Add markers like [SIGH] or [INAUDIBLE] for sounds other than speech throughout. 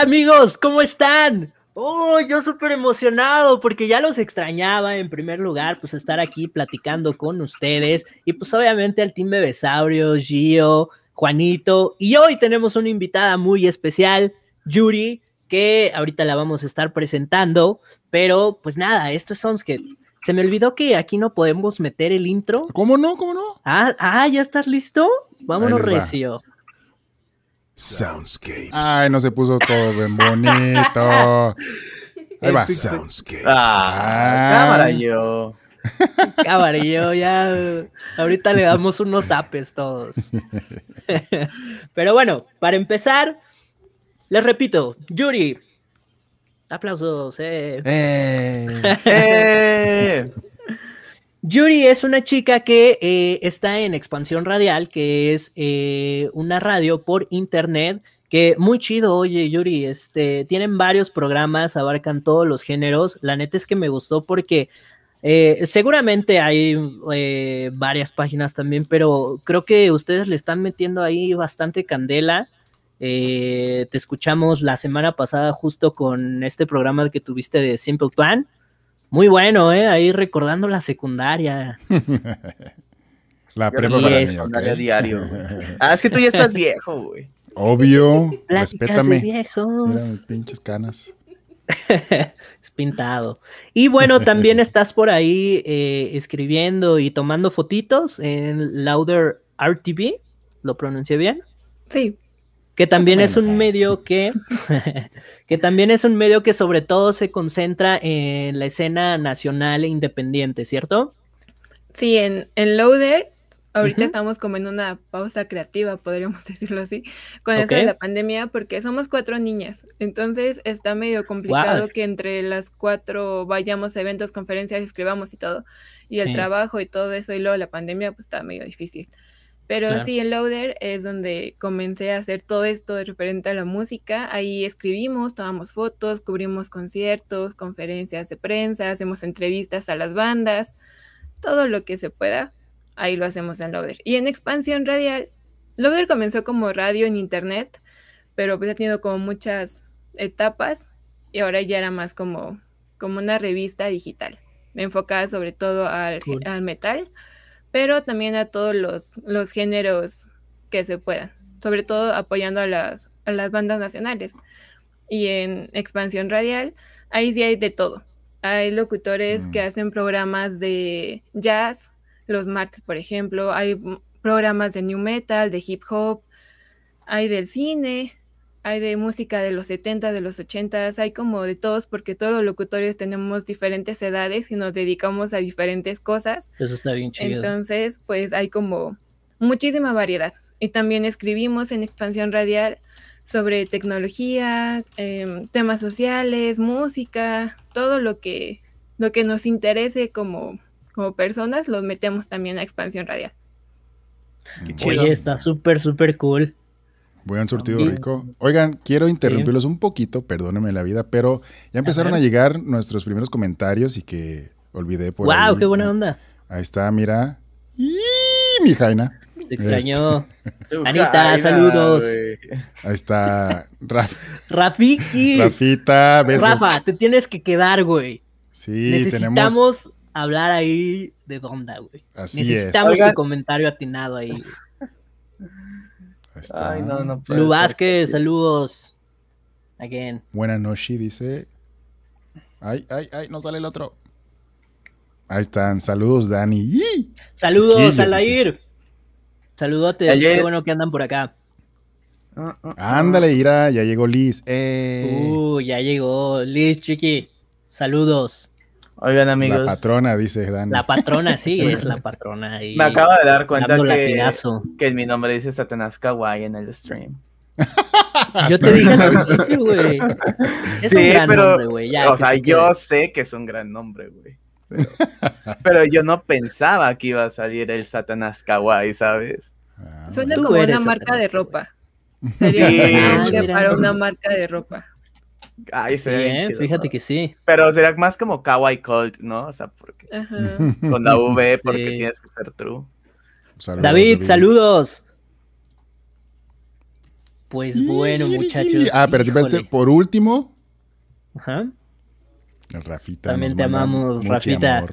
amigos? ¿Cómo están? Oh, yo súper emocionado porque ya los extrañaba en primer lugar, pues estar aquí platicando con ustedes y pues obviamente al Team Bebesaurio, Gio, Juanito y hoy tenemos una invitada muy especial, Yuri, que ahorita la vamos a estar presentando, pero pues nada, esto es Sonsket. Se me olvidó que aquí no podemos meter el intro. ¿Cómo no? ¿Cómo no? Ah, ah ¿ya estás listo? Vámonos, Recio. Soundscapes. Ay, no se puso todo bien bonito. Ahí va. Soundscapes. Ah, cámara yo. [LAUGHS] Cámara yo, ya. Ahorita le damos unos apes todos. [LAUGHS] Pero bueno, para empezar, les repito, Yuri. Aplausos. Eh. eh. [LAUGHS] eh. Yuri es una chica que eh, está en Expansión Radial, que es eh, una radio por internet, que muy chido, oye Yuri, este, tienen varios programas, abarcan todos los géneros, la neta es que me gustó porque eh, seguramente hay varias páginas también, pero creo que ustedes le están metiendo ahí bastante candela. te escuchamos la semana pasada justo con este programa que tuviste de Simple Plan. Muy bueno, ¿eh? Ahí recordando la secundaria. [LAUGHS] la prepa para mí, diario, Ah, es que tú ya estás viejo, güey. Obvio, [LAUGHS] respétame. Mira mis pinches canas. [LAUGHS] es pintado. Y bueno, también estás por ahí eh, escribiendo y tomando fotitos en Louder RTV. ¿Lo pronuncié bien? Sí que también es un medio que, [LAUGHS] que también es un medio que sobre todo se concentra en la escena nacional e independiente, ¿cierto? Sí, en, en Loader, ahorita estamos como en una pausa creativa, podríamos [LAUGHS] decirlo así, con eso de la pandemia, porque somos cuatro niñas, entonces está medio complicado que entre las cuatro vayamos a eventos, conferencias, escribamos y todo, y el trabajo y todo eso, y luego la pandemia, pues está medio difícil. Pero sí, en Loader es donde comencé a hacer todo esto de referente a la música. Ahí escribimos, tomamos fotos, cubrimos conciertos, conferencias de prensa, hacemos entrevistas a las bandas, todo lo que se pueda. Ahí lo hacemos en Loader. Y en Expansión Radial, Loader comenzó como radio en internet, pero pues ha tenido como muchas etapas y ahora ya era más como, como una revista digital, enfocada sobre todo al, al metal pero también a todos los, géneros que se puedan, sobre todo apoyando a las, las bandas nacionales. Y en expansión radial, ahí sí hay de todo. Hay locutores que mm. hacen programas de jazz, los martes, por ejemplo, hay programas de new metal, de hip hop, hay del cine, hay de música de los 70, de los 80, hay como de todos, porque todos los locutorios tenemos diferentes edades y nos dedicamos a diferentes cosas. Eso está bien chido. Entonces, pues hay como muchísima variedad. Y también escribimos en Expansión Radial sobre tecnología, em, temas sociales, música, todo lo que, lo que nos interese como, como personas, los metemos también a Expansión Radial. Oye, está súper, súper cool. Buen surtido rico. Oigan, quiero interrumpirlos un poquito, perdónenme la vida, pero ya empezaron a, llegar nuestros primeros comentarios y que olvidé por ¡Wow! ¡Qué buena onda! Ahí está, mira. ¡Y mi Jaina! Se extrañó. Este. Anita, saludos. Ahí está Raf Rafiki. Rafita, beso. Rafa, te tienes que quedar, güey. Sí, Necesitamos hablar ahí de Donda, güey. Así Necesitamos es. tu comentario atinado ahí. Ay, no, no Lu Vázquez, saludos. Again. Buenas noches, dice. Ay, ay, ay, no sale el otro. Ahí están. Saludos, Dani. Saludos, Alair. Saludotes. Qué bueno que andan por acá. Ah, ah, ah. Ándale, Ira, ya llegó Liz. Eh. Uh, ya llegó Liz, chiqui. Saludos. Oigan, amigos. La patrona, dice Dani. La patrona, sí, [LAUGHS] es la patrona. Me acabo de dar cuenta que, que mi nombre dice Satanás Kawaii en el stream. [LAUGHS] Yo te dije al principio, güey. [LAUGHS] Es un gran nombre, güey. O sea, yo sé que es un gran nombre, güey. Pero, yo no pensaba que iba a salir el Satanás Kawaii, ¿sabes? Ah, Suena como una marca de ropa. Sería sí. para una marca de ropa. Ay, sería bien, Fíjate que sí. Pero será más como Kawaii Cult, ¿no? O sea, porque [LAUGHS] con la V, [LAUGHS] porque tienes que ser true. David, saludos. Pues bueno, muchachos. Ah, pero espérate, por último. Ajá. Rafita. También te amamos, Rafita.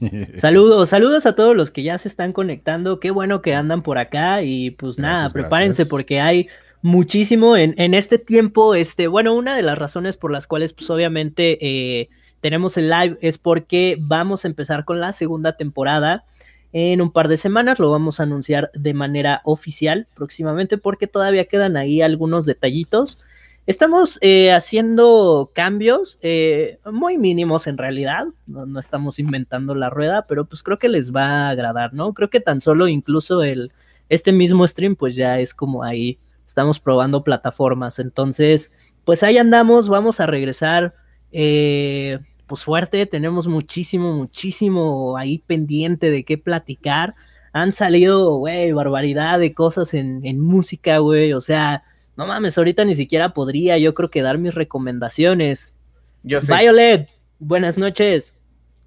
[LAUGHS] saludos, saludos a todos los que ya se están conectando. Qué bueno que andan por acá. Y pues nada, prepárense porque hay muchísimo en, en, este tiempo. Este, bueno, una de las razones por las cuales, pues obviamente, eh, tenemos el live es porque vamos a empezar con la segunda temporada en un par de semanas. Lo vamos a anunciar de manera oficial próximamente porque todavía quedan ahí algunos detallitos. Estamos eh, haciendo cambios eh, muy mínimos en realidad, no, estamos inventando la rueda, pero pues creo que les va a agradar, ¿no? Creo que tan solo incluso el, este mismo stream pues ya es como ahí, estamos probando plataformas, entonces pues ahí andamos, vamos a regresar eh, pues fuerte, tenemos muchísimo, muchísimo ahí pendiente de qué platicar, han salido, güey, barbaridad de cosas en, en música, güey, o sea no mames, ahorita ni siquiera podría yo creo que dar mis recomendaciones. Yo Violet, buenas noches.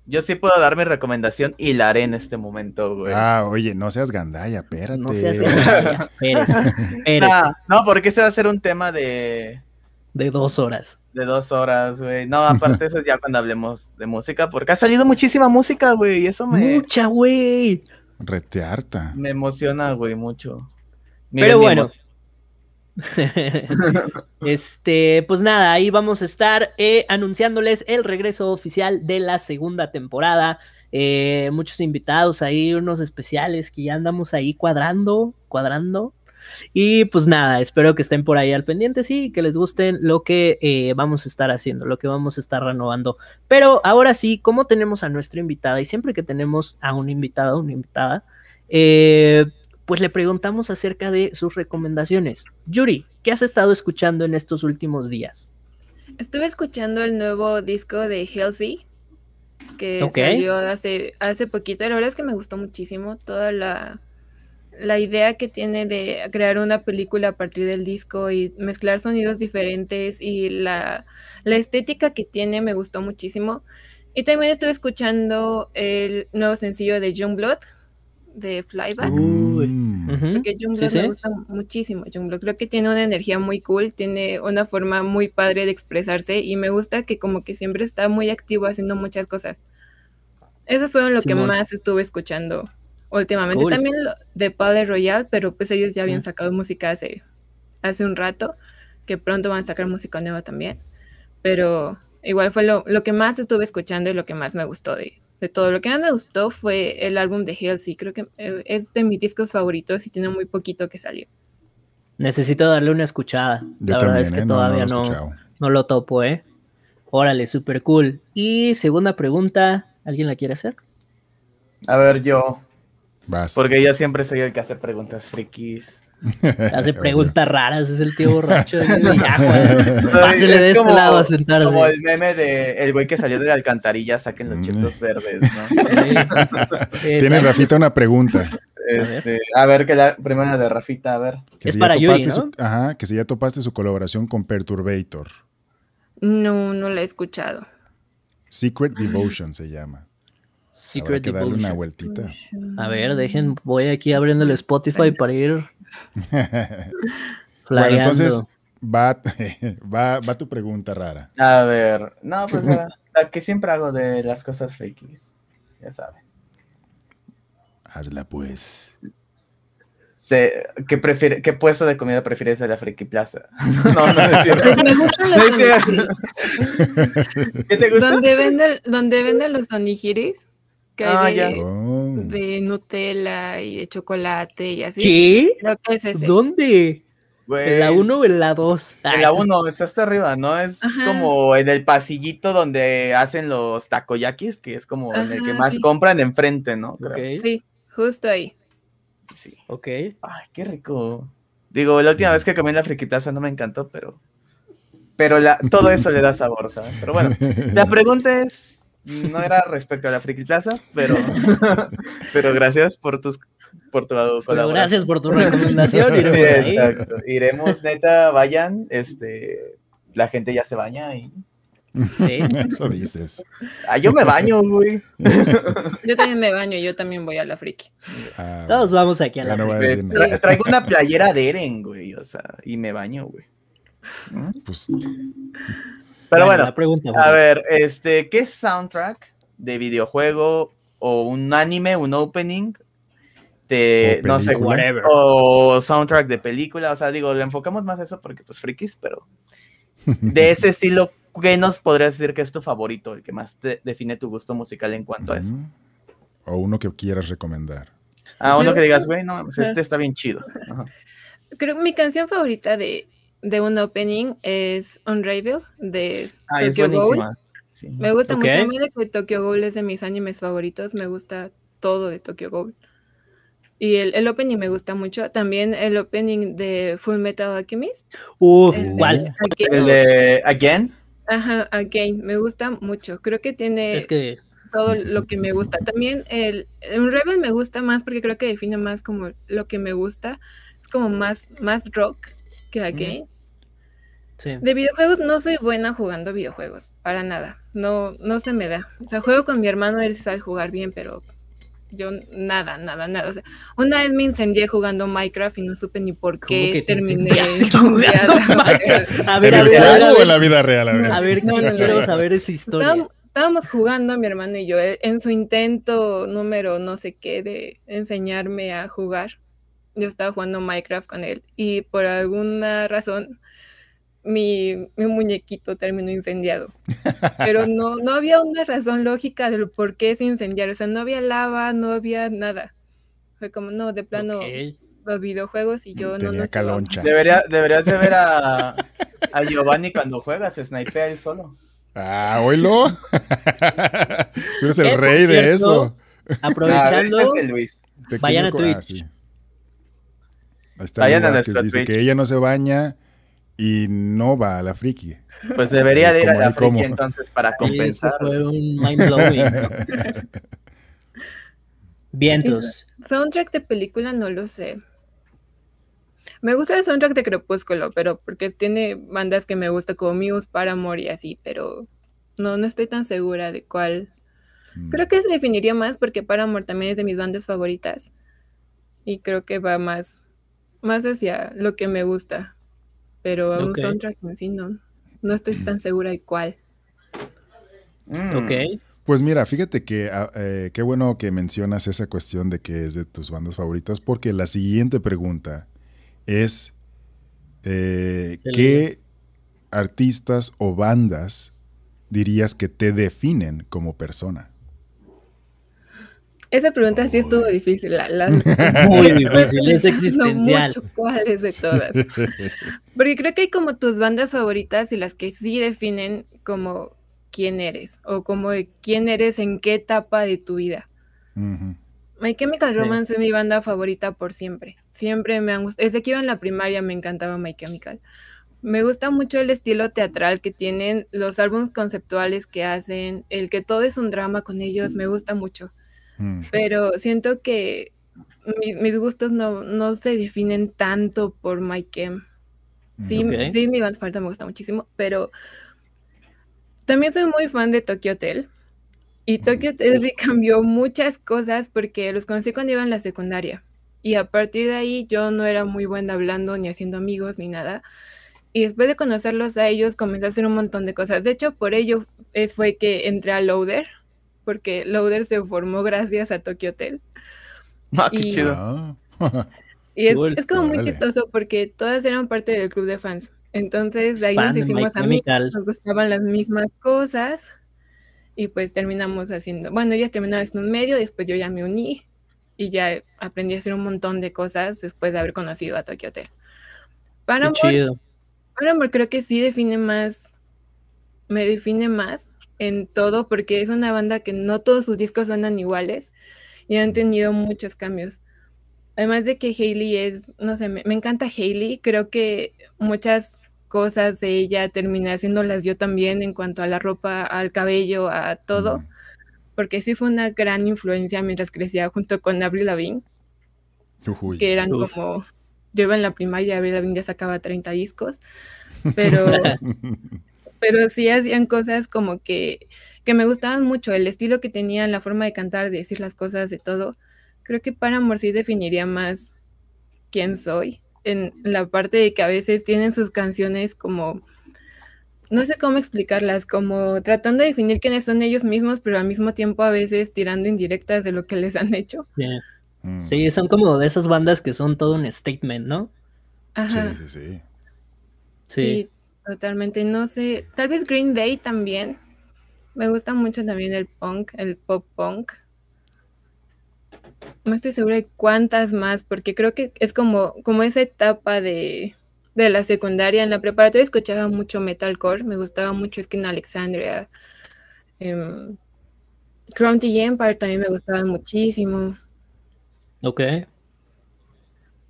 Yo sí puedo dar mi recomendación y la haré en este momento, güey. Ah, oye, no seas gandalla, espérate. No seas gandalla, [LAUGHS] No, porque ese va a ser un tema de... De dos horas. De dos horas, güey. No, aparte eso es ya cuando hablemos de música, porque ha salido muchísima música, güey, y eso me... Mucha, güey. Retearta. Me emociona, güey, mucho. Pero bueno, [LAUGHS] este, pues nada, ahí vamos a estar eh, anunciándoles el regreso oficial de la segunda temporada. Eh, muchos invitados ahí, unos especiales que ya andamos ahí cuadrando, cuadrando. Y pues nada, espero que estén por ahí al pendiente, sí, que les gusten lo que eh, vamos a estar haciendo, lo que vamos a estar renovando. Pero ahora sí, como tenemos a nuestra invitada y siempre que tenemos a un invitado, una invitada, eh, pues le preguntamos acerca de sus recomendaciones. Yuri, ¿qué has estado escuchando en estos últimos días? Estuve escuchando el nuevo disco de Halsey, que salió hace, hace poquito. La verdad es que me gustó muchísimo toda la, la idea que tiene de crear una película a partir del disco y mezclar sonidos diferentes y la, la estética que tiene me gustó muchísimo. Y también estuve escuchando el nuevo sencillo de Blood de Flyback. Porque Jungblood me gusta muchísimo. Jungblood creo que tiene una energía muy cool, tiene una forma muy padre de expresarse y me gusta que como que siempre está muy activo haciendo muchas cosas. Eso fue lo que más estuve escuchando últimamente. También lo de Padre Royal, pero pues ellos ya habían sacado música hace, hace un rato, que pronto van a sacar música nueva también. Pero igual fue lo, lo que más estuve escuchando y lo que más me gustó de, de todo. Lo que más me gustó fue el álbum de Halsey. Creo que eh, es de mis discos favoritos y tiene muy poquito que salió. Necesito darle una escuchada. la verdad es que ¿eh? todavía no, no, lo topo, ¿eh? Órale, súper cool. Y segunda pregunta, ¿alguien la quiere hacer? A ver, yo. Vas. Porque yo siempre soy el que hace preguntas frikis. [LAUGHS] Hace preguntas raras, es el tío borracho. de [LAUGHS] Pásele de este lado a sentarse. Como el meme de el güey que salió de la alcantarilla, saquen los chetos verdes, ¿no? [LAUGHS] Tiene Rafita una pregunta. Este, a ver, que la primera de Rafita, a ver. es para Yuri, ¿no? ajá, que si ya topaste su colaboración con Perturbator. No, no la he escuchado. Secret Devotion se llama. Secret que darle una vueltita. A ver, dejen, voy aquí abriendo el Spotify para ir. [LAUGHS] bueno, entonces va, [LAUGHS] va, va, tu pregunta rara. A ver, no, pues la, que siempre hago de las cosas fakes, ya saben. Hazla pues. ¿qué, prefiere, ¿Qué puesto de comida prefieres de la Friki Plaza? [LAUGHS] no, no es cierto. Pues me gustan los ¿Qué te gusta? Donde venden, donde venden los onigiris que hay ah, oh. de, Nutella y de chocolate y así. ¿Qué? ¿Dónde? ¿En la 1 o en la 2? En la 1, está hasta arriba, ¿no? Es como en el pasillito donde hacen los takoyakis, que es como en el que más compran enfrente, ¿no? Sí, justo ahí. Sí. Ok. Ay, qué rico. Digo, la última vez que comí en la friquitaza no me encantó, pero. Pero la, todo eso le da sabor, ¿sabes? Pero bueno, la [LAUGHS] pregunta es no era respecto a la Friki Plaza, pero, [LAUGHS] pero gracias por tus por tu colaboración. Gracias por tu recomendación. [LAUGHS] Iremos, exacto. iremos neta, vayan, este, la gente ya se baña y Sí. [LAUGHS] Eso dices. Ah, yo me baño, güey. Yo también me baño y yo también voy a la friki. Ah, Todos vamos aquí a la friki. traigo una playera de Eren, güey, o sea, y me baño, güey. ¿Mm? Pues. Pero bueno, a ver, este, ¿qué soundtrack de videojuego o un anime, un opening de, no sé, whatever, o soundtrack de película? O sea, digo, le enfocamos más a eso porque, pues, frikis, pero [LAUGHS] de ese estilo, ¿qué nos podrías decir que es tu favorito, el que más te define tu gusto musical en cuanto a eso? O uno que quieras recomendar. Ah, uno que digas, güey, no, pues este está bien chido. Creo que mi canción favorita de, de un opening es Unravel de ah, Tokyo Ghoul. Me gusta mucho. A mí de que Tokyo Ghoul es de mis animes favoritos. Me gusta todo de Tokyo Ghoul. Y el, el, opening me gusta mucho. También el opening de Full Metal Alchemist. Uf, ¿cuál? El de Again. Ajá, Again. Me gusta mucho. Creo que tiene todo lo que me gusta. También el, un Rebel me gusta más porque creo que define más como lo que me gusta. Es como más, más rock que Again. Sí. De videojuegos no soy buena jugando videojuegos, para nada. No, no se me da. O sea, juego con mi hermano, él sabe jugar bien, pero yo nada, nada, nada. O sea, una vez me incendié jugando Minecraft y no supe ni por qué terminé. [LAUGHS] A ver, a ver, a ver, la vida real, a ver. A ver, no, no, quiero saber esa historia. Estábamos, jugando, mi hermano y yo, eh, en su intento número no sé qué de enseñarme a jugar. Yo estaba jugando Minecraft con él y por alguna razón mi, mi, muñequito terminó incendiado. [LAUGHS] Pero no, no había una razón lógica del por qué se incendiaron. O sea, no había lava, no había nada. Fue como, no, de plano, los videojuegos y yo no, no caloncha. Debería, deberías de ver a, [LAUGHS] a Giovanni cuando juegas, snipea él solo. Ah, oílo. [LAUGHS] Tú eres el rey de eso. Aprovechando, ah, Luis. vayan a Twitch. Ahí está vayan a nuestro dice que ella no se baña y no va a la friki. Pues debería de ir a la friki entonces para [LAUGHS] compensar. fue un mind blowing. [LAUGHS] Vientos. Soundtrack de película no lo sé. Me gusta el soundtrack de Crepúsculo, pero porque tiene bandas que me gusta como Muse, Paramore y así, pero no, no estoy tan segura de cuál. Mm. Creo que se definiría más porque Paramore también es de mis bandas favoritas. Y creo que va más, más hacia lo que me gusta pero un soundtrack en sí no, no estoy tan segura de cuál. Mm. Ok. Pues mira, fíjate que ah, eh, qué bueno que mencionas esa cuestión de que es de tus bandas favoritas, porque la siguiente pregunta es eh, ¿qué artistas o bandas dirías que te definen como persona? Esa pregunta sí estuvo difícil. [LAUGHS] [LAUGHS] Muy difícil, es existencial. Mucho cuáles de todas. [LAUGHS] Porque creo que hay como tus bandas favoritas y las que sí definen como quién eres o como quién eres en qué etapa de tu vida. My Chemical Romance es mi banda favorita por siempre. Siempre me han gustado. Desde que iba en la primaria me encantaba My Chemical. Me gusta mucho el estilo teatral que tienen, los álbumes conceptuales que hacen, el que todo es un drama con ellos, me gusta mucho. Mm. Pero siento que mis gustos no, se definen tanto por My Chem. Sí, sí, mi banda falta me gusta muchísimo, pero también soy muy fan de Tokyo Hotel. Y Tokyo Hotel sí cambió muchas cosas porque los conocí cuando iba en la secundaria. Y a partir de ahí yo no era muy buena hablando ni haciendo amigos ni nada. Y después de conocerlos a ellos comencé a hacer un montón de cosas. De hecho, por ello es, fue que entré a Loader, porque Loader se formó gracias a Tokyo Hotel. Ah, qué chido. Ah. [LAUGHS] y es, es, como muy chistoso porque todas eran parte del club de fans. Entonces de ahí nos hicimos amigos, nos gustaban las mismas cosas y pues terminamos haciendo, bueno, ellas terminaron haciendo un medio, después yo ya me uní y ya aprendí a hacer un montón de cosas después de haber conocido a Tokyo Hotel. Paramore, Paramore creo que sí define más, me define más en todo porque es una banda que no todos sus discos suenan iguales y han tenido muchos cambios. Además de que Hailey es, no sé, me, encanta Hailey, creo que muchas cosas de ella terminé haciéndolas yo también en cuanto a la ropa, al cabello, a todo, porque sí fue una gran influencia mientras crecía junto con Avril Lavigne, que eran como, yo iba en la primaria, Avril Lavigne ya sacaba 30 discos, pero [LAUGHS] pero sí hacían cosas como que, que me gustaban mucho, el estilo que tenían, la forma de cantar, de decir las cosas, de todo. Creo que Paramore sí definiría más quién soy, en la parte de que a veces tienen sus canciones como no sé cómo explicarlas, como tratando de definir quiénes son ellos mismos, pero al mismo tiempo a veces tirando indirectas de lo que les han hecho. Mm. Sí, son como de esas bandas que son todo un statement, ¿no? Ajá. Sí, sí, sí. Sí, totalmente. No sé, tal vez Green Day también. Me gusta mucho también el punk, el pop punk. No estoy segura de cuántas más, porque creo que es como, como esa etapa de, de la secundaria. En la preparatoria escuchaba mucho metalcore, me gustaba mucho Skin Alexandria. Eh, Empire también me gustaba muchísimo. Ok.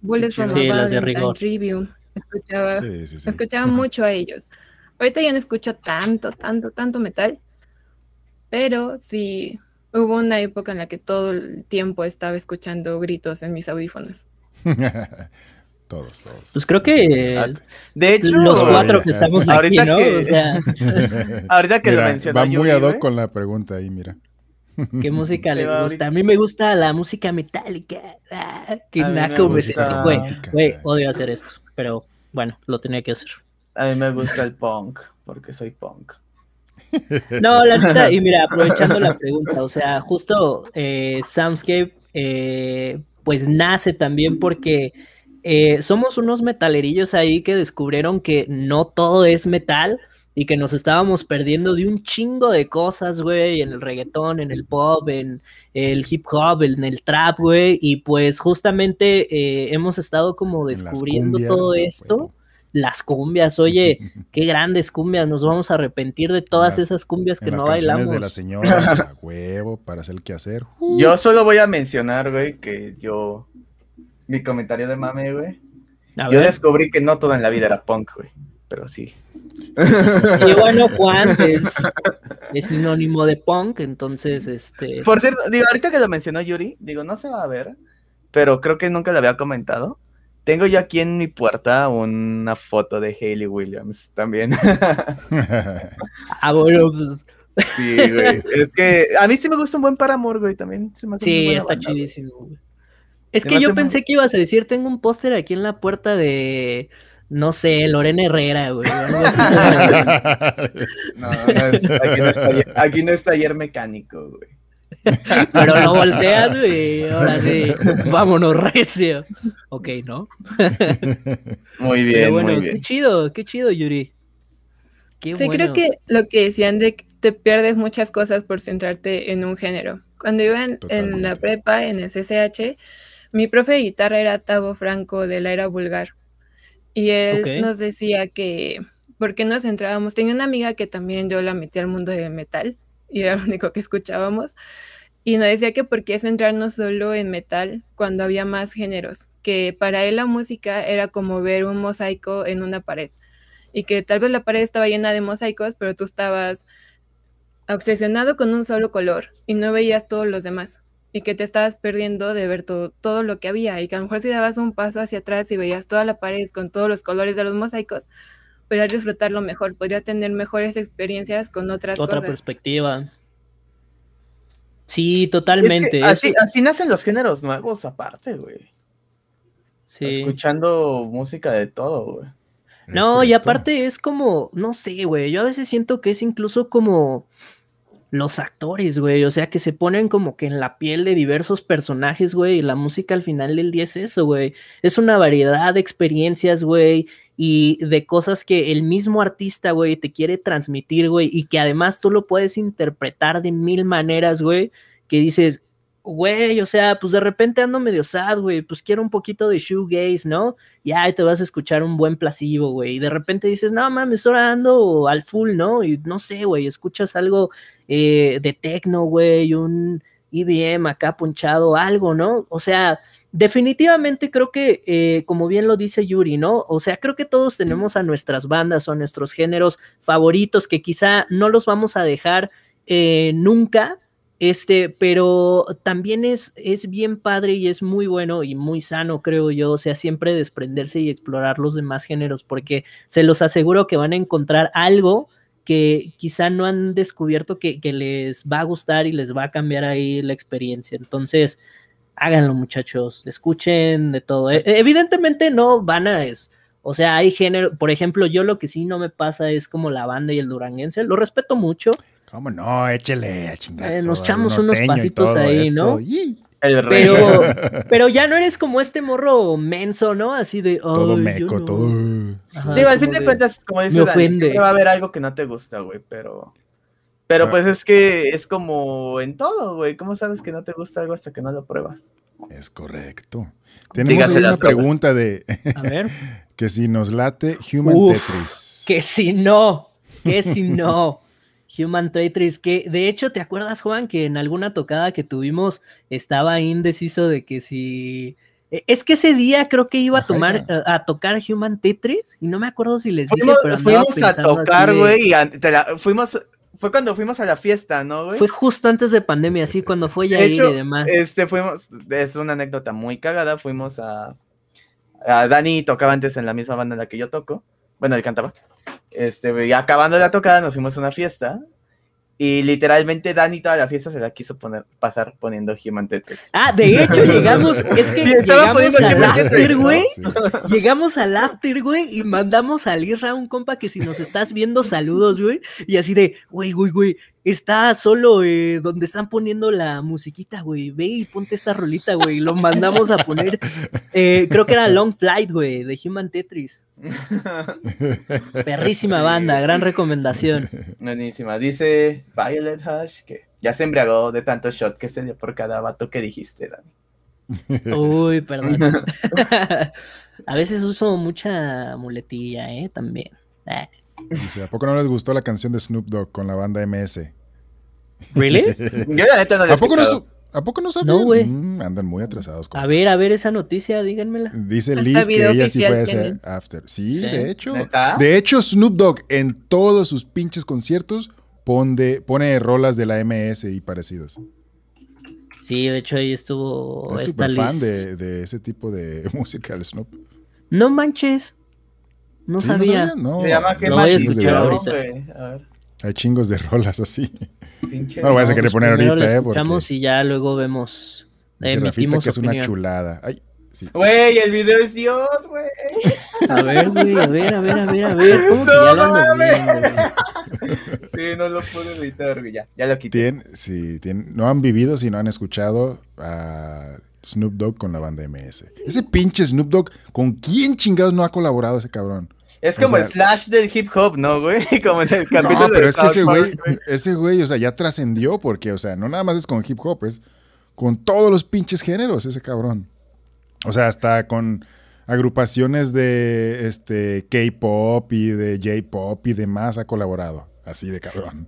Bullets from sí, a Tribune. Escuchaba, escuchaba mucho a ellos. Ahorita ya no escucho tanto, tanto, tanto metal, pero sí hubo una época en la que todo el tiempo estaba escuchando gritos en mis audífonos. [LAUGHS] Todos, todos. Pues creo que de hecho los cuatro que [LAUGHS] estamos aquí, ¿no? o sea... [LAUGHS] ahorita que lo mencionó va muy ad hoc con la pregunta ahí, mira. ¿Qué música les gusta? A mí me gusta la música metálica. Ah, que naco me Güey, güey, odio hacer esto, pero bueno, lo tenía que hacer. A mí me gusta el punk, porque soy punk. [LAUGHS] No, la neta, y mira, aprovechando la pregunta, o sea, justo eh, Soundscape, eh, pues nace también porque eh, somos unos metalerillos ahí que descubrieron que no todo es metal y que nos estábamos perdiendo de un chingo de cosas, güey, en el reggaetón, en el pop, en el hip hop, en el trap, güey, y pues justamente eh, hemos estado como descubriendo todo esto. Las cumbias, oye, [LAUGHS] qué grandes cumbias, nos vamos a arrepentir de todas esas cumbias que no bailamos. de las señoras a [LAUGHS] huevo para hacer qué hacer. Yo solo voy a mencionar, güey, que yo mi comentario de mame, güey. Yo descubrí que no todo en la vida era punk, güey. Pero sí. Y [LAUGHS] bueno, Juan es, sinónimo de punk, entonces, este. Por cierto, digo, ahorita que lo mencionó Yuri, digo, no se va a ver, pero creo que nunca lo había comentado. Tengo yo aquí en mi puerta una foto de Hayley Williams también. [LAUGHS] ah, bueno, pues. Sí, güey. Es que a mí sí me gusta un buen Paramore, güey, también. sí, está chidísimo, güey. Es que yo pensé que ibas a decir, tengo un póster aquí en la puerta de, no sé, Lorena Herrera, güey. [LAUGHS] no, no es, aquí, no está, aquí no está ayer mecánico, güey. Pero lo volteas, güey. Ahora sí, vámonos, recio. Ok, ¿no? Muy bien, muy bien. Qué chido, qué chido, Yuri. Qué sí, creo que lo que decían de que te pierdes muchas cosas por centrarte en un género. Cuando iba en, en la prepa, en el CCH, mi profe de guitarra era Tavo Franco de la era vulgar. Y él nos decía que, ¿por qué nos centrábamos? Tenía una amiga que también yo la metí al mundo del metal y era lo único que escuchábamos. Y nos decía que por qué centrarnos solo en metal cuando había más géneros, que para él la música era como ver un mosaico en una pared y que tal vez la pared estaba llena de mosaicos, pero tú estabas obsesionado con un solo color y no veías todos los demás y que te estabas perdiendo de ver todo, todo lo que había y que a lo mejor si dabas un paso hacia atrás y veías toda la pared con todos los colores de los mosaicos, podrías disfrutarlo mejor, podrías tener mejores experiencias con otras Otra perspectiva. Sí, totalmente. así, así nacen los géneros nuevos aparte, güey. Sí. Escuchando música de todo, güey. No, y aparte es como, no sé, güey, yo a veces siento que es incluso como los actores, güey, o sea, que se ponen como que en la piel de diversos personajes, güey, y la música al final del día es eso, güey, es una variedad de experiencias, güey, y de cosas que el mismo artista, güey, te quiere transmitir, güey, y que además tú lo puedes interpretar de mil maneras, güey, que dices, güey, o sea, pues de repente ando medio sad, güey, pues quiero un poquito de shoegaze, ¿no? Y ahí te vas a escuchar un buen placebo, güey, y de repente dices, no mames, ahora ando al full, ¿no? Y no sé, güey, escuchas algo eh, de techno, güey, un IBM acá punchado, algo, ¿no? O sea, definitivamente creo que, eh, como bien lo dice Yuri, ¿no? O sea, creo que todos tenemos a nuestras bandas o a nuestros géneros favoritos que quizá no los vamos a dejar eh, nunca, este, pero también es, es bien padre y es muy bueno y muy sano, creo yo, o sea, siempre desprenderse y explorar los demás géneros, porque se los aseguro que van a encontrar algo que quizá no han descubierto que, les va a gustar y les va a cambiar ahí la experiencia. Entonces, háganlo muchachos, escuchen de todo. E, evidentemente no van a... Es, o sea, hay género, por ejemplo, yo lo que sí no me pasa es como la banda y el duranguense, lo respeto mucho. ¿Cómo no? Échele a chingazo. Eh, nos echamos unos pasitos ahí, ¿no? Pero, [LAUGHS] pero ya no eres como este morro menso, ¿no? Así de. Todo meco, todo. Digo, al fin de, cuentas, como dice Dani, va a haber algo que no te gusta, güey, pero. Pero ah. pues es que es como en todo, güey. ¿Cómo sabes que no te gusta algo hasta que no lo pruebas? Es correcto. Tenemos una pregunta de. A ver. [LAUGHS] que si nos late Human Tetris. Que si no. Que si no. [LAUGHS] Human Tetris, que de hecho, ¿te acuerdas, Juan, que en alguna tocada que tuvimos estaba indeciso de que si... E, es que ese día creo que iba a tomar a, tocar Human Tetris y no me acuerdo si les dije, pero fuimos a tocar, güey, y fuimos fue cuando fuimos a la fiesta, ¿no, güey? Fue justo antes de pandemia, sí, cuando fue ya y demás. Este, fuimos, es una anécdota muy cagada, fuimos a, a Dani tocaba antes en la misma banda en la que yo toco, bueno, él cantaba, este, y acabando la tocada nos fuimos a una fiesta y literalmente Dani toda la fiesta se la quiso poner, pasar poniendo Human Tetris. Ah, de hecho [LAUGHS] llegamos, es que llegamos al after, güey. Llegamos al after, güey, y mandamos a Lirra a un compa que si nos estás viendo, saludos, güey. Y así de, güey, güey, güey, está solo eh, donde están poniendo la musiquita, güey. Ve y ponte esta rolita, güey. Lo mandamos a poner. Eh, creo que era Long Flight, güey, de Human Tetris. Perrísima banda, gran recomendación. Buenísima. Dice Violet Hush que ya se embriagó de tanto shot que se dio por cada vato que dijiste, Dani. Uy, perdón. [LAUGHS] [LAUGHS] a veces uso mucha muletilla, ¿eh? También. Eh. Dice, ¿a poco no les gustó la canción de Snoop Dogg con la banda MS? ¿Really? [LAUGHS] Yo la neta no ¿A poco no, ¿A poco no sabían? No, güey. Mm, andan muy atrasados. A ver, a ver esa noticia, díganmela. Dice Liz que ella sí fue a ese after. Sí, de hecho. De hecho, Snoop Dogg en todos sus pinches conciertos pone, pone rolas de la MS y parecidos. Sí, de hecho ahí estuvo. Es súper fan de, ese tipo de [LAUGHS] música, el Snoop. No manches. No sabía. No, Se llama que voy a escuchar ahorita. A ver. Hay chingos de rolas así. no lo vas a querer poner ahorita, eh. Escuchamos y ya luego vemos. Dice Rafita que es una chulada. Ay, sí. Güey, el video es Dios, güey. [LAUGHS] A ver, güey, a ver, a ver, a ver, a ver. ¿Cómo que ya lo ando [LAUGHS] Sí, no lo puedo evitar, güey. Ya, ya lo quité. sí, no han vivido si no han escuchado a Snoop Dogg con la banda MS. Ese pinche Snoop Dogg, ¿con quién chingados no ha colaborado ese cabrón? Es como el Slash del hip hop, ¿no, güey? [LAUGHS] Como en el capítulo No, pero es que ese güey, ese güey, o sea, ya trascendió porque, o sea, no nada más es con hip hop, es con todos los pinches géneros ese cabrón. O sea, hasta con agrupaciones de este K-pop y de J-pop y demás ha colaborado, así de cabrón.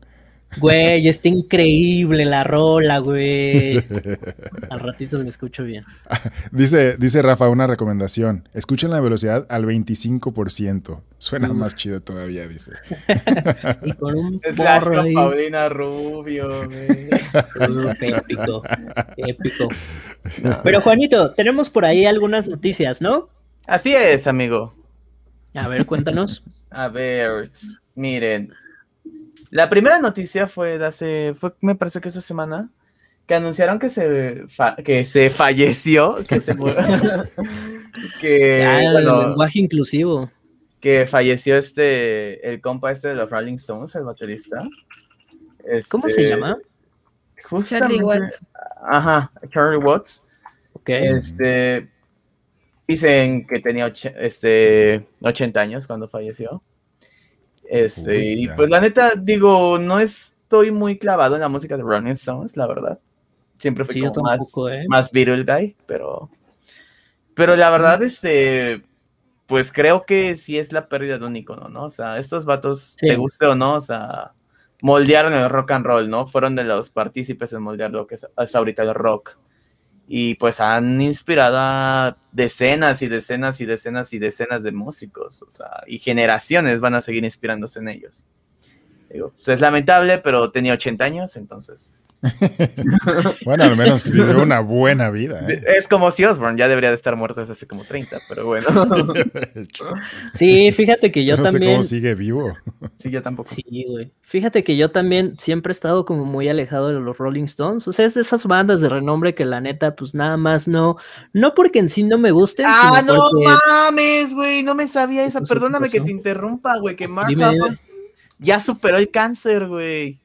Güey, [LAUGHS] está increíble la rola, güey. [LAUGHS] Al ratito lo escucho bien. Dice, dice Rafa una recomendación. Escuchen la velocidad al 25%. Suena más chido todavía, dice. [LAUGHS] y con un Slash con Paulina Rubio, güey. épico, épico. Pero Juanito, tenemos por ahí algunas noticias, ¿no? Así es, amigo. A ver, cuéntanos. A ver, miren, la primera noticia fue de hace, fue, me parece que esta semana, que anunciaron que se, que se falleció, que se [LAUGHS] que el lenguaje inclusivo. Que falleció este, el compa este de los Rolling Stones, el baterista. ¿Cómo se este, llama? Charlie Watts. Ajá, Charlie Watts. Ok. Este, dicen que tenía este, 80 años cuando falleció. Este, y pues la neta, digo, no estoy muy clavado en la música de Rolling Stones, la verdad. Siempre fui más, ¿eh? más Beatle guy, pero. Pero la verdad, este. Pues creo que sí es la pérdida de un icono, ¿no? O sea, estos vatos, te guste o no, o sea, moldearon el rock and roll, ¿no? Fueron de los partícipes en moldear lo que es hasta ahorita el rock y pues han inspirado a decenas y decenas y decenas y decenas de músicos, o sea, y generaciones van a seguir inspirándose en ellos. Digo, pues, es lamentable, pero tenía 80 años, entonces, [LAUGHS] bueno, al menos [LAUGHS] vivió una buena vida. ¿eh? Es como si Osborne ya debería de estar muerto desde hace como 30, pero bueno. [LAUGHS] sí, fíjate que yo no también. Sé cómo sigue vivo. Sí, yo tampoco. Sí, güey. Fíjate que yo también siempre he estado como muy alejado de los Rolling Stones. O sea, es de esas bandas de renombre que la neta, pues nada más no. No porque en sí no me gusten. Ah, no mames, güey. No me sabía esa. Perdóname que te interrumpa, güey. Que Mark ya superó el cáncer, güey.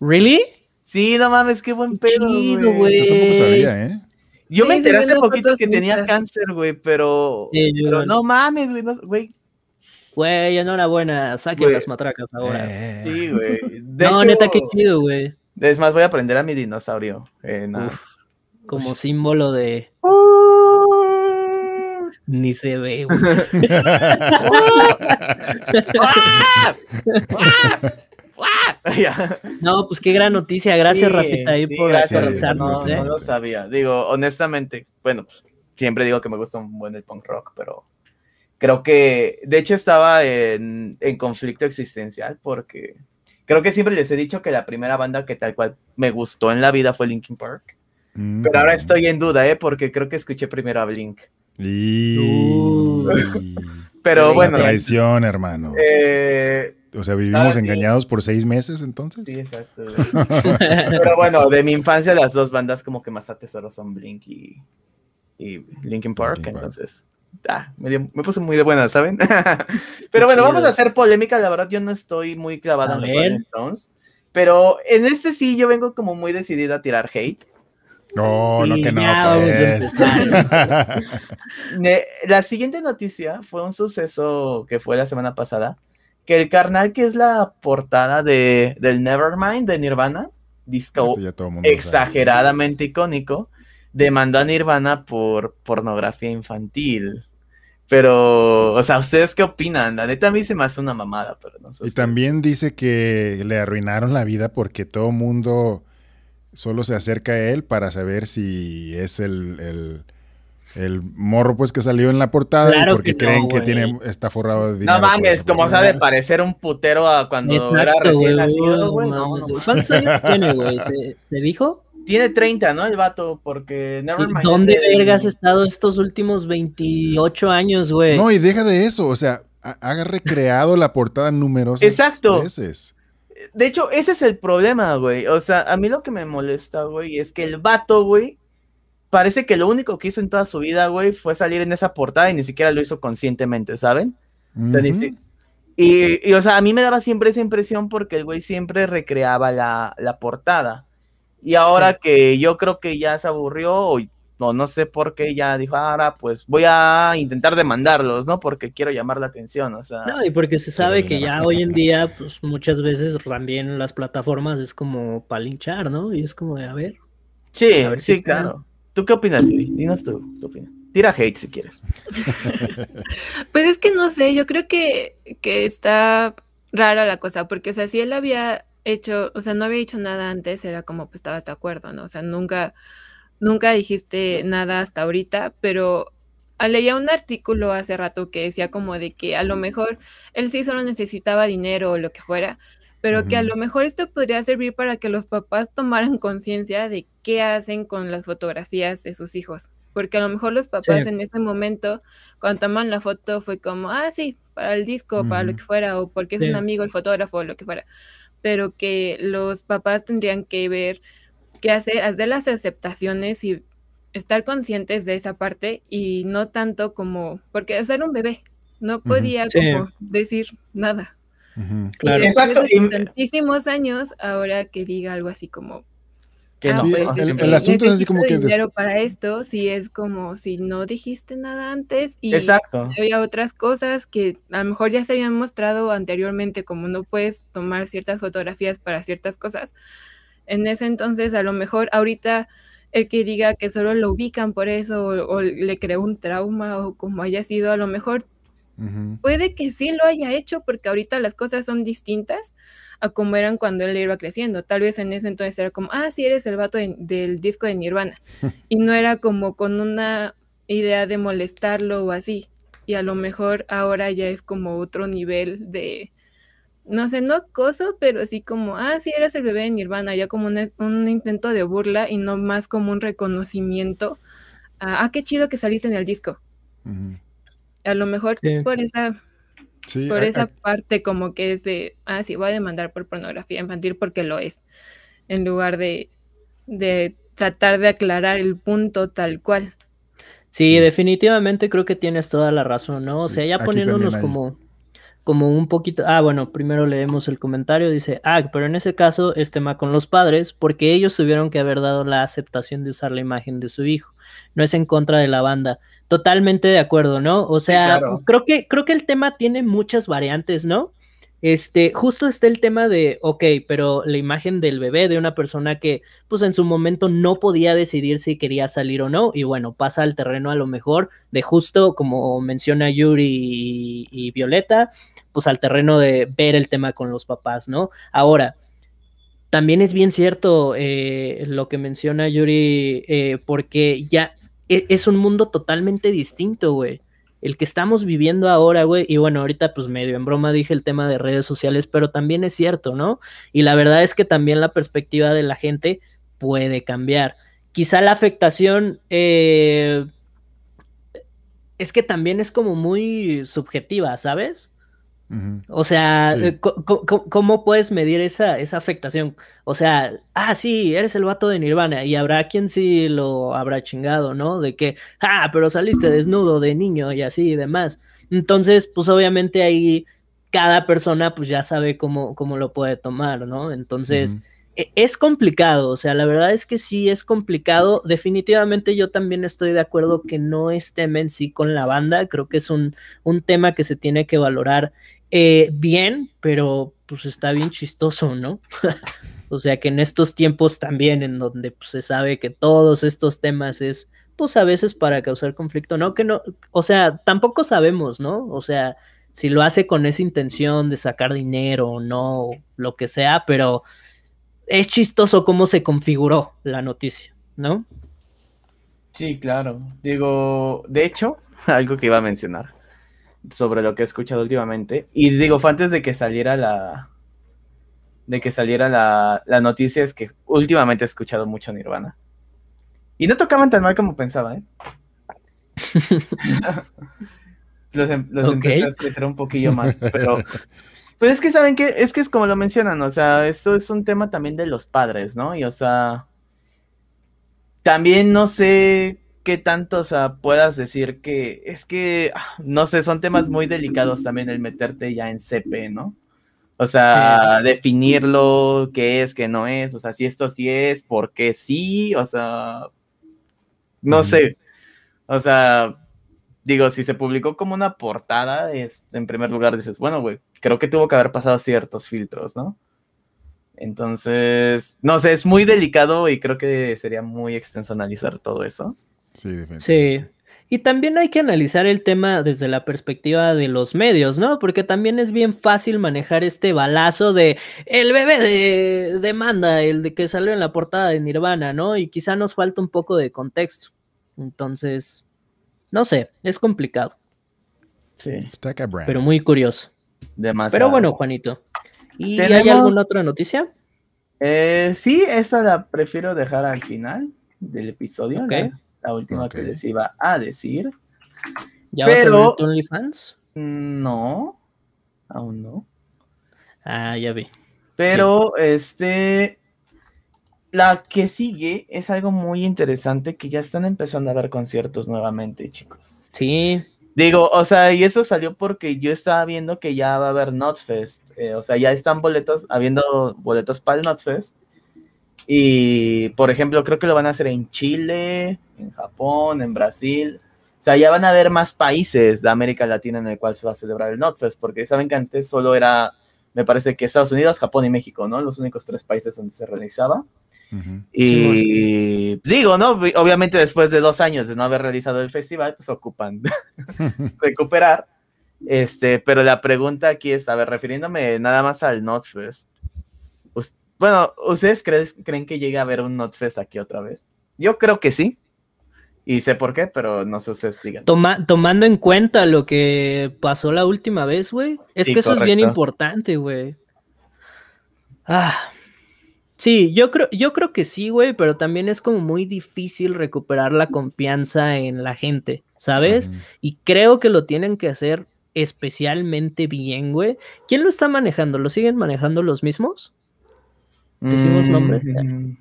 ¿Really? Sí, no mames, qué buen pedo, güey. Yo tampoco sabía, ¿eh? Yo me enteré hace poquito que tenía cáncer, güey, pero, pero no mames, güey, güey. Güey, enhorabuena, saquen las matracas ahora. Eh. Sí, güey. No, neta, qué chido, güey. Es más, voy a aprender a mi dinosaurio. como símbolo de... Ni se ve, [LAUGHS] güey. [LAUGHS] [LAUGHS] no, pues qué gran noticia. Gracias, Rafita, ahí por no, no, lo sabía. Digo, honestamente, bueno, pues, siempre digo que me gusta un buen el punk rock, pero creo que, de hecho, estaba en, en conflicto existencial porque creo que siempre les he dicho que la primera banda que tal cual me gustó en la vida fue Linkin Park. Pero ahora mm. estoy en duda, ¿eh? Porque creo que escuché primero a Blink. Pero bueno. traición, hermano. Eh, o sea, vivimos engañados por seis meses entonces. Sí, exacto. Pero bueno, de mi infancia las dos bandas como que más atesoro son Blink y, y Linkin Park, entonces... Ah, me, puse muy de buena, ¿saben? [LAUGHS] Pero bueno, vamos a hacer polémica. La verdad, yo no estoy muy clavada en los Stones. Pero en este sí, yo vengo como muy decidida a tirar hate. No, no que no. Pues. [LAUGHS] la siguiente noticia fue un suceso que fue la semana pasada, que el carnal que es la portada de, del Nevermind de Nirvana, disco exageradamente icónico, demandó a Nirvana por pornografía infantil. Pero, o sea, ¿ustedes qué opinan? La neta a mí se me hace una mamada, pero no sé. Y también dice que le arruinaron la vida porque todo mundo solo se acerca a él para saber si es el, morro pues que salió en la portada porque creen que tiene está forrado de dinero. No mames, como sabe de parecer un putero a cuando era recién nacido, güey. ¿Cuántos años tiene, güey? ¿Se, dijo? Tiene 30, ¿no? El vato, porque ¿Dónde vergas has estado estos últimos 28 años, güey? No, y deja de eso, o sea, ha recreado la portada numerosas Exacto. veces de hecho, ese es el problema, güey. O sea, a mí lo que me molesta, güey, es que el vato, güey, parece que lo único que hizo en toda su vida, güey, fue salir en esa portada y ni siquiera lo hizo conscientemente, ¿saben? o sea, y, o sea, a mí me daba siempre esa impresión porque el güey siempre recreaba la, portada. Y ahora que yo creo que ya se aburrió, o no, no sé por qué ya dijo, ahora pues voy a intentar demandarlos, ¿no? Porque quiero llamar la atención, o sea. No, y porque se sabe que ya hoy en día, pues muchas veces también las plataformas es como para linchar, ¿no? Y es como de, a ver. Sí, sí, claro. ¿Tú qué opinas, Dinos tú, tu opinión. Tira hate si quieres. [LAUGHS] pues es que no sé, yo creo que, que está rara la cosa, porque, o sea, si él había hecho, o sea, no había hecho nada antes, era como, pues estabas de acuerdo, ¿no? O sea, nunca nunca dijiste nada hasta ahorita, pero leía un artículo hace rato que decía como de que a lo mejor él sí solo necesitaba dinero o lo que fuera, pero que a lo mejor esto podría servir para que los papás tomaran conciencia de qué hacen con las fotografías de sus hijos. Porque a lo mejor los papás en ese momento, cuando toman la foto, fue como, ah, sí, para el disco, para lo que fuera, o porque es un amigo el fotógrafo, o lo que fuera. Pero que los papás tendrían que ver que hacer, hacer las aceptaciones y estar conscientes de esa parte y no tanto como, porque ser un bebé, no podía como decir nada. claro. Y Exacto. tantísimos años, ahora que diga algo así como, que ah, pues, el, asunto es así como que dinero para esto si es como si no dijiste nada antes y Exacto. había otras cosas que a lo mejor ya se habían mostrado anteriormente como no puedes tomar ciertas fotografías para ciertas cosas. En ese entonces, a lo mejor ahorita el que diga que solo lo ubican por eso o, le creó un trauma o como haya sido, a lo mejor puede que sí lo haya hecho porque ahorita las cosas son distintas a como eran cuando él iba creciendo. Tal vez en ese entonces era como, ah, sí, eres el vato del disco de Nirvana. [LAUGHS] y no era como con una idea de molestarlo o así. Y a lo mejor ahora ya es como otro nivel de, no sé, no acoso, pero sí como, ah, sí, eres el bebé de Nirvana, ya como un, intento de burla y no más como un reconocimiento. ah, qué chido que saliste en el disco. A lo mejor por esa, por esa parte como que es de, ah, sí, voy a demandar por pornografía infantil porque lo es, en lugar de, de tratar de aclarar el punto tal cual. Sí, definitivamente creo que tienes toda la razón, ¿no? O sea, ya poniéndonos como como un poquito, ah, bueno, primero leemos el comentario, dice, ah, pero en ese caso es tema con los padres, porque ellos tuvieron que haber dado la aceptación de usar la imagen de su hijo, no es en contra de la banda. Totalmente de acuerdo, ¿no? O sea, creo que creo que el tema tiene muchas variantes, ¿no? Este, justo está el tema de, ok, pero la imagen del bebé de una persona que, pues en su momento no podía decidir si quería salir o no, y bueno, pasa al terreno a lo mejor de justo, como menciona Yuri y, Violeta, pues al terreno de ver el tema con los papás, ¿no? Ahora, también es bien cierto eh, lo que menciona Yuri, eh, porque ya es un mundo totalmente distinto, güey el que estamos viviendo ahora, güey, y bueno, ahorita pues medio en broma dije el tema de redes sociales, pero también es cierto, ¿no? Y la verdad es que también la perspectiva de la gente puede cambiar. Quizá la afectación eh, es que también es como muy subjetiva, ¿sabes? O sea, eh, ¿cómo puedes medir esa, esa afectación? O sea, ah, sí, eres el vato de Nirvana y habrá quien sí lo habrá chingado, ¿no? De que, ah, pero saliste desnudo de niño y así y demás. Entonces, pues obviamente ahí cada persona pues ya sabe cómo, cómo lo puede tomar, ¿no? Entonces, e, es complicado, o sea, la verdad es que sí es complicado. Definitivamente yo también estoy de acuerdo que no es tema en sí con la banda, creo que es un, un tema que se tiene que valorar eh, bien, pero pues está bien chistoso, ¿no? [LAUGHS] o sea que en estos tiempos también, en donde pues, se sabe que todos estos temas es, pues a veces para causar conflicto, ¿no? Que no, o sea, tampoco sabemos, ¿no? O sea, si lo hace con esa intención de sacar dinero o no, lo que sea, pero es chistoso cómo se configuró la noticia, ¿no? Sí, claro. Digo, de hecho, [LAUGHS] algo que iba a mencionar sobre lo que he escuchado últimamente. Y digo, fue antes de que saliera la. De que saliera la, la noticia, es que últimamente he escuchado mucho Nirvana. Y no tocaban tan mal como pensaba, ¿eh? [LAUGHS] los, em, los empecé a crecer un poquillo más, pero. Pues es que saben que, es que es como lo mencionan, o sea, esto es un tema también de los padres, ¿no? Y o sea. También no sé qué tanto, o sea, puedas decir que es que, ah, no sé, son temas muy delicados también el meterte ya en CP, ¿no? O sea, definirlo, qué es, qué no es, o sea, si esto sí es, por qué sí, o sea, no sé. O sea, digo, si se publicó como una portada, es, en primer lugar dices, bueno, güey, creo que tuvo que haber pasado ciertos filtros, ¿no? Entonces, no sé, es muy delicado y creo que sería muy extenso analizar todo eso. Sí, Y también hay que analizar el tema desde la perspectiva de los medios, ¿no? Porque también es bien fácil manejar este balazo de el bebé de demanda, el de que salió en la portada de Nirvana, ¿no? Y quizá nos falta un poco de contexto. Entonces, no sé, es complicado. Sí. Pero muy curioso. Demasiado. Pero bueno, Juanito. ¿Y hay alguna otra noticia? Eh, sí, esa la prefiero dejar al final del episodio. Okay la última que les iba a decir. ¿Ya pero, vas a OnlyFans? No, aún no. Ah, ya vi. Pero este, la que sigue es algo muy interesante que ya están empezando a ver conciertos nuevamente, chicos. Sí. Digo, o sea, y eso salió porque yo estaba viendo que ya va a haber Notfest. Eh, o sea, ya están boletos, habiendo boletos para el Notfest. Y, por ejemplo, creo que lo van a hacer en Chile, en Japón, en Brasil. O sea, ya van a haber más países de América Latina en el cual se va a celebrar el NotFest, porque saben que antes solo era, me parece que Estados Unidos, Japón y México, ¿no? Los únicos tres países donde se realizaba. Y digo, ¿no? Obviamente después de dos años de no haber realizado el festival, pues ocupan [LAUGHS] [LAUGHS] recuperar. Este, pero la pregunta aquí es, a ver, refiriéndome nada más al NotFest, bueno, ¿ustedes creen que llegue a haber un NotFest aquí otra vez? Yo creo que sí. Y sé por qué, pero no sé ustedes digan. tomando en cuenta lo que pasó la última vez, güey. Es que eso es bien importante, güey. Ah. Sí, yo creo, yo creo que sí, güey, pero también es como muy difícil recuperar la confianza en la gente, ¿sabes? Y creo que lo tienen que hacer especialmente bien, güey. ¿Quién lo está manejando? ¿Lo siguen manejando los mismos? ¿Decimos nombre? Mm,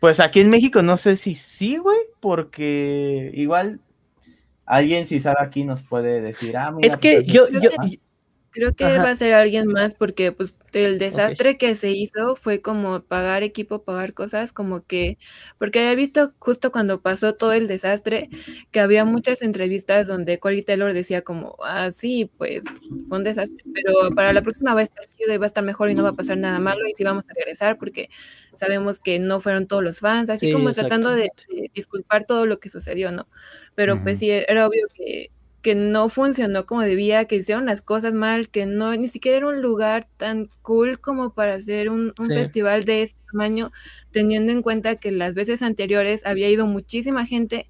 pues aquí en México no sé si sí, güey, porque igual alguien si sabe aquí nos puede decir, ah, mira, Es que pues, yo, yo, Creo que va a ser alguien más porque pues el desastre que se hizo fue como pagar equipo, pagar cosas, como que, porque había visto justo cuando pasó todo el desastre, que había muchas entrevistas donde Corey Taylor decía como, ah, sí, pues fue un desastre, pero para la próxima va a estar chido y va a estar mejor y no va a pasar nada malo y sí vamos a regresar porque sabemos que no fueron todos los fans, así como tratando de, disculpar todo lo que sucedió, ¿no? Pero pues sí, era obvio que que no funcionó como debía, que hicieron las cosas mal, que no, ni siquiera era un lugar tan cool como para hacer un, festival de ese tamaño, teniendo en cuenta que las veces anteriores había ido muchísima gente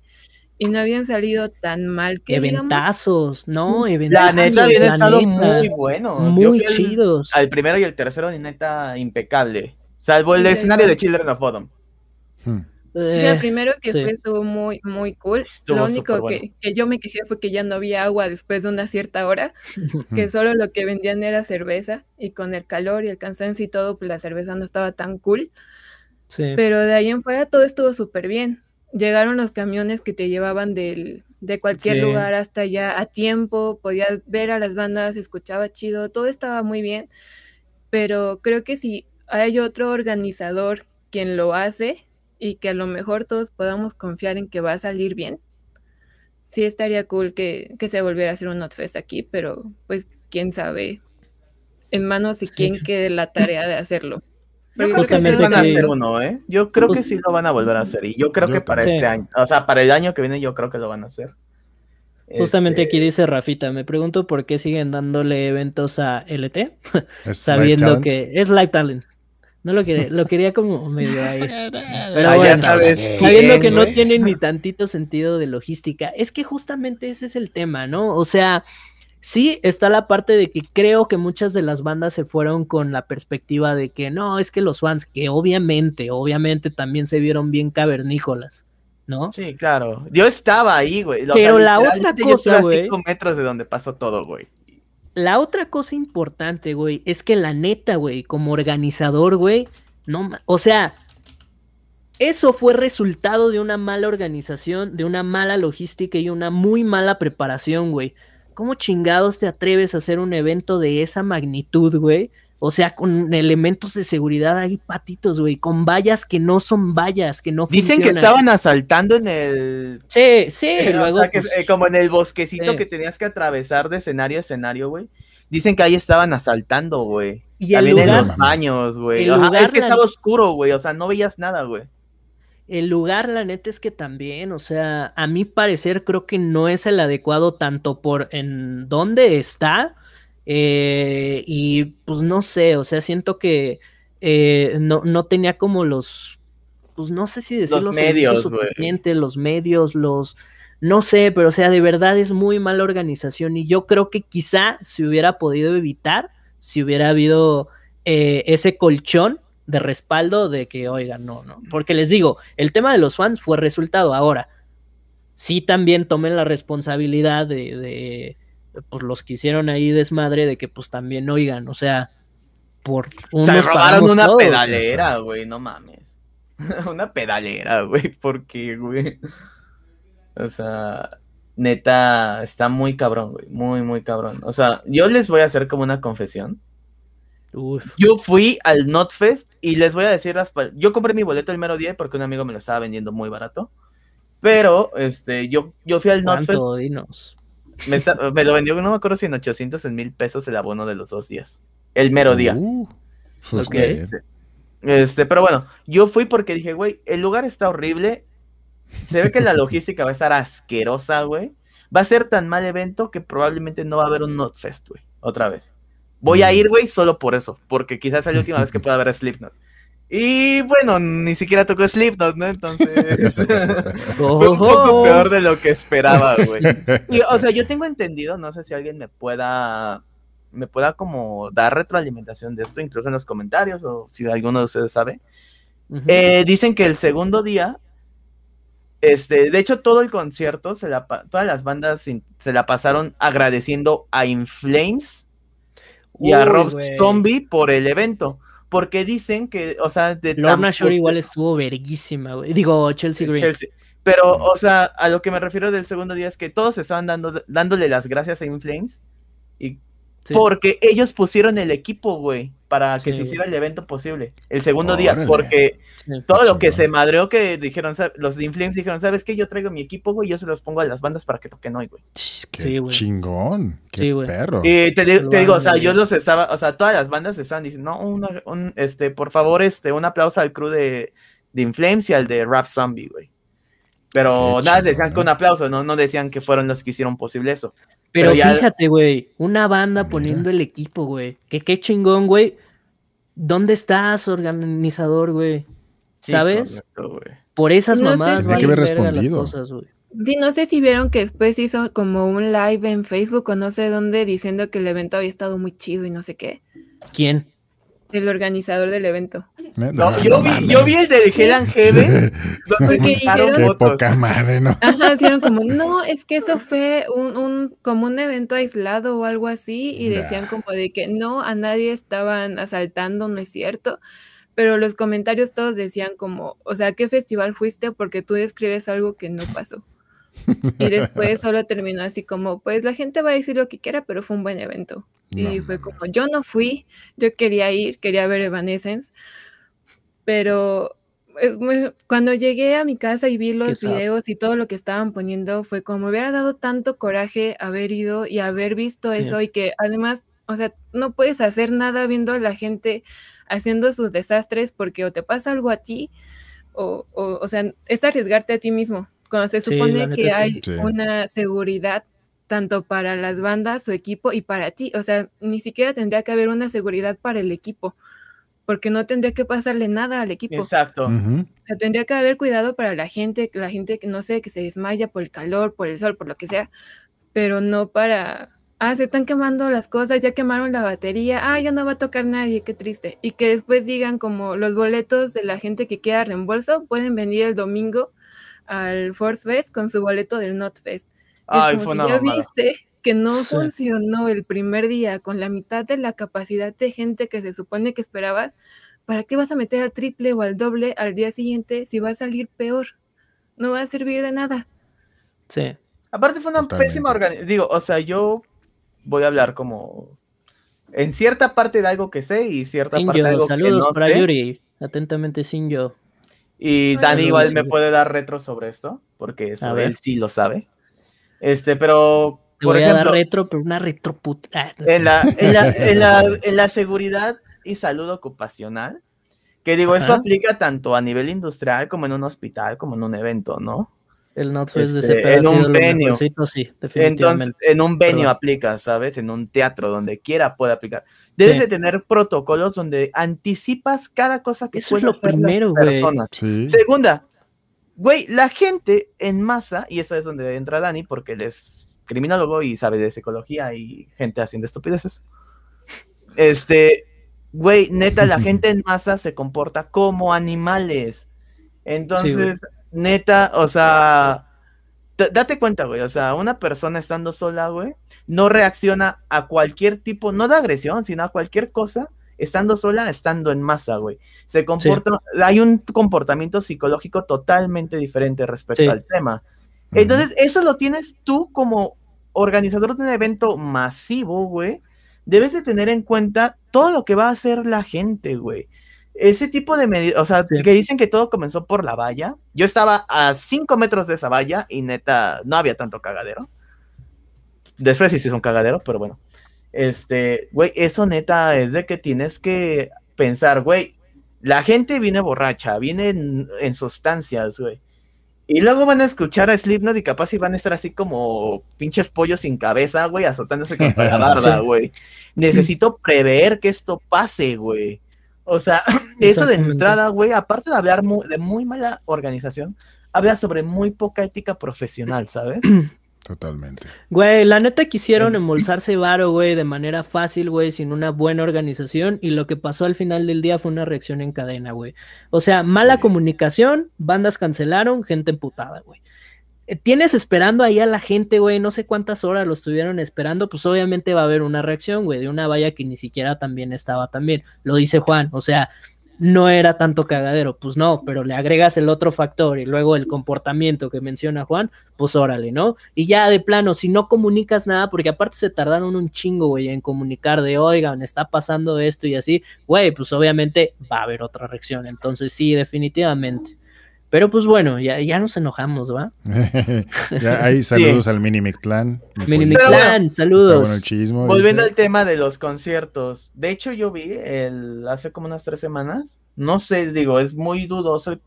y no habían salido tan mal que Eventazos, ¿no? Eventazos, la neta habían estado muy buenos. Muy chidos. Al, primero y el tercero, neta, impecable. Salvo el escenario de Children of Bodom. Hmm. Sí, el primero que fue estuvo muy, muy cool. Lo único que, yo me quejé fue que ya no había agua después de una cierta hora, [LAUGHS] que solo lo que vendían era cerveza y con el calor y el cansancio y todo, pues la cerveza no estaba tan cool. Pero de ahí en fuera todo estuvo súper bien. Llegaron los camiones que te llevaban del, de cualquier lugar hasta allá a tiempo, podías ver a las bandas, escuchaba chido, todo estaba muy bien. Pero creo que si hay otro organizador quien lo hace, y que a lo mejor todos podamos confiar en que va a salir bien. Sí estaría cool que, se volviera a hacer un NotFest aquí, pero pues quién sabe en manos de quién quede la tarea de hacerlo. Yo creo que sí van a hacer uno, ¿eh? Yo creo que sí lo van a volver a hacer y yo creo que para este año, o sea, para el año que viene yo creo que lo van a hacer. Justamente aquí este dice Rafita, me pregunto por qué siguen dándole eventos a LT, [LAUGHS] sabiendo que es Live Talent. No lo quería, lo quería como medio ahí. [LAUGHS] Pero ah, bueno, sabiendo que no tiene ni [LAUGHS] tantito sentido de logística. Es que justamente ese es el tema, ¿no? O sea, sí está la parte de que creo que muchas de las bandas se fueron con la perspectiva de que no, es que los fans, que obviamente, obviamente también se vieron bien cavernícolas. ¿No? Sí, claro. Yo estaba ahí, güey. Pero la otra cosa, güey. cinco metros de donde pasó todo, güey la otra cosa importante, güey, es que la neta, güey, como organizador, güey, no, o sea, eso fue resultado de una mala organización, de una mala logística y una muy mala preparación, güey. ¿Cómo chingados te atreves a hacer un evento de esa magnitud, güey? O sea, con elementos de seguridad ahí patitos, güey, con vallas que no son vallas, que no Dicen que estaban asaltando en el... Sí, sí, luego, pues, eh, como en el bosquecito que tenías que atravesar de escenario a escenario, güey. Dicen que ahí estaban asaltando, güey. Y el lugar, en los baños, güey. Es que estaba oscuro, güey, o sea, no veías nada, güey. El lugar, la neta, es que también, o sea, a mi parecer creo que no es el adecuado tanto por en dónde está, eh, y pues no sé, o sea, siento que eh, no, no, tenía como los, pues no sé si decir los, medios suficientes, los medios, los, no sé, pero o sea, de verdad es muy mala organización y yo creo que quizá se hubiera podido evitar si hubiera habido eh, ese colchón de respaldo de que, oigan, no, no, porque les digo, el tema de los fans fue resultado ahora. Sí también tomen la responsabilidad de pues los que hicieron ahí desmadre de que pues también oigan, o sea, por unos Se robaron una pedalera, güey, no mames. [LAUGHS] una pedalera, güey, porque, güey. O sea, neta, está muy cabrón, güey, muy, muy cabrón. O sea, yo les voy a hacer como una confesión. Yo fui al Notfest y les voy a decir, yo compré mi boleto el mero día porque un amigo me lo estaba vendiendo muy barato. Pero, este, yo, yo fui al Notfest. Me, lo vendió, no me acuerdo si en 800 en mil pesos el abono de los dos días. El mero día. Uh, pues este, este, pero bueno, yo fui porque dije, güey, el lugar está horrible. Se ve que la [LAUGHS] logística va a estar asquerosa, güey. Va a ser tan mal evento que probablemente no va a haber un Notfest, güey. Otra vez. Voy a mm. ir, güey, solo por eso. Porque quizás es la última vez que pueda a Slipknot. Y bueno, ni siquiera tocó Slipknot, ¿no? Entonces. [LAUGHS] fue un poco peor de lo que esperaba, güey. [LAUGHS] Y, o sea, yo tengo entendido, no sé si alguien me pueda. Me pueda como dar retroalimentación de esto, incluso en los comentarios, o si alguno de ustedes sabe. Eh, dicen que el segundo día. Este, de hecho, todo el concierto, se la, todas las bandas se la pasaron agradeciendo a Inflames y a Rob Zombie por el evento porque dicen que, o sea, de Lorna Shore igual estuvo verguísima, güey. Digo, Chelsea Green. Pero, o sea, a lo que me refiero del segundo día es que todos estaban dando, dándole las gracias a Inflames y porque ellos pusieron el equipo, güey, para que se hiciera el evento posible. El segundo día, porque todo lo que se madreó que dijeron, los de Inflames dijeron, ¿sabes qué? Yo traigo mi equipo, güey, yo se los pongo a las bandas para que toquen hoy, güey. Qué chingón, qué perro. Y te, digo, o sea, yo los estaba, o sea, todas las bandas estaban diciendo, no, un, este, por favor, este, un aplauso al crew de, de Inflames y al de Rap Zombie, güey. Pero nada, decían que un aplauso, ¿no? No decían que fueron los que hicieron posible eso. Pero, fíjate, güey, una banda poniendo el equipo, güey. Que qué chingón, güey. ¿Dónde estás, organizador, güey? ¿Sabes? Por esas no mamás sé que haber respondido. sí, no sé si vieron que después hizo como un live en Facebook o no sé dónde diciendo que el evento había estado muy chido y no sé qué. ¿Quién? El organizador del evento. No, yo, vi, yo vi el de Hell and Heaven. [LAUGHS] Porque dijeron. Qué poca madre, ¿no? Ajá, dijeron como, no, es que eso fue un, un, como un evento aislado o algo así. Y decían como de que no, a nadie estaban asaltando, no es cierto. Pero los comentarios todos decían como, o sea, ¿qué festival fuiste? Porque tú describes algo que no pasó. Y después solo terminó así como, pues la gente va a decir lo que quiera, pero fue un buen evento. Y fue como, yo no fui, yo quería ir, quería ver Evanescence, pero cuando llegué a mi casa y vi los videos y todo lo que estaban poniendo, fue como me hubiera dado tanto coraje haber ido y haber visto eso y que además, o sea, no puedes hacer nada viendo a la gente haciendo sus desastres porque o te pasa algo a ti o, o, o sea, es arriesgarte a ti mismo. Cuando se supone que hay una seguridad tanto para las bandas, o equipo y para ti. O sea, ni siquiera tendría que haber una seguridad para el equipo, porque no tendría que pasarle nada al equipo. Exacto. O sea, tendría que haber cuidado para la gente, la gente que no sé, que se desmaya por el calor, por el sol, por lo que sea, pero no para, ah, se están quemando las cosas, ya quemaron la batería, ah, ya no va a tocar nadie, qué triste. Y que después digan como los boletos de la gente que quiera reembolso pueden venir el domingo al Force Fest con su boleto del Not Fest. Ay, como si ya viste que no funcionó el primer día con la mitad de la capacidad de gente que se supone que esperabas, ¿para qué vas a meter al triple o al doble al día siguiente si va a salir peor? No va a servir de nada. Sí. Aparte fue una pésima organización. Digo, o sea, yo voy a hablar como en cierta parte de algo que sé y cierta parte de algo que no para Yuri. Atentamente sin yo. Y Dani igual me puede dar retro sobre esto, porque eso él sí lo sabe. Este, pero. Por ejemplo, retro, pero una retro puta. Ah, en, la, en, la, [LAUGHS] en, la, en, la, seguridad y salud ocupacional, que digo, eso aplica tanto a nivel industrial como en un hospital, como en un evento, ¿no? El NotFest de ese En un venio. Sí, Entonces, en un venio aplica, ¿sabes? En un teatro, donde quiera puede aplicar. Debes de tener protocolos donde anticipas cada cosa que Eso es lo primero, personas. Segunda, Güey, la gente en masa, y eso es donde entra Dani, porque él es criminólogo y sabe de psicología y gente haciendo estupideces. Este, güey, neta, la [LAUGHS] gente en masa se comporta como animales. Entonces, neta, o sea, date cuenta, güey, o sea, una persona estando sola, güey, no reacciona a cualquier tipo, no de agresión, sino a cualquier cosa estando sola, estando en masa, güey. Se comporta, hay un comportamiento psicológico totalmente diferente respecto al tema. Entonces, eso lo tienes tú como organizador de un evento masivo, güey. Debes de tener en cuenta todo lo que va a hacer la gente, güey. Ese tipo de medidas, o sea, que dicen que todo comenzó por la valla. Yo estaba a 5 metros de esa valla y neta, no había tanto cagadero. Después sí se hizo un cagadero, pero bueno. Este, güey, eso neta es de que tienes que pensar, güey, la gente viene borracha, viene en, sustancias, güey. Y luego van a escuchar a Slipknot y capaz y van a estar así como pinches pollos sin cabeza, güey, azotándose [LAUGHS] con la barda, güey. Necesito prever que esto pase, güey. O sea, [CLEARS THROAT] eso de entrada, güey, aparte de hablar de muy mala organización, habla sobre muy poca ética profesional, ¿sabes? [CLEARS THROAT] Totalmente. Güey, la neta quisieron embolsarse varo, güey, de manera fácil, güey, sin una buena organización. Y lo que pasó al final del día fue una reacción en cadena, güey. O sea, mala comunicación, bandas cancelaron, gente emputada, güey. Eh, tienes esperando ahí a la gente, güey, no sé cuántas horas lo estuvieron esperando, pues obviamente va a haber una reacción, güey, de una valla que ni siquiera también estaba también. Lo dice Juan, o sea, no era tanto cagadero, pues no, pero le agregas el otro factor y luego el comportamiento que menciona Juan, pues órale, ¿no? Y ya de plano, si no comunicas nada, porque aparte se tardaron un chingo, güey, en comunicar de, oigan, está pasando esto y así, güey, pues obviamente va a haber otra reacción, entonces sí, definitivamente. Pero pues bueno, ya, ya nos enojamos, ¿va? [LAUGHS] ya hay saludos al Mini Clan. Mini Clan, saludos. Volviendo al tema de los conciertos. De hecho, yo vi el hace como unas tres semanas. No sé, digo, es muy dudoso el,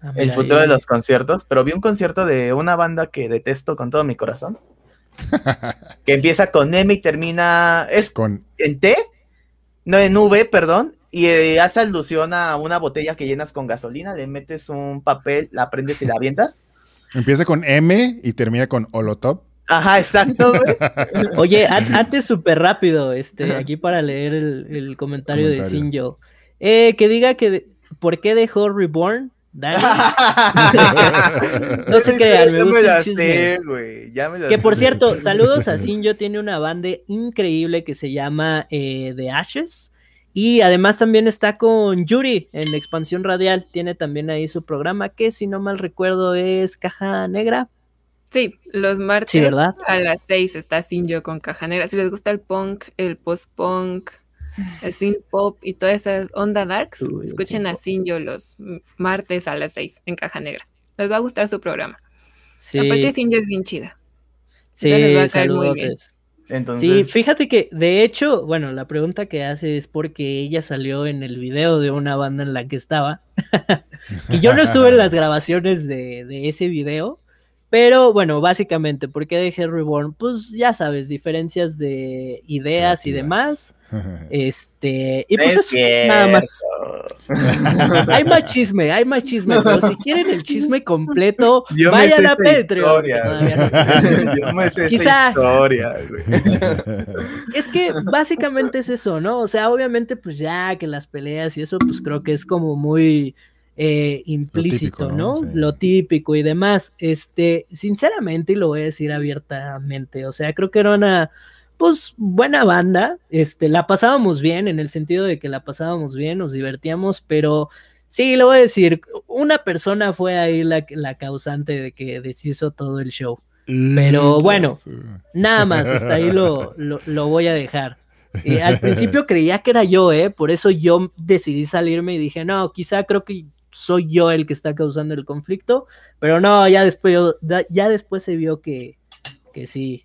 ah, futuro de los conciertos, pero vi un concierto de una banda que detesto con todo mi corazón. [LAUGHS] que empieza con M y termina. Es con. En T. No, en V, perdón y eh, hace alusión a una botella que llenas con gasolina, le metes un papel, la prendes y la avientas. Empieza con M y termina con Olotop. Ajá, exacto, güey. [LAUGHS] Oye, antes súper rápido, este, aquí para leer el, comentario, de Sinjo. Eh, que diga que por qué dejó Reborn. [LAUGHS] no sé qué, me gusta Que por cierto, saludos a [LAUGHS] Sinjo, tiene una banda increíble que se llama eh, The Ashes. Y además también está con Yuri en Expansión Radial. Tiene también ahí su programa que, si no mal recuerdo, es Caja Negra. Sí, los martes ¿verdad? a las seis está Sin Yo con Caja Negra. Si les gusta el punk, el post-punk, [LAUGHS] el synth pop y toda esa onda darks, escuchen a Sin Yo los martes a las seis en Caja Negra. Les va a gustar su programa. Sí. Aparte, Sin Yo es bien chida. Sí, les va a caer muy bien. Sí, fíjate que de hecho, bueno, la pregunta que hace es porque ella salió en el video de una banda en la que estaba. [LAUGHS] y yo no estuve en las [LAUGHS] grabaciones de, de ese video, pero bueno, básicamente, ¿por qué dejé Reborn? Pues ya sabes, diferencias de ideas y demás. Este, y pues nada más. hay más chisme, hay más chisme, pero si quieren el chisme completo, vayan a Patreon. [LAUGHS] Quizá... es que básicamente es eso, ¿no? O sea, obviamente, pues ya que las peleas y eso, pues creo que es como muy eh, implícito, ¿no? Lo típico y demás. Este, sinceramente, y lo voy a decir abiertamente, o sea, creo que era una pues buena banda, este, la pasábamos bien en el sentido de que la pasábamos bien, nos divertíamos, pero sí, lo voy a decir, una persona fue ahí la, la causante de que deshizo todo el show. Pero bueno, nada más, hasta ahí lo, lo, voy a dejar. al principio [LAUGHS] creía que era yo, ¿eh? Por eso yo decidí salirme y dije, no, quizá creo que soy yo el que está causando el conflicto, pero no, ya después, ya después se vio que, que sí,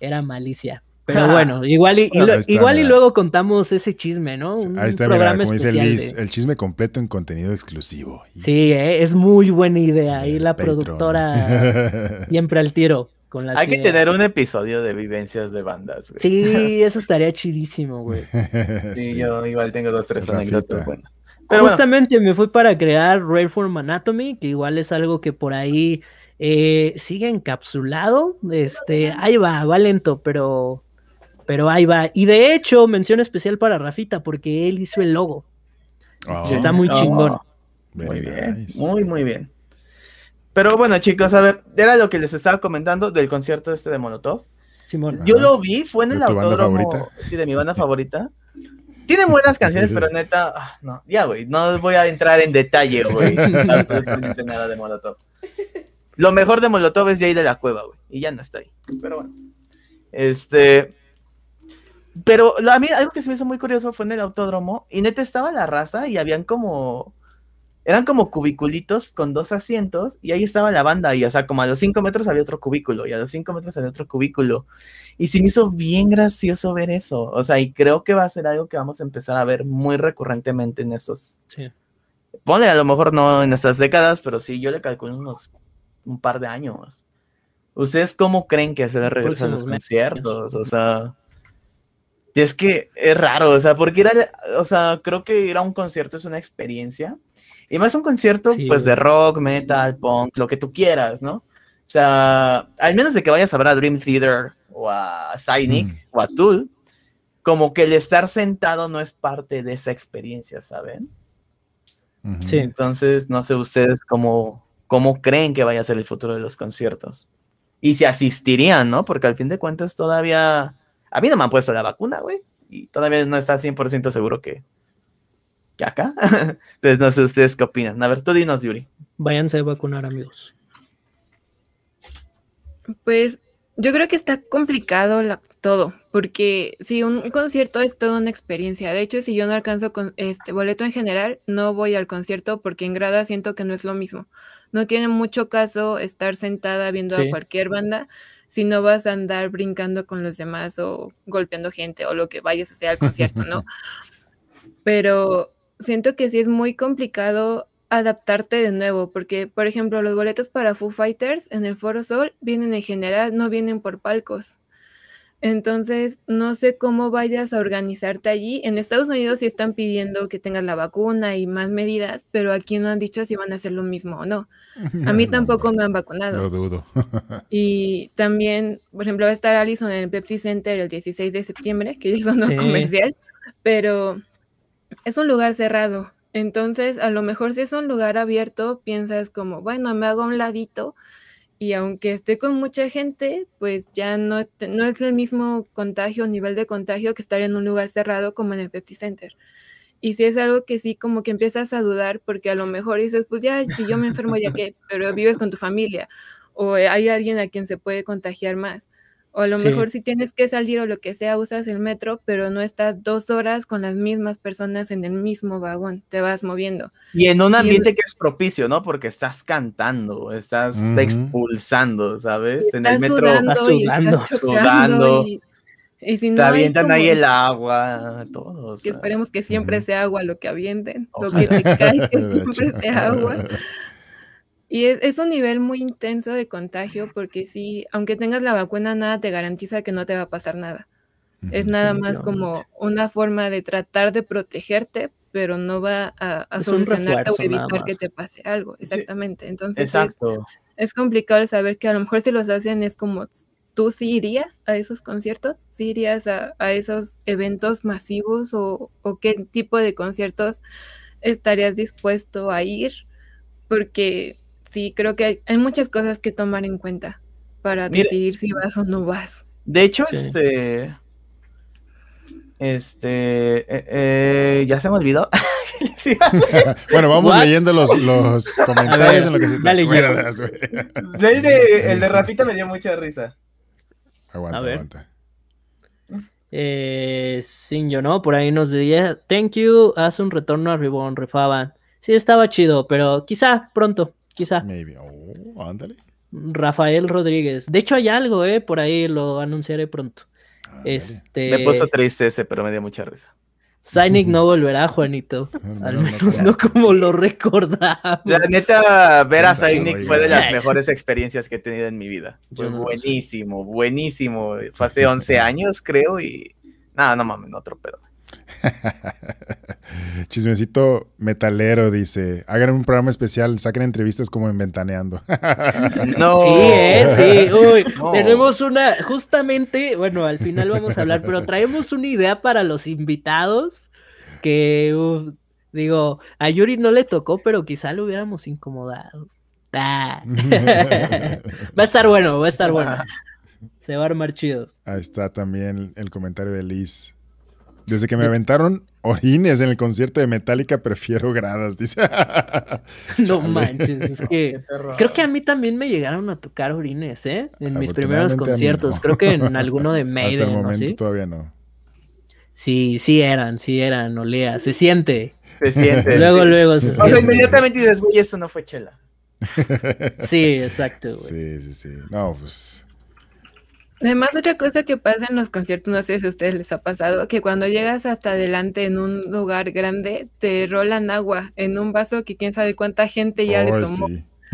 era malicia. Pero [LAUGHS] bueno, igual y, igual y luego contamos ese chisme, ¿no? ahí está, mira, como dice Liz, el chisme completo en contenido exclusivo. Sí, eh, es muy buena idea. Ahí la productora [LAUGHS] siempre al tiro. Con las Hay que tener un episodio de vivencias de bandas, güey. Sí, [LAUGHS] eso estaría chidísimo, güey. sí, yo igual tengo dos, tres anécdotas buenas. Justamente me fui para crear Rareform Anatomy, que igual es algo que por ahí eh, sigue encapsulado. Este, ahí va, va lento, pero pero ahí va. Y de hecho, mención especial para Rafita, porque él hizo el logo. Oh. Está muy chingón. Oh. muy bien, muy, muy bien. Pero bueno, chicos, a ver, era lo que les estaba comentando del concierto este de Molotov. Simón. Yo lo vi, fue en el autódromo sí, de mi banda [LAUGHS] favorita. Tiene buenas canciones, pero neta, ah, no, ya, güey, no voy a entrar en detalle, güey. [LAUGHS] absolutamente nada de Molotov. Lo mejor de Molotov es de ahí de la cueva, güey, y ya no está ahí. Pero bueno. Este, pero a mí algo que se me hizo muy curioso fue en el autódromo y neta estaba la raza y habían como eran como cubiculitos con dos asientos y ahí estaba la banda y o sea, como a los cinco metros había otro cubículo y a los cinco metros había otro cubículo. Y se me hizo bien gracioso ver eso. O sea, y creo que va a ser algo que vamos a empezar a ver muy recurrentemente en estos. Sí. Ponle a lo mejor no en estas décadas, pero sí, yo le calculo unos un par de años. ¿Ustedes cómo creen que se le regresan los conciertos? O sea, Y es que es raro, o sea, porque ir o sea, creo que ir a un concierto es una experiencia. Y más un concierto, pues, de rock, metal, punk, lo que tú quieras, ¿no? O sea, al menos de que vayas a ver a Dream Theater o a Cynic o a Tool, como que el estar sentado no es parte de esa experiencia, ¿saben? Sí. Entonces, no sé ustedes cómo, cómo creen que vaya a ser el futuro de los conciertos. Y si asistirían, ¿no? Porque al fin de cuentas todavía... A mí no me han puesto la vacuna, güey. Y todavía no está 100% seguro que, que acá. [LAUGHS] Entonces, no sé ustedes qué opinan. A ver, tú dinos, Yuri. Váyanse a vacunar, amigos. Pues yo creo que está complicado todo, porque si un, concierto es toda una experiencia. De hecho, si yo no alcanzo con este boleto en general, no voy al concierto porque en grada siento que no es lo mismo. No tiene mucho caso estar sentada viendo a cualquier banda si no vas a andar brincando con los demás o golpeando gente o lo que vayas a hacer al concierto, ¿no? [LAUGHS] Pero siento que sí es muy complicado adaptarte de nuevo, porque, por ejemplo, los boletos para Foo Fighters en el Foro Sol vienen en general, no vienen por palcos. Entonces, no sé cómo vayas a organizarte allí. En Estados Unidos sí están pidiendo que tengas la vacuna y más medidas, pero aquí no han dicho si van a hacer lo mismo o no. [LAUGHS] A mí tampoco me han vacunado. Lo dudo. [LAUGHS] y también, por ejemplo, va a estar Allison en el Pepsi Center el 16 de septiembre, que es un comercial, pero es un lugar cerrado. Entonces, a lo mejor si es un lugar abierto, piensas como, bueno, me hago un ladito y aunque esté con mucha gente, pues ya no, no es el mismo contagio, nivel de contagio que estar en un lugar cerrado como en el Pepsi Center. Y si es algo que sí, como que empiezas a dudar, porque a lo mejor dices, pues ya, si yo me enfermo ya que, pero vives con tu familia, o hay alguien a quien se puede contagiar más. O a lo mejor si tienes que salir o lo que sea, usas el metro, pero no estás dos horas con las mismas personas en el mismo vagón, te vas moviendo. Y en un ambiente que es propicio, ¿no? Porque estás cantando, estás expulsando, ¿sabes? en el metro sudando, sudando. Y, si no te avientan ahí el agua, todos. Que esperemos que siempre sea agua lo que avienten, lo que te cae, que [LAUGHS] siempre sea agua. [LAUGHS] Y es, un nivel muy intenso de contagio porque sí, aunque tengas la vacuna, nada te garantiza que no te va a pasar nada. Es nada más como una forma de tratar de protegerte, pero no va a, a solucionarte o evitar que te pase algo. Exactamente. Entonces es, complicado saber que a lo mejor si los hacen es como tú sí irías a esos conciertos, sí irías a, esos eventos masivos o, o qué tipo de conciertos estarías dispuesto a ir, porque sí, creo que hay, muchas cosas que tomar en cuenta para decidir si vas o no vas. De hecho, este. Este. Eh, eh, ya se me olvidó. [LAUGHS] [LAUGHS] bueno, vamos leyendo los, los [LAUGHS] comentarios en lo que se te acuerdas, El de, el de Rafita me dio mucha risa. Aguanta, aguanta. Eh, sin yo no, por ahí nos decía, thank you, haz un retorno a Ribón, rifaban. Sí, estaba chido, pero quizá pronto quizá. Oh, Rafael Rodríguez. De hecho, hay algo, ¿eh? Por ahí lo anunciaré pronto. este... Me puso triste ese, pero me dio mucha risa. Cynic no volverá, Juanito. [LAUGHS] Al menos no, como lo recordamos. La neta, ver a Cynic fue de las mejores experiencias que he tenido en mi vida. Fue buenísimo, buenísimo. Fue hace 11 [LAUGHS] años, creo, y nada, no mames, otro pedo. [LAUGHS] Chismecito metalero dice, hagan un programa especial, saquen entrevistas como en Ventaneando. [LAUGHS] no. Sí, ¿eh? sí. [LAUGHS] Uy, tenemos una, justamente, bueno, al final vamos a hablar, pero traemos una idea para los invitados que, digo, a Yuri no le tocó, pero quizá lo hubiéramos incomodado. Ah. va a estar bueno, va a estar bueno. Se va a armar chido. Ahí está también el comentario de Liz. Desde que me aventaron orines en el concierto de Metallica, prefiero gradas, dice. [LAUGHS] no manches, es que creo que a mí también me llegaron a tocar orines, ¿eh? En mis primeros conciertos. Creo que en [LAUGHS] alguno de Maiden. Hasta el momento todavía no. Sí, sí eran, sí eran, olea, se siente. Se siente. [LAUGHS] luego, luego se o sea, inmediatamente dices, güey, esto no fue chela. sí, exacto, güey. Sí, sí, sí. No, pues Además, otra cosa que pasa en los conciertos, no sé si a ustedes les ha pasado, que cuando llegas hasta adelante en un lugar grande, te rolan agua en un vaso que quién sabe cuánta gente ya le tomó.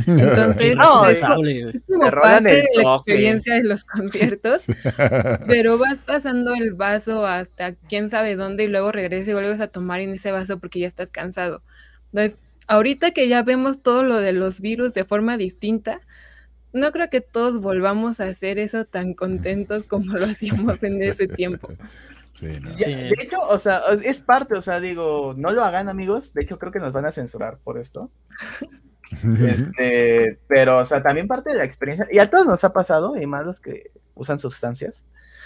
Entonces, [LAUGHS] No, es, es como parte de la experiencia de los conciertos, [LAUGHS] pero vas pasando el vaso hasta quién sabe dónde y luego regresas y vuelves a tomar en ese vaso porque ya estás cansado. Entonces, ahorita que ya vemos todo lo de los virus de forma distinta, no creo que todos volvamos a hacer eso tan contentos [LAUGHS] como lo hacíamos en ese tiempo. Sí, no. Ya, Sí. De hecho, o sea, es parte, o sea, digo, no lo hagan amigos, de hecho creo que nos van a censurar por esto. [LAUGHS] Este, pero, o sea, también parte de la experiencia, y a todos nos ha pasado, y más los que usan sustancias.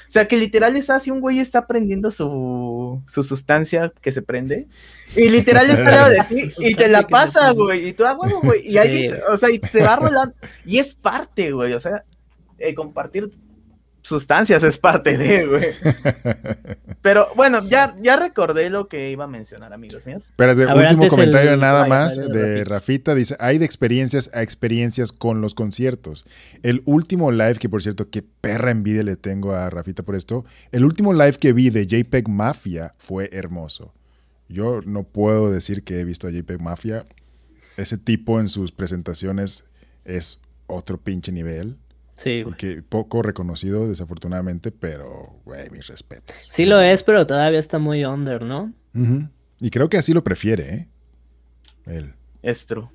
O sea, que literal está así, un güey está prendiendo su, su sustancia que se prende, y literal está al lado de [LAUGHS] ti, y te la pasa, güey, y tú, ah, huevo, güey, y alguien, o sea, y se va [LAUGHS] rolando, y es parte, güey, o sea, eh, compartir sustancias es parte de, güey. [LAUGHS] Pero bueno, ya, ya recordé lo que iba a mencionar, amigos míos. Espérate, A último comentario el- nada más de Rafita. Rafita. Dice, hay de experiencias a experiencias con los conciertos. El último live, que por cierto, qué perra envidia le tengo a Rafita por esto. El último live que vi de JPEG Mafia fue hermoso. Yo no puedo decir que he visto a JPEG Mafia. Ese tipo en sus presentaciones es otro pinche nivel. Sí, Y que poco reconocido, desafortunadamente, pero, güey, mis respetos. Sí lo es, pero todavía está muy under, ¿no? Y creo que así lo prefiere, ¿eh? Él. Es true.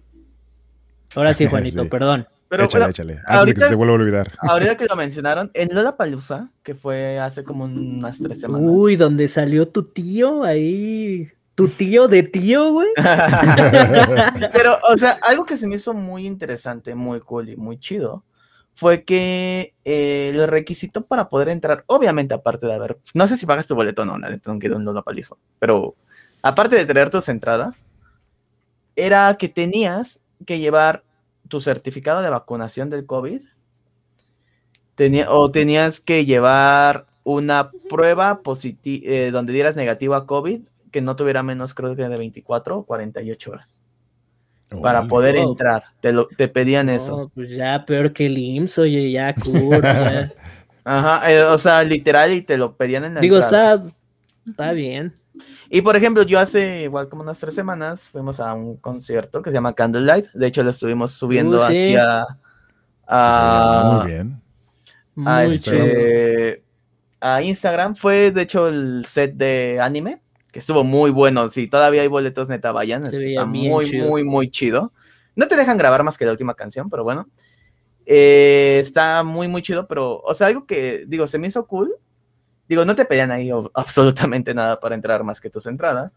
Ahora sí, [LAUGHS] Juanito, Sí. perdón. Pero échale, bueno, échale. Antes de que ahorita- se te vuelva a olvidar. [LAUGHS] ahorita que lo [LAUGHS] mencionaron, en Lollapalooza, que fue hace como unas tres semanas. Uy, donde salió tu tío ahí. Tu tío de tío, güey. Pero, o sea, algo que se me hizo muy interesante, muy cool y muy chido, fue que eh, el requisito para poder entrar, obviamente aparte de haber, no sé si pagas tu boleto o no, neta, no un Lollapalooza, pero aparte de tener tus entradas, era que tenías que llevar tu certificado de vacunación del COVID, tenía, o tenías que llevar una prueba positiva, donde dieras negativo a COVID, que no tuviera menos, creo que de 24 o 48 horas para poder entrar. Te, lo, te pedían eso. Pues ya peor que el IMSS, oye, ya ya. [LAUGHS] Ajá, eh, o sea, literal, y te lo pedían en la Digo, entrada. está, está bien. Y por ejemplo, yo hace igual como unas tres semanas fuimos a un concierto que se llama Candlelight. De hecho, lo estuvimos subiendo Uh, sí. aquí a, a, Muy bien. a Muy este- a Instagram. Fue de hecho el set de anime, que estuvo muy bueno. Si todavía hay boletos, neta, vayan. Se está muy, chido. muy, muy chido. No te dejan grabar más que la última canción, pero bueno. Eh, está muy, muy chido, pero, o sea, algo que, digo, se me hizo cool. Digo, no te pedían ahí [LAUGHS] absolutamente nada para entrar más que tus entradas.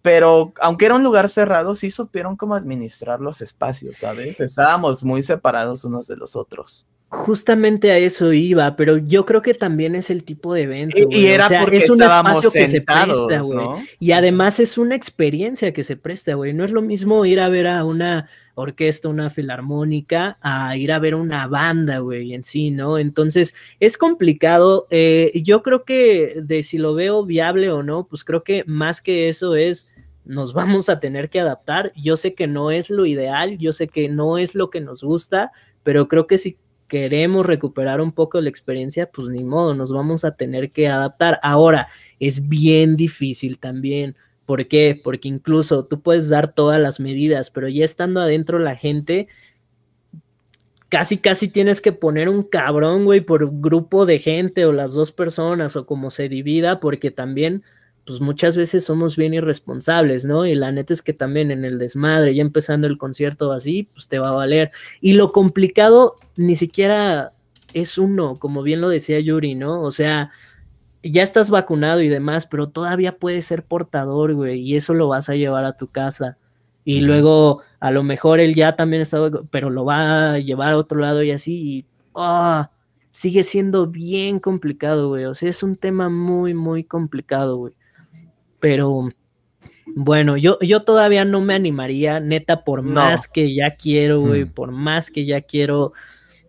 Pero aunque era un lugar cerrado, sí supieron cómo administrar los espacios, ¿sabes? Estábamos muy separados unos de los otros. Justamente a eso iba, pero yo creo que también es el tipo de evento. Y, y güey. O era sea, porque es un estábamos espacio que se presta, güey. ¿no? Y además es una experiencia que se presta, güey. No es lo mismo ir a ver a una orquesta, una filarmónica, a ir a ver una banda, güey, en sí, ¿no? Entonces, es complicado. eh, yo creo que de si lo veo viable o no, pues creo que más que eso es, nos vamos a tener que adaptar. Yo sé que no es lo ideal, yo sé que no es lo que nos gusta, pero creo que si queremos recuperar un poco la experiencia, pues ni modo, nos vamos a tener que adaptar. Ahora, es bien difícil también. ¿Por qué? Porque incluso tú puedes dar todas las medidas, pero ya estando adentro la gente, casi, casi tienes que poner un cabrón, güey, por grupo de gente o las dos personas o como se divida, porque también, pues muchas veces somos bien irresponsables, ¿no? Y la neta es que también en el desmadre, ya empezando el concierto así, pues te va a valer. Y lo complicado ni siquiera es uno, como bien lo decía Yuri, ¿no? O sea, ya estás vacunado y demás, pero todavía puedes ser portador, güey, y eso lo vas a llevar a tu casa. Y luego, a lo mejor él ya también está, pero lo va a llevar a otro lado y así, y ah, sigue siendo bien complicado, güey. O sea, es un tema muy, muy complicado, güey. Pero bueno, yo, yo todavía no me animaría, neta, por No. más que ya quiero, güey, Hmm. por más que ya quiero.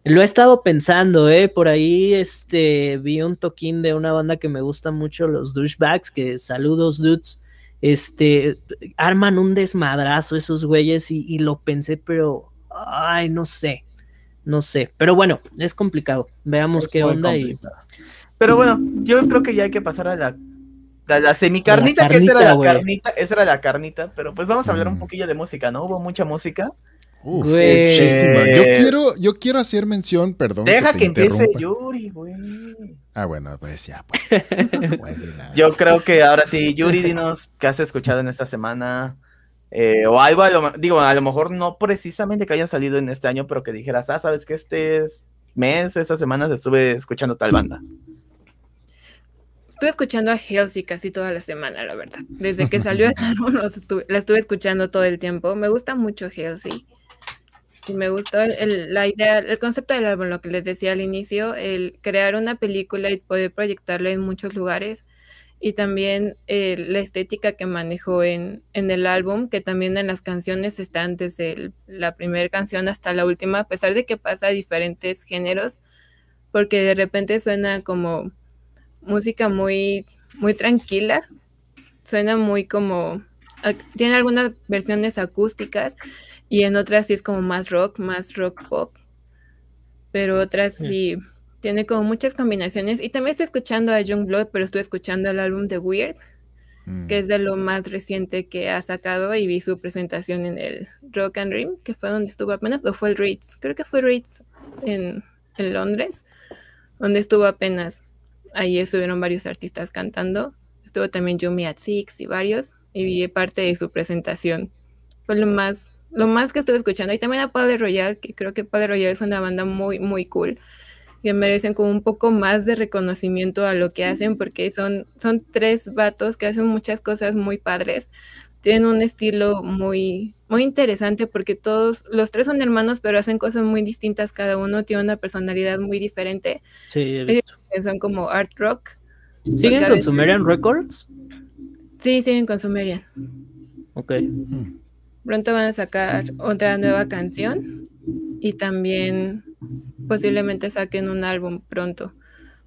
Lo he estado pensando, ¿eh? Por ahí este, vi un toquín de una banda que me gusta mucho, los Douchebags, que saludos, dudes. Este, arman un desmadrazo esos güeyes y, y lo pensé, pero, ay, no sé, no sé. Pero bueno, es complicado. Veamos Es qué onda y. Pero bueno, yo creo que ya hay que pasar a la, a la semicarnita, que esa era la carnita, esa era la carnita, pero pues vamos a hablar un Mm. poquillo de música, ¿no? Hubo mucha música. muchísima. Yo quiero, yo quiero hacer mención, perdón. Deja que, empiece Yuri, güey. Ah, bueno, pues ya, pues. yo creo que ahora sí, Yuri, dinos qué has escuchado en esta semana. Eh, o algo, digo, a lo mejor no precisamente que hayan salido en este año, pero que dijeras, ah, sabes que este mes, estas semanas estuve escuchando tal banda. Estuve escuchando a Halsey casi toda la semana, la verdad. Desde que salió el [LAUGHS] álbum [LAUGHS] la estuve escuchando todo el tiempo. Me gusta mucho Halsey. Y me gustó la idea, el concepto del álbum, lo que les decía al inicio, el crear una película y poder proyectarla en muchos lugares. Y también eh, la estética que manejó en, en, el álbum, que también en las canciones está desde la primera canción hasta la última, a pesar de que pasa a diferentes géneros, porque de repente suena como música muy, muy tranquila, suena muy como, tiene algunas versiones acústicas y en otras sí es como más rock, más rock pop, pero otras sí. tiene como muchas combinaciones. Y también estoy escuchando a Youngblood, pero estoy escuchando el álbum de Weird, mm. que es de lo más reciente que ha sacado y vi su presentación en el Rock and Dream, que fue donde estuvo apenas, o fue el Ritz, creo que fue Ritz en, en Londres, donde estuvo apenas ahí estuvieron varios artistas cantando. Estuvo también Yumi at Six y varios. Y vi parte de su presentación. Fue lo más, lo más que estuve escuchando. Y también a Padre Royal, que creo que Padre Royal es una banda muy, muy cool. Que merecen como un poco más de reconocimiento a lo que hacen, porque son, son tres vatos que hacen muchas cosas muy padres tienen un estilo muy, muy interesante porque todos, los tres son hermanos, pero hacen cosas muy distintas. Cada uno tiene una personalidad muy diferente. Sí, he visto. son como art rock. ¿Siguen con Sumerian Records? Sí, siguen con Sumerian. Ok. Pronto van a sacar otra nueva canción y también posiblemente saquen un álbum pronto.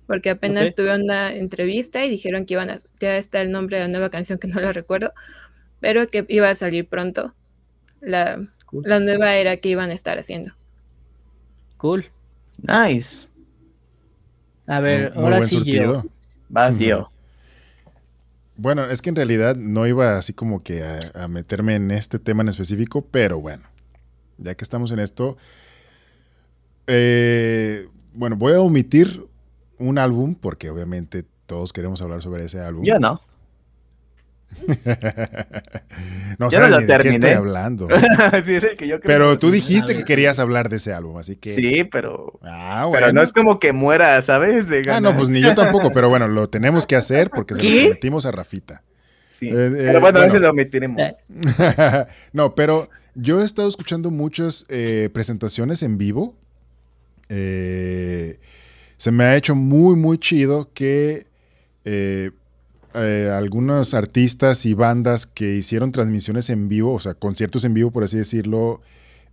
Porque apenas tuve una entrevista y dijeron que iban a, ya está el nombre de la nueva canción que no la recuerdo, pero que iba a salir pronto la, nueva era que iban a estar haciendo. Cool. Nice. A ver, ahora sí yo. Vacío. Bueno, es que en realidad no iba así como que a, meterme en este tema en específico, pero bueno, ya que estamos en esto, eh, bueno, voy a omitir un álbum porque obviamente todos queremos hablar sobre ese álbum. Yo no. [LAUGHS] no sé de qué estoy hablando. [LAUGHS] pero tú dijiste que querías hablar de ese álbum, así que. Sí, pero. Ah, pero no es como que muera, ¿sabes? ah, no, pues ni yo tampoco, pero bueno, lo tenemos que hacer porque se lo prometimos a Rafita. Sí. Eh, eh, pero bueno, a veces lo omitiremos. [LAUGHS] no, pero yo he estado escuchando muchas eh, presentaciones en vivo. se me ha hecho muy, muy chido que eh, algunos artistas y bandas que hicieron transmisiones en vivo, o sea, conciertos en vivo, por así decirlo,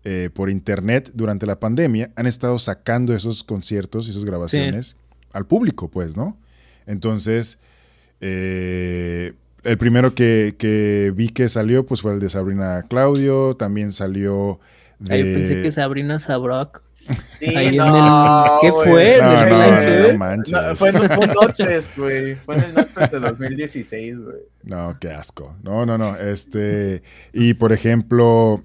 eh, por internet durante la pandemia, han estado sacando esos conciertos y esas grabaciones al público, pues, ¿no? Entonces, eh, el primero que, vi que salió, pues fue el de Sabrina Claudio, también salió de... Ahí pensé que Sabrina Sabrok Sí, no, ¿Qué fue? No, no, manches. fue en un Notfest, güey. Fue en el Notfest de 2016, güey. No, qué asco. No, no, no. Este. Y por ejemplo.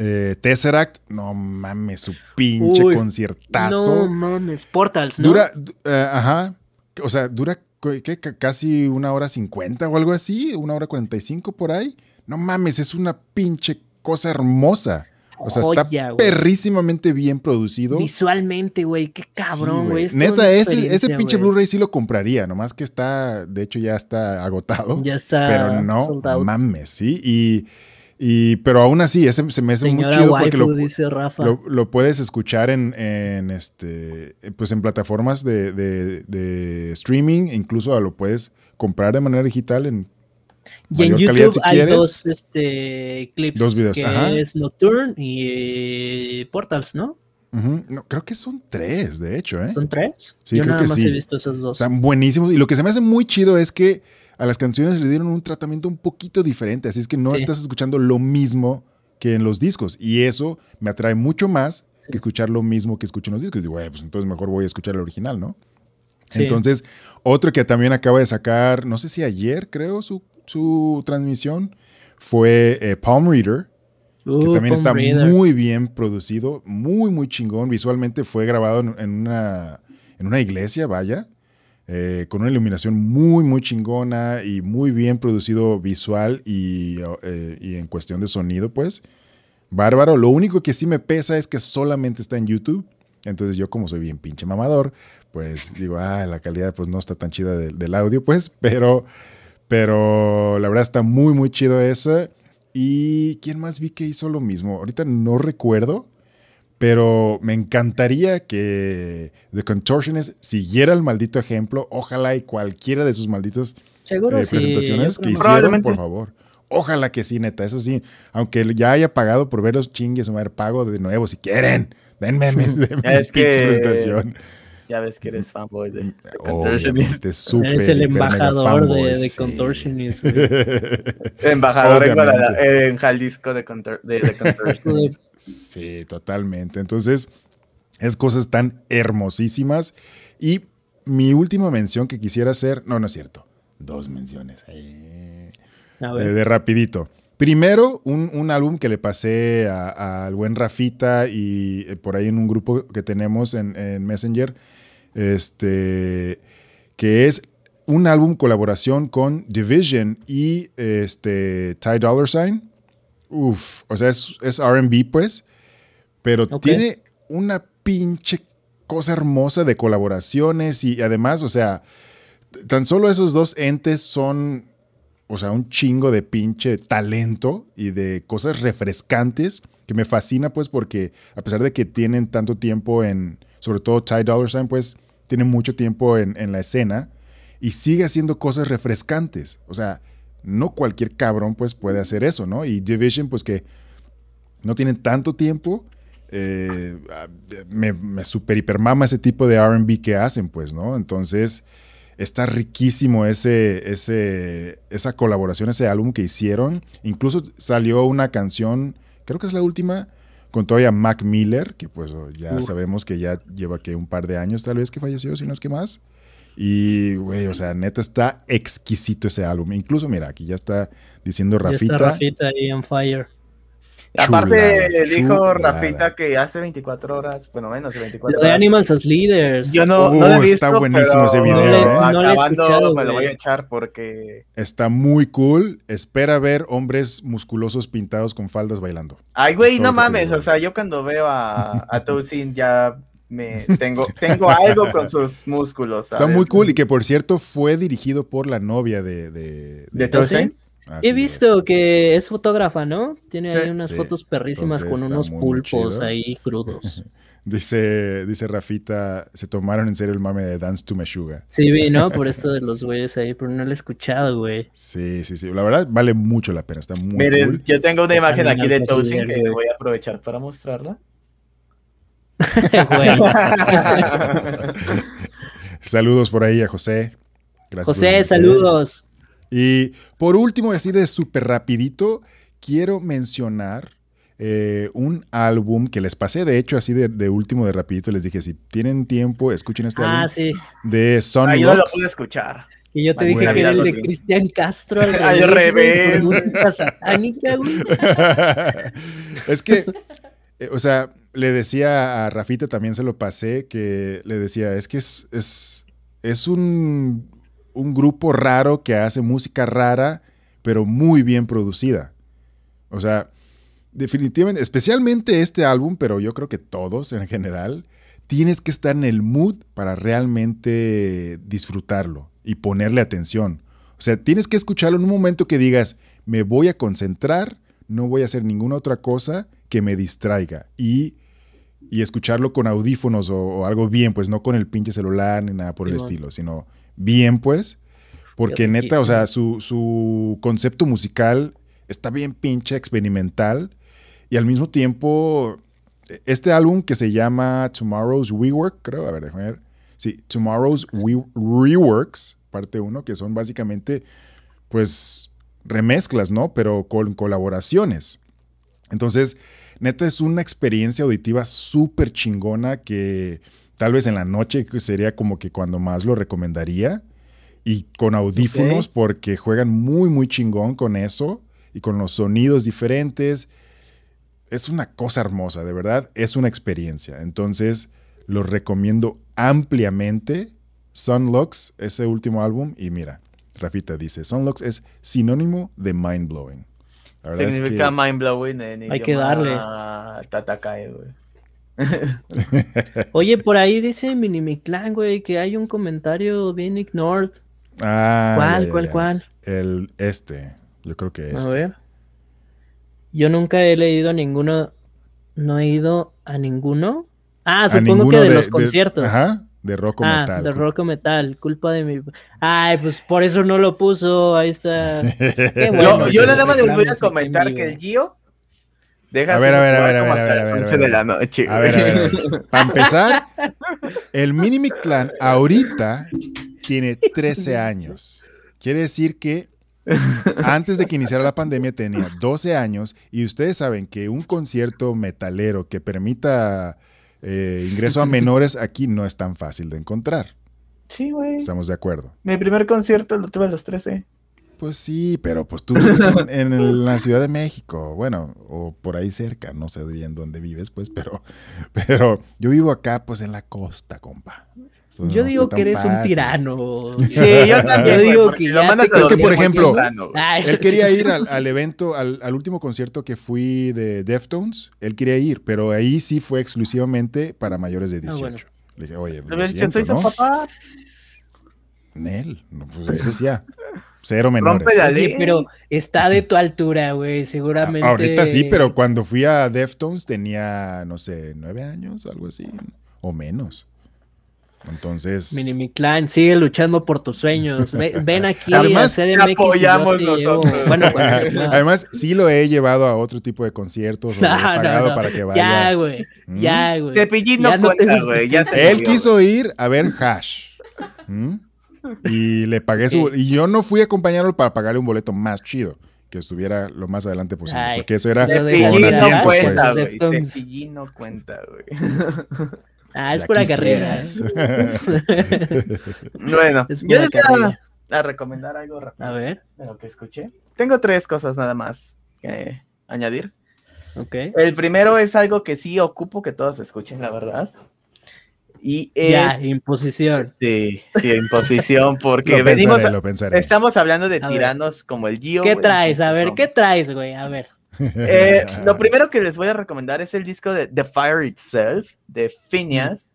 Eh, Tesseract, no mames, su pinche conciertazo. No mames, Portals, ¿no? Dura, uh, ajá, o sea, dura ¿qué? casi una hora cincuenta o algo así, una hora cuarenta y cinco por ahí. No mames, es una pinche cosa hermosa. O sea, está perrísimamente bien producido. Visualmente, güey, qué cabrón, güey. Neta, ese, ese pinche Blu-ray sí lo compraría, nomás que está, de hecho ya está agotado. Ya está. Pero no mames, sí. Y, y, pero aún así, ese se me hace muy chido porque lo, lo, puedes escuchar en, en, este, pues en plataformas de, de, de streaming, incluso lo puedes comprar de manera digital en y en YouTube hay dos este, clips. Dos videos, que es Nocturne y Portals, ¿no? no, creo que son tres, de hecho, ¿eh? ¿Son tres? Sí, Yo creo nada que más sí. he visto esos dos. Están buenísimos. Y lo que se me hace muy chido es que a las canciones le dieron un tratamiento un poquito diferente. Así es que no estás escuchando lo mismo que en los discos. Y eso me atrae mucho más que escuchar lo mismo que escucho en los discos. Y digo, pues entonces mejor voy a escuchar el original, ¿no? Entonces, otro que también acaba de sacar, no sé si ayer, creo, su su transmisión fue eh, Palm Reader. que también está muy bien producido, muy, muy chingón. Visualmente fue grabado en, una, en una iglesia, vaya, eh, con una iluminación muy, muy chingona y muy bien producido visual y, eh, y, en cuestión de sonido, pues. Bárbaro. Lo único que sí me pesa es que solamente está en YouTube. Entonces yo como soy bien pinche mamador, pues digo, ah, la calidad pues no está tan chida del audio, pues, [LAUGHS] pero, pero la verdad está muy, muy chido esa. ¿Y quién más vi que hizo lo mismo? Ahorita no recuerdo, pero me encantaría que The Contortionist siguiera el maldito ejemplo. Ojalá y cualquiera de sus malditos eh, presentaciones que hicieron, por favor. Ojalá que sí, neta, eso sí. Aunque ya haya pagado por ver los chingues, o pago de nuevo si quieren. Denme, [LAUGHS] mi presentación. Ya ves que eres fanboy de, Contortionist. Eres el embajador de, de Contortionist. [LAUGHS] embajador en, Jalisco de, Contortionist. [LAUGHS] sí, totalmente. Entonces, es cosas tan hermosísimas. Y mi última mención que quisiera hacer, no, no es cierto. Dos menciones. Eh, de rapidito. Primero, un, álbum que le pasé al buen Rafita y eh, por ahí en un grupo que tenemos en, Messenger, este, que es un álbum colaboración con Division y este, Ty Dollar Sign. Uf, o sea, es, es RB pues, pero tiene una pinche cosa hermosa de colaboraciones y además, o sea, tan solo esos dos entes son o sea, un chingo de pinche talento y de cosas refrescantes que me fascina, pues, porque a pesar de que tienen tanto tiempo en, sobre todo Ty Dollar Sign, pues, tiene mucho tiempo en, la escena y sigue haciendo cosas refrescantes. O sea, no cualquier cabrón, pues, puede hacer eso, ¿no? Y Division, pues, que no tienen tanto tiempo, eh, me, me super hipermama ese tipo de RB que hacen, pues, ¿no? Entonces, Está riquísimo ese, ese, esa colaboración, ese álbum que hicieron. Incluso salió una canción, creo que es la última, con todavía Mac Miller, que pues ya sabemos que ya lleva que un par de años tal vez que falleció, si no es que más. Y, güey, o sea, neta está exquisito ese álbum. Incluso, mira, aquí ya está diciendo Rafita. Ya está Rafita ahí on fire. Aparte, dijo Rafita que hace 24 horas, bueno, menos de 24 horas. de Animals as Leaders. Yo no, no lo he uh, visto, Está buenísimo ese video. No, ¿eh? acabando, me lo voy a echar porque. Está muy cool. Espera ver hombres musculosos pintados con faldas bailando. Ay, güey, no mames. O sea, yo cuando veo a, a [LAUGHS] Tosin ya me tengo, tengo algo con sus músculos. Está muy cool y que por cierto fue dirigido por la novia de. ¿De, de, ¿De He visto que es fotógrafa, ¿no? Tiene ahí unas fotos perrísimas con unos pulpos ahí [LAUGHS] crudos. dice, dice Rafita, se tomaron en serio el mame de Dance to Meshuga. Sí, vi, ¿no? Por esto de los güeyes ahí, pero no lo he escuchado, güey. Sí, sí, sí. La verdad vale mucho la pena, está muy Miren, yo tengo una imagen aquí de Tosin que voy a aprovechar para mostrarla. [LAUGHS] [LAUGHS] saludos por ahí a José. Gracias José, saludos. Y por último, así de súper rapidito, quiero mencionar eh, un álbum que les pasé, de hecho, así de, último, de rapidito, les dije, si tienen tiempo, escuchen este ah, álbum sí. de Son ah, yo lo pude escuchar. Y yo te dije que era el de Cristian Castro al revés. es que, eh, o sea, le decía a Rafita, también se lo pasé, que le decía, es que es, es, es un un grupo raro que hace música rara, pero muy bien producida. O sea, definitivamente, especialmente este álbum, pero yo creo que todos en general, tienes que estar en el mood para realmente disfrutarlo y ponerle atención. O sea, tienes que escucharlo en un momento que digas, me voy a concentrar, no voy a hacer ninguna otra cosa que me distraiga. Y, escucharlo con audífonos o, algo bien, pues no con el pinche celular ni nada por el estilo, sino bien, pues. Porque neta, o sea, su, concepto musical está bien pinche experimental. Y al mismo tiempo, este álbum que se llama Tomorrow's Rework, creo, a ver, déjame ver. Sí, Tomorrow's Reworks, parte 1, que son básicamente, pues, remezclas, ¿no? Pero con colaboraciones. Entonces, neta, es una experiencia auditiva súper chingona que tal vez en la noche sería como que cuando más lo recomendaría. Y con audífonos porque juegan muy, muy chingón con eso y con los sonidos diferentes. es una cosa hermosa, de verdad, es una experiencia. Entonces, lo recomiendo ampliamente. Sunlux, ese último álbum, y mira, Rafita dice, Sunlux es sinónimo de mind blowing. Significa mind blowing en Hay que darle. Tatakae, güey. [LAUGHS] Oye, por ahí dice Minimiclan, güey, que hay un comentario bien ignored. Ah, ¿Cuál, ya, cuál, ya. cuál? El este, yo creo que A este. ver. Yo nunca he leído ninguno. No he ido a ninguno. Ah, A supongo ninguno que de, los conciertos. Ajá, de rock o ah, metal. de rock o metal. Culpa de mi. Ay, pues por eso no lo puso. Ahí está. [LAUGHS] Qué bueno, yo yo nada más les voy a comentar que el Gio deja A ver, a ver, a ver, a ver, a ver, a las ver, a 11 de la noche. A ver, a ver, a ver. Para empezar, [LAUGHS] el Mini Clan ahorita tiene 13 años. Quiere decir que antes de que iniciara la pandemia tenía 12 años y ustedes saben que un concierto metalero que permita eh, ingreso a menores aquí no es tan fácil de encontrar. Sí, güey. ¿Estamos de acuerdo? Mi primer concierto lo tuve a los 13. Pues sí, pero pues tú vives en, en la Ciudad de México, bueno, o por ahí cerca, no sé bien dónde vives, pues, pero, pero yo vivo acá, pues, en la costa, compa. Entonces, Yo no digo que eres un tirano. [LAUGHS] Sí, yo también. Yo digo porque que lo mandas a Es que, por ejemplo. Ay, Él quería ir al, al evento, al, al último concierto que fui de Deftones, él quería ir, pero ahí sí fue exclusivamente para mayores de 18. bueno. Le dije, oye, Le lo siento, soy su ¿no? papá. Nel, no, pues él decía, cero menores. Rompe la pero está de tu altura, güey. Seguramente. A- Ahorita sí, pero cuando fui a Deftones tenía, no sé, nueve años, algo así, o menos. Entonces, Minimi Clan, sigue luchando por tus sueños. Ve- ven aquí Además, a CDMX y yo apoyamos llevo- nosotros. Bueno, cuando- [LAUGHS] no. además sí lo he llevado a otro tipo de conciertos o lo he No, no, pagado no. para que Ya, vaya. güey. ¿Mm? Ya, güey. Cepillín Ya no no cuenta, güey. Ya. Él quiso ir a ver Hash. ¿Mm? Y le pagué su Ok. y yo no fui a acompañarlo para pagarle un boleto más chido, que estuviera lo más adelante posible, Ay, porque eso era no cuenta, pues. güey. No cuenta, güey. Ah, es Ya pura carrera. quisieras. [LAUGHS] Bueno, Es yo pura les voy a, a recomendar algo rápido. A ver, De lo que escuché. Tengo tres cosas nada más que añadir. ok. El primero es algo que sí ocupo que todos escuchen, la verdad. Y es. Ya, imposición. Sí, sí, en posición, [LAUGHS] porque lo venimos. pensaré, a- lo pensaré. estamos hablando de A ver. tiranos como el Gio. ¿Qué güey, traes? A ver. ¿qué traes, güey? A ver. Eh, lo primero que les voy a recomendar es el disco de The Fire Itself, de Phineas,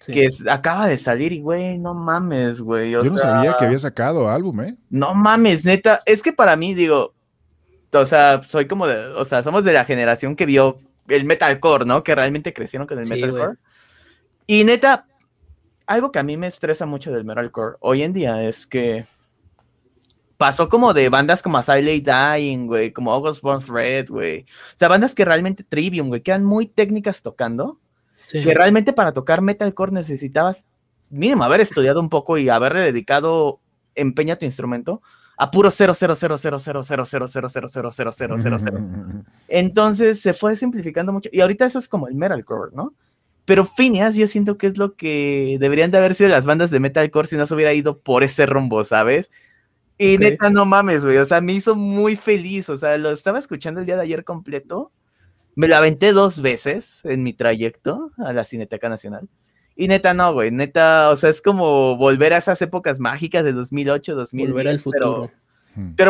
Sí. que es- acaba de salir y, güey, no mames, güey. Yo no sabía que había sacado álbum, ¿eh? No mames, neta. Es que para mí, digo, o sea, soy como de, o sea, somos de la generación que vio el metalcore, ¿no? Que realmente crecieron con el Sí, metalcore. Y neta, algo que a mí me estresa mucho del metalcore hoy en día es que pasó como de bandas como Silent Dying, güey, como August Burns Red, güey. O sea, bandas que realmente Trivium, güey, que eran muy técnicas tocando Sí. que realmente para tocar metalcore necesitabas mínimo haber estudiado un poco y haberle dedicado empeño a tu instrumento a puro 0 0 0 0 0 0 0 0 0 0 0 0 0 0. Entonces se fue simplificando mucho y ahorita eso es como el metalcore, ¿no? Pero Phineas yo siento que es lo que deberían de haber sido las bandas de metalcore si no se hubiera ido por ese rumbo, ¿sabes? Y neta, no mames, güey, o sea, me hizo muy feliz, o sea, lo estaba escuchando el día de ayer completo me lo aventé dos veces en mi trayecto a la Cineteca Nacional. Y neta, no, güey. Neta, o sea, es como volver a esas épocas mágicas de 2008, 2010. Volver al futuro. pero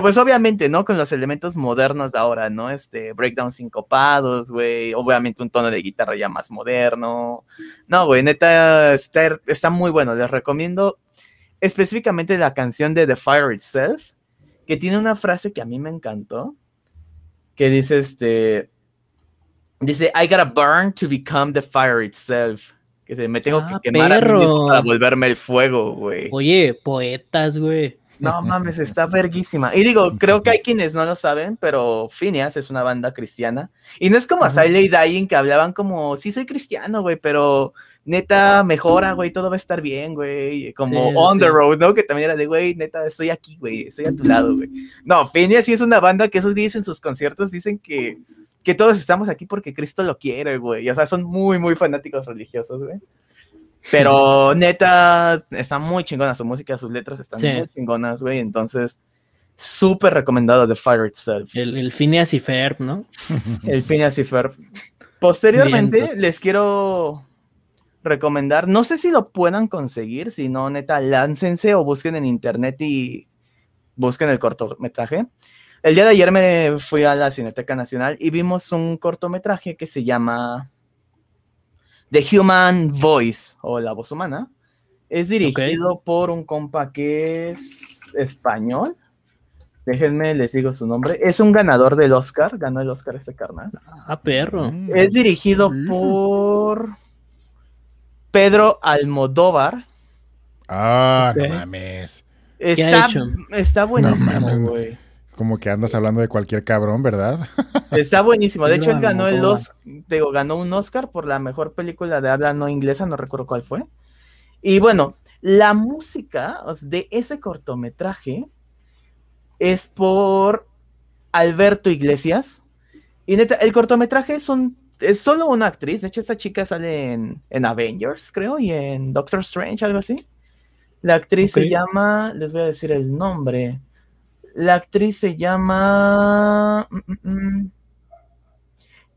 pues obviamente, ¿no? Con los elementos modernos de ahora, ¿no? Este, breakdowns sincopados, güey. Obviamente un tono de guitarra ya más moderno. No, güey, neta, está, está muy bueno. Les recomiendo específicamente la canción de The Fire Itself, que tiene una frase que a mí me encantó, que dice este... Dice, I gotta burn to become the fire itself. Que se me tengo Ah, que quemar a mí mismo para volverme el fuego, güey. Oye, poetas, güey. No mames, está verguísima. Y digo, creo que hay quienes no lo saben, pero Phineas es una banda cristiana. Y no es como Ajá. Silent Dying que hablaban como, sí soy cristiano, güey, pero neta, mejora, güey, todo va a estar bien, güey. Como Sí, On the. Road, ¿no? Que también era de, güey, neta, estoy aquí, güey, estoy a tu lado, güey. No, Phineas sí es una banda que esos güeyes en sus conciertos dicen que, que todos estamos aquí porque Cristo lo quiere, güey. O sea, son muy, muy fanáticos religiosos, güey. Pero neta, está muy chingona su música, sus letras están Sí. muy chingonas, güey. Entonces, súper recomendado de Fire Itself. El, el Phineas y Ferb, ¿no? el Phineas y Ferb. Posteriormente les quiero recomendar, no sé si lo puedan conseguir, si no, neta, láncense o busquen en internet y busquen el cortometraje. El día de ayer me fui a la Cineteca Nacional y vimos un cortometraje que se llama The Human Voice o La Voz Humana. Es dirigido por un compa que es español. Déjenme, les digo su nombre. Es un ganador del Oscar. Ganó el Oscar este carnal. Ah, perro. Mm. Es dirigido mm. por Pedro Almodóvar. Ah, no mames. Está, está buenísimo, güey. Como que andas hablando de cualquier cabrón, ¿verdad? [LAUGHS] Está buenísimo. De hecho, él ganó el Oscar, digo, ganó un Oscar por la mejor película de habla no inglesa, no recuerdo cuál fue. Y bueno, la música de ese cortometraje es por Alberto Iglesias. Y neta, el cortometraje es, un, es solo una actriz. De hecho, esta chica sale en, Avengers, creo, y en Doctor Strange, algo así. La actriz se llama, les voy a decir el nombre. La actriz se llama mm, mm, mm,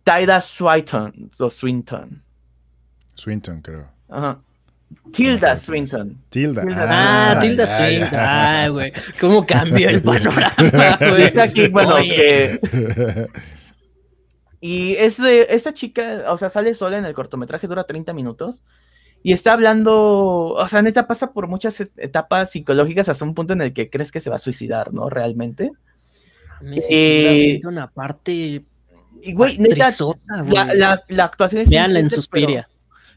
Taida Swinton, o Swinton. Swinton, creo. Ajá. Tilda Swinton. Tilda. Ah, ah Tilda Swinton. Ah, güey. ¿Cómo cambió el [LAUGHS] panorama? Dice aquí, bueno, que. [LAUGHS] Y es de, esta chica, o sea, sale sola en el cortometraje, dura 30 minutos. Y está hablando, o sea, neta pasa por muchas etapas psicológicas hasta un punto en el que crees que se va a suicidar, ¿no? Realmente. Y una parte. Y, güey, neta, la, la, actuación es. Veanla en Suspiria.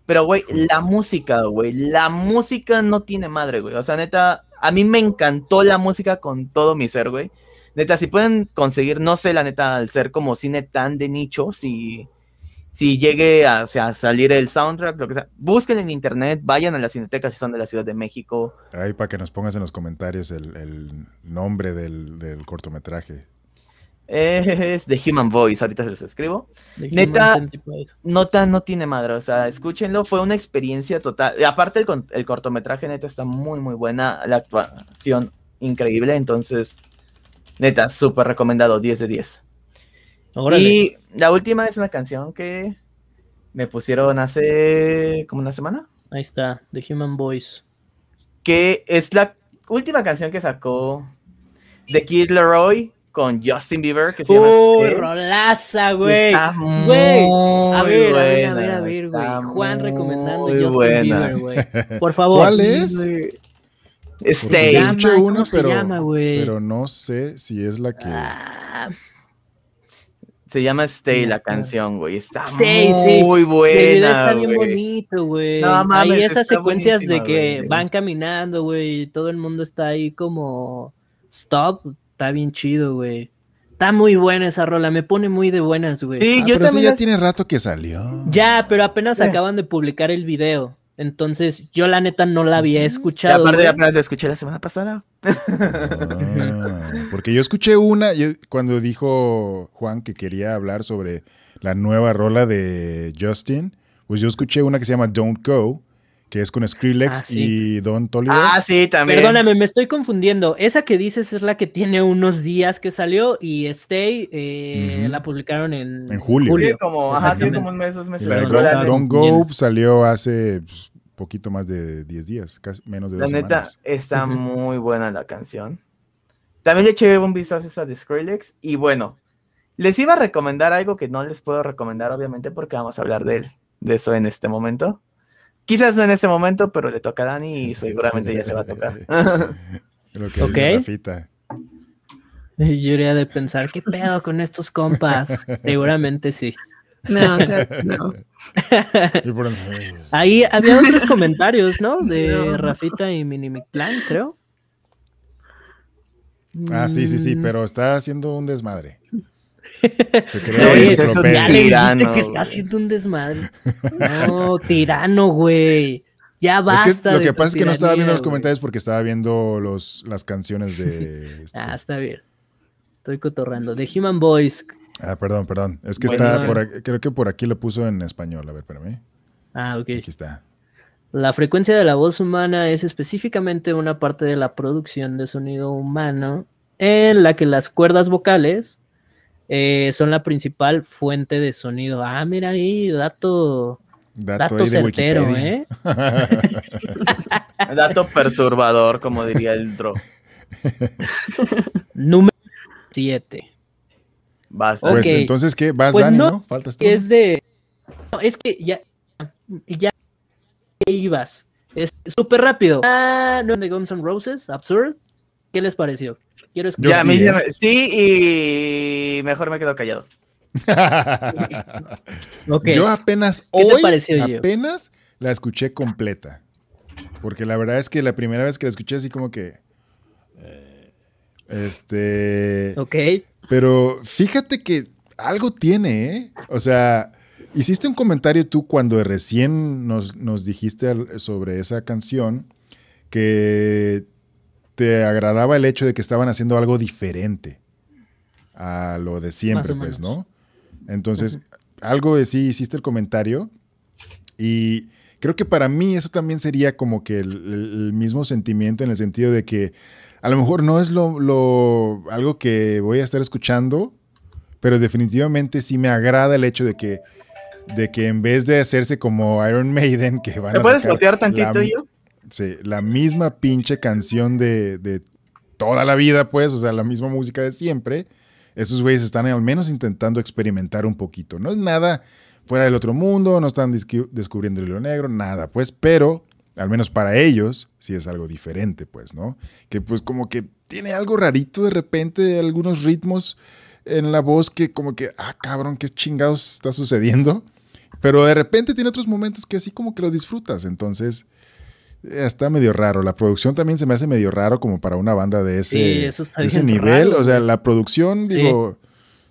Pero, güey, la música, güey, la música no tiene madre, güey. O sea, neta, a mí me encantó la música con todo mi ser, güey. Neta, si pueden conseguir, no sé, la neta, al ser como cine tan de nicho, si, si llegue a, salir el soundtrack, lo que sea, busquen en internet, vayan a la cineteca si son de la Ciudad de México. Ahí para que nos pongas en los comentarios el, nombre del, del cortometraje. Es The Human Voice, ahorita se los escribo. Neta, nota no tiene madre, o sea, escúchenlo, fue una experiencia total. Aparte el, el cortometraje, neta, está muy, muy buena, la actuación increíble, entonces, neta, súper recomendado, 10 de 10. Y la última es una canción que me pusieron hace como una semana. Ahí está, The Human Voice. Que es la última canción que sacó The Kid Leroy con Justin Bieber que se llama Uy, rolaza, güey. Güey. A ver, a ver, a ver, a ver, güey. Juan recomendando Justin Bieber, güey. Por favor. ¿Cuál es? Stay. Escuché una, pero, pero no sé si es la que. Ah. Se llama Stay la canción, güey. Está muy buena. El video está bien bonito, güey. No, mames, Hay esas secuencias de que van caminando, güey. Y todo el mundo está ahí como stop Está bien chido, güey. Está muy buena esa rola, me pone muy de buenas, güey. Sí, ah, yo pero también. ya tiene rato que salió. Ya, pero apenas acaban de publicar el video. Entonces, yo la neta no la había escuchado. aparte, apenas la escuché la semana pasada. Ah, porque yo escuché una, cuando dijo Juan que quería hablar sobre la nueva rola de Justin, pues yo escuché una que se llama Don't Go, que es con Skrillex ah, y Don Toliver. Ah, sí, también. Perdóname, me estoy confundiendo. Esa que dices es la que tiene unos días que salió y Stay eh, la publicaron en, en julio. julio. como, ajá, tiene como un mes, dos meses. Don't Go salió hace pues, poquito más de 10 días, casi menos de dos La neta, está muy buena la canción. También le eché un vistazo a esa de Skrillex y bueno, les iba a recomendar algo que no les puedo recomendar obviamente porque vamos a hablar de, de eso en este momento. Quizás no en este momento, pero le toca a Dani y [LAUGHS] seguramente ya se va a tocar. [LAUGHS] Lo que [LAUGHS] okay. Rafita. Yo iría de pensar, ¿qué pedo con estos compas? Seguramente sí. No, claro, no. Ahí había otros comentarios, ¿no? De Rafita y Minimiclan, creo. Ah, sí, sí, sí, mm. pero está haciendo un desmadre. Se cree eso, ya le dijiste que está haciendo un desmadre. [LAUGHS] No, tirano, güey. Ya basta. lo que pasa es que no estaba viendo los comentarios porque estaba viendo los, las canciones de. [LAUGHS] Este ah, está bien. Estoy cotorrando. De Human Boys. Ah, perdón, perdón. Es que está por aquí, creo que por aquí lo puso en español. A ver, espérame. Ah, ok. Aquí está. La frecuencia de la voz humana es específicamente una parte de la producción de sonido humano en la que las cuerdas vocales eh, son la principal fuente de sonido. Ah, mira ahí, dato, dato, certero, ¿eh? [LAUGHS] dato perturbador, como diría el Dro. [LAUGHS] Número 7. Vas, pues entonces, ¿qué? Vas, pues Dani, no, Faltas tú. Es de. No, es que ya. Ya ibas. Es súper rápido. Ah, no de Guns N' Roses, Absurd. ¿Qué les pareció? Quiero escuchar. sí, ¿eh? sí, y mejor me quedo callado. [LAUGHS] Yo apenas hoy, apenas la escuché completa. Porque la verdad es que la primera vez que la escuché así como que... Eh, este... Ok. Pero fíjate que algo tiene, ¿eh? O sea, hiciste un comentario tú cuando recién nos, nos dijiste sobre esa canción que te agradaba el hecho de que estaban haciendo algo diferente a lo de siempre, pues, ¿no? Entonces, algo de sí hiciste el comentario y creo que para mí eso también sería como que el, mismo sentimiento en el sentido de que a lo mejor no es lo, algo que voy a estar escuchando, pero definitivamente sí me agrada el hecho de que de que en vez de hacerse como Iron [LAUGHS] Maiden, que van ¿Me puedes copiar tantito yo? La misma pinche canción de, toda la vida, pues, o sea, la misma música de siempre. Esos güeyes están al menos intentando experimentar un poquito. No es nada fuera del otro mundo, no están descubriendo el hilo negro, nada, pues, pero al menos para ellos sí es algo diferente, pues, ¿no? Que pues como que tiene algo rarito de repente, algunos ritmos en la voz que como que, ah, cabrón, qué chingados está sucediendo. Pero de repente tiene otros momentos que así como que lo disfrutas. Entonces, Está medio raro. La producción también se me hace medio raro como para una banda de ese, ese nivel. o sea, la producción, digo,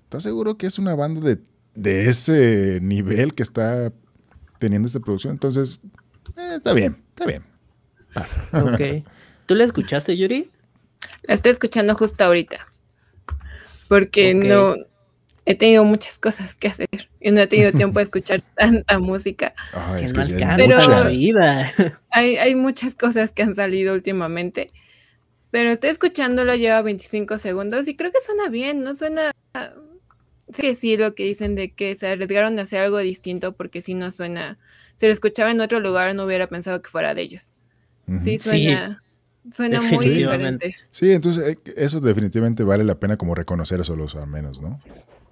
¿estás seguro que es una banda de, de, ese nivel que está teniendo esta producción? Entonces, eh, está bien, está bien. Pasa. Ok. [LAUGHS] ¿Tú la escuchaste, Yuri? La estoy escuchando justo ahorita. Porque no, he tenido muchas cosas que hacer y no he tenido [LAUGHS] tiempo de escuchar tanta música. es que pero [LAUGHS] Hay, hay muchas cosas que han salido últimamente, pero estoy escuchándolo, lleva 25 segundos y creo que suena bien, no suena... Sí que sí, lo que dicen de que se arriesgaron a hacer algo distinto porque si no suena... Si lo escuchaba en otro lugar no hubiera pensado que fuera de ellos. Sí, suena... Suena muy diferente. Sí, entonces eh, eso definitivamente vale la pena como reconocer eso al menos, ¿no?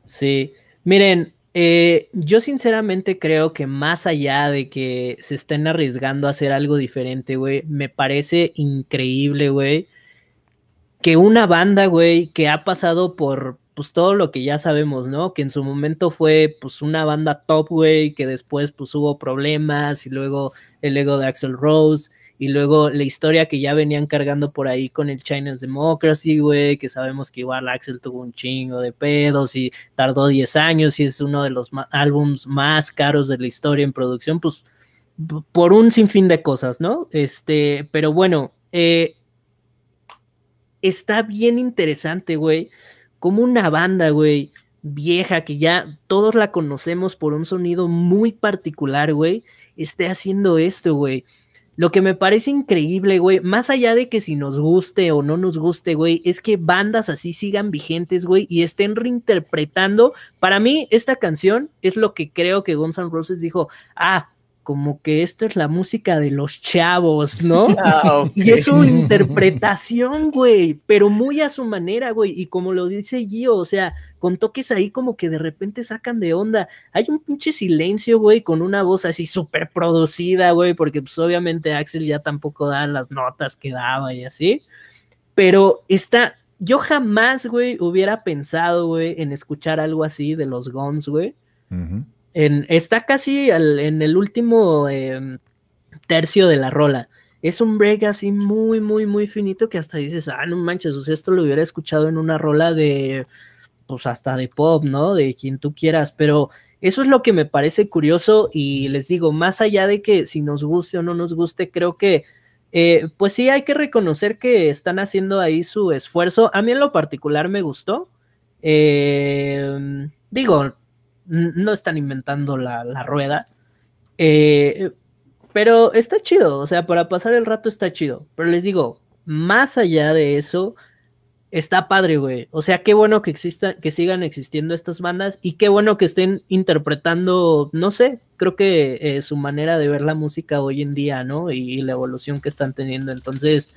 Sí, miren, eh, yo sinceramente creo que más allá de que se estén arriesgando a hacer algo diferente, güey, me parece increíble, güey, que una banda, güey, que ha pasado por pues todo lo que ya sabemos, ¿no? Que en su momento fue pues una banda top, güey, que después pues hubo problemas y luego el ego de Axel Rose y luego la historia que ya venían cargando por ahí con el Chinese Democracy, güey, que sabemos que igual Axel tuvo un chingo de pedos y tardó 10 años y es uno de los álbums más caros de la historia en producción, pues por un sinfín de cosas, ¿no? Este, pero bueno, eh, está bien interesante, güey, como una banda, güey, vieja que ya todos la conocemos por un sonido muy particular, güey, esté haciendo esto, güey. Lo que me parece increíble, güey, más allá de que si nos guste o no nos guste, güey, es que bandas así sigan vigentes, güey, y estén reinterpretando. Para mí, esta canción es lo que creo que Guns N' Roses dijo, ah, como que esta es la música de los chavos, ¿no? [LAUGHS] Ah, y es su interpretación, güey, pero muy a su manera, güey, y como lo dice Gio, o sea, con toques ahí como que de repente sacan de onda. Hay un pinche silencio, güey, con una voz así súper producida, güey, porque pues obviamente Axel ya tampoco da las notas que daba y así, pero está... Yo jamás, güey, hubiera pensado, güey, en escuchar algo así de los Guns, güey está casi en el último em, tercio de la rola. Es un break así muy, muy, muy finito que hasta dices, ah, no manches, o sea, esto lo hubiera escuchado en una rola de, pues hasta de pop, ¿no? De quien tú quieras, pero eso es lo que me parece curioso y les digo, más allá de que si nos guste o no nos guste, creo que, eh, pues sí, hay que reconocer que están haciendo ahí su esfuerzo. A mí en lo particular me gustó. Em, digo, no están inventando la, rueda. Eh, pero está chido, o sea, para pasar el rato está chido. Pero les digo, más allá de eso, está padre, güey. O sea, qué bueno que existan, que sigan existiendo estas bandas y qué bueno que estén interpretando, no sé, creo que eh, su manera de ver la música hoy en día, ¿no? Y, la evolución que están teniendo. Entonces,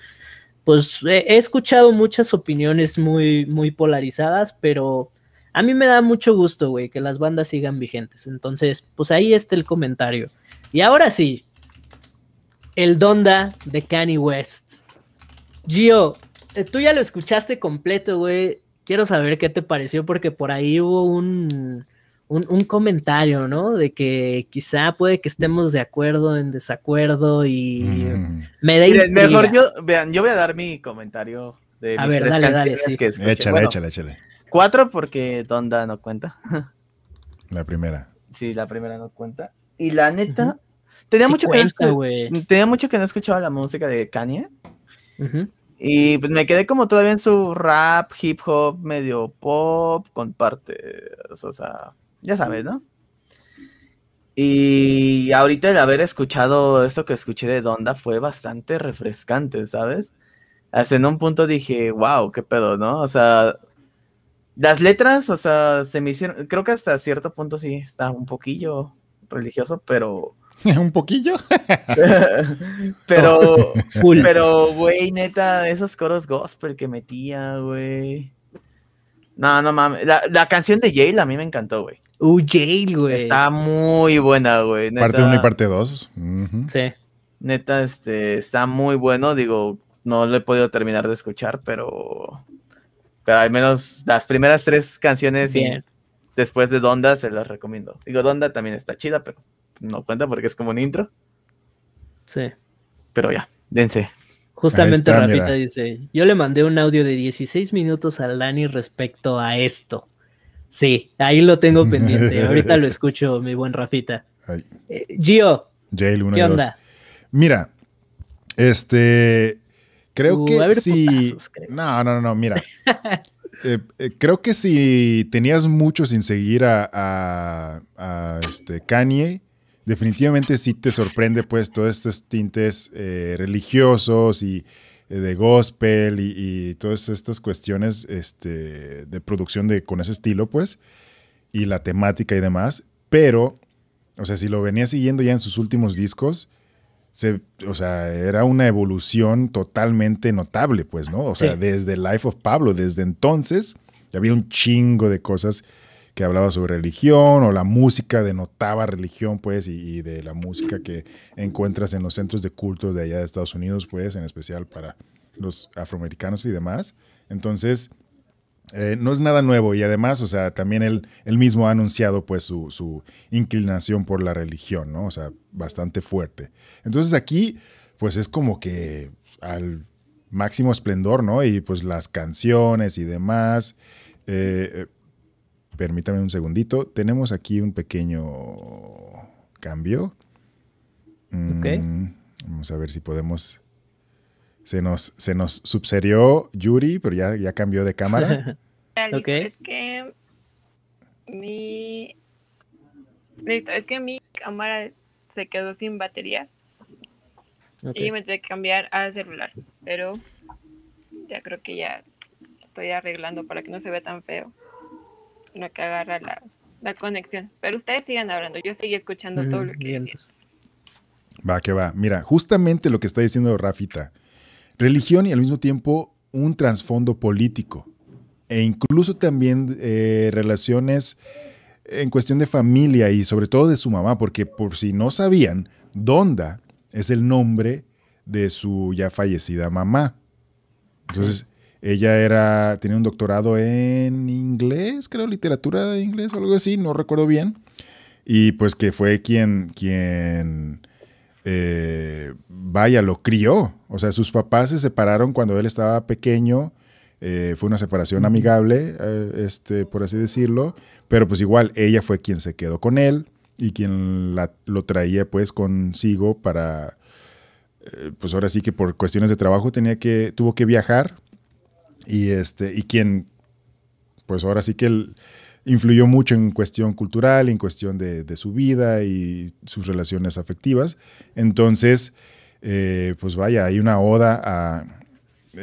pues he escuchado muchas opiniones muy, muy polarizadas, pero a mí me da mucho gusto, güey, que las bandas sigan vigentes. Entonces, pues ahí está el comentario. Y ahora sí, el Donda de Kanye West. Gio, eh, tú ya lo escuchaste completo, güey. Quiero saber qué te pareció porque por ahí hubo un, un, comentario, ¿no? De que quizá puede que estemos de acuerdo en desacuerdo y me da Mejor yo, vean, yo voy a dar mi comentario de mis ver, tres dale, canciones dale, que escuché. Échale, échale, échale. Cuatro porque Donda no cuenta. La primera. Sí, la primera no cuenta. Y la neta, tenía, mucho que no tenía mucho que no escuchaba la música de Kanye. Y pues me quedé como todavía en su rap, hip hop, medio pop, con partes, o sea, ya sabes, ¿no? Y ahorita el haber escuchado esto que escuché de Donda fue bastante refrescante, ¿sabes? Hasta en un punto dije, wow, qué pedo, ¿no? O sea, las letras, o sea, se me hicieron, creo que hasta cierto punto sí está un poquillo religioso, pero [LAUGHS] un poquillo. [LAUGHS] [LAUGHS] pero, pero, güey, neta, esos coros gospel que metía, güey. No, no mames. La, canción de Yale a mí me encantó, güey. Uh, Yale, güey. Está muy buena, güey. Parte 1 y parte 2. Sí. Neta, este, está muy bueno. Digo, no lo he podido terminar de escuchar, pero. Pero al menos las primeras tres canciones y después de Donda se las recomiendo. Digo, Donda también está chida, pero no cuenta porque es como un intro. Sí. Pero ya, dense. Justamente Rafita dice, yo le mandé un audio de 16 minutos a Lani respecto a esto. Sí, ahí lo tengo [LAUGHS] pendiente. Ahorita lo escucho, mi buen Rafita. Eh, Gio, ¿qué onda? Mira, este, creo uh, que sí. No, no, no, mira. [LAUGHS] Eh, eh, creo que si tenías mucho sin seguir a, a este Kanye, definitivamente sí te sorprende pues todos estos tintes eh, religiosos y eh, de gospel y, todas estas cuestiones este, de producción de, con ese estilo pues y la temática y demás, pero, o sea, si lo venía siguiendo ya en sus últimos discos, se, o sea, era una evolución totalmente notable, pues, ¿no? O sea, desde Life of Pablo, desde entonces, ya había un chingo de cosas que hablaba sobre religión o la música denotaba religión, pues, y, de la música que encuentras en los centros de culto de allá de Estados Unidos, pues, en especial para los afroamericanos y demás. Entonces, eh, no es nada nuevo y además, o sea, también él, mismo ha anunciado pues su, su, inclinación por la religión, ¿no? O sea, bastante fuerte. Entonces aquí, pues es como que al máximo esplendor, ¿no? Y pues las canciones y demás. Eh, eh, Permítame un segundito. Tenemos aquí un pequeño cambio. Mm, vamos a ver si podemos. Se nos, se nos subserió Yuri, pero ya, ya cambió de cámara. [LAUGHS] Es que mi. Listo, es que mi cámara se quedó sin batería. Y me tuve que cambiar al celular. Pero ya creo que ya estoy arreglando para que no se vea tan feo lo que agarra la, conexión. Pero ustedes sigan hablando, yo seguí escuchando todo lo que decían. Va, que va. Mira, justamente lo que está diciendo Rafita. Religión y al mismo tiempo un trasfondo político. E incluso también eh, relaciones en cuestión de familia y sobre todo de su mamá, porque por si no sabían, Donda es el nombre de su ya fallecida mamá. Entonces, ella era, tenía un doctorado en inglés, creo, literatura de inglés o algo así, no recuerdo bien. Y pues que fue quien, quien eh, vaya, lo crió. O sea, sus papás se separaron cuando él estaba pequeño. Eh, fue una separación amigable, eh, este, por así decirlo. Pero pues igual, ella fue quien se quedó con él y quien lo traía pues consigo para, pues ahora sí que por cuestiones de trabajo tenía que, tuvo que viajar y, este, y quien, pues ahora sí que él influyó mucho en cuestión cultural, en cuestión de, su vida y sus relaciones afectivas. Entonces, eh, pues vaya, hay una oda a,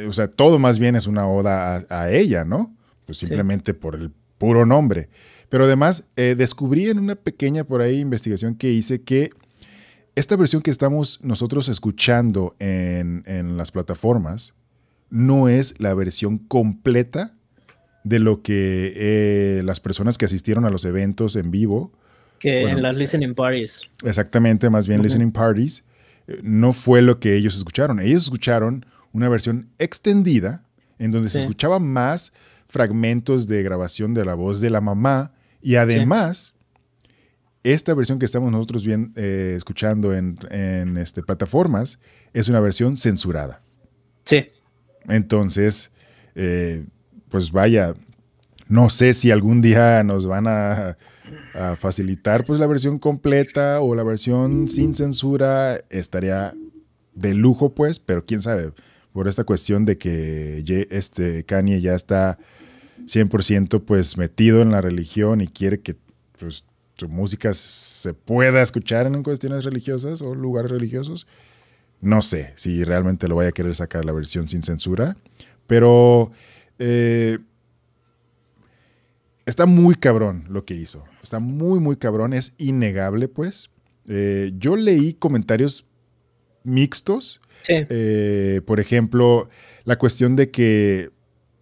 o sea, todo más bien es una oda a, ella, ¿no? Pues simplemente por el puro nombre. Pero además, eh, descubrí en una pequeña por ahí investigación que hice que esta versión que estamos nosotros escuchando en, las plataformas no es la versión completa de lo que eh, las personas que asistieron a los eventos en vivo. Que en las listening parties. Exactamente, más bien listening parties. Eh, no fue lo que ellos escucharon. Ellos escucharon una versión extendida en donde se escuchaban más fragmentos de grabación de la voz de la mamá y además esta versión que estamos nosotros bien, eh, escuchando en, este, plataformas es una versión censurada. Sí. Entonces, eh, pues vaya, no sé si algún día nos van a, facilitar pues la versión completa o la versión sin censura, estaría de lujo pues, pero quién sabe, por esta cuestión de que este Kanye ya está 100% pues metido en la religión y quiere que pues, su música se pueda escuchar en cuestiones religiosas o lugares religiosos. No sé si realmente lo vaya a querer sacar la versión sin censura, pero eh, está muy cabrón lo que hizo. Está muy, muy cabrón. Es innegable, pues. Eh, yo leí comentarios mixtos eh, por ejemplo, la cuestión de que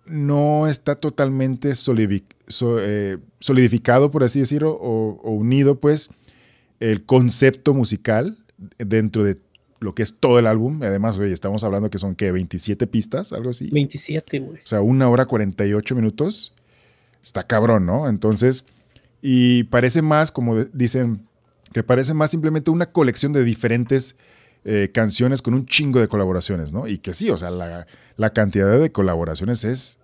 no está totalmente solidificado, por así decirlo, o, unido, pues, el concepto musical dentro de lo que es todo el álbum. Además, oye, estamos hablando que son, ¿qué? 27 pistas, algo así. 27, güey. O sea, una hora 48 minutos. Está cabrón, ¿no? Entonces, y parece más, como dicen, que parece más simplemente una colección de diferentes eh, canciones con un chingo de colaboraciones, ¿no? Y que sí, o sea, la, cantidad de colaboraciones es.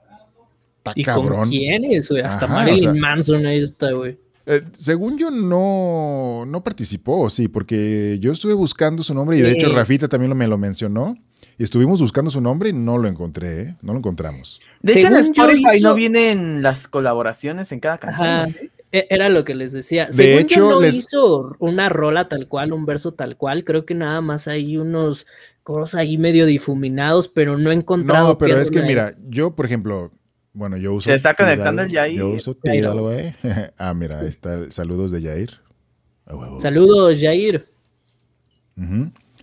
Está ¿Y cabrón. con quiénes, güey? Hasta Marilyn Manson ahí está, güey. Eh, según yo, no, no participó, sí, porque yo estuve buscando su nombre y de hecho Rafita también me lo mencionó. Y estuvimos buscando su nombre y no lo encontré, ¿eh? No lo encontramos. De hecho, en Spotify no vienen las colaboraciones en cada canción, ¿sí? E-, era lo que les decía. De hecho, no hizo una rola tal cual, un verso tal cual. Creo que nada más hay unos coros ahí medio difuminados, pero no he encontrado. No, pero es que mira, yo, por ejemplo, bueno, yo uso. Se está conectando el Yair. Yo uso Tidal, güey. [LAUGHS] ah, mira, ahí está. Saludos de Yair. Saludos, Yair.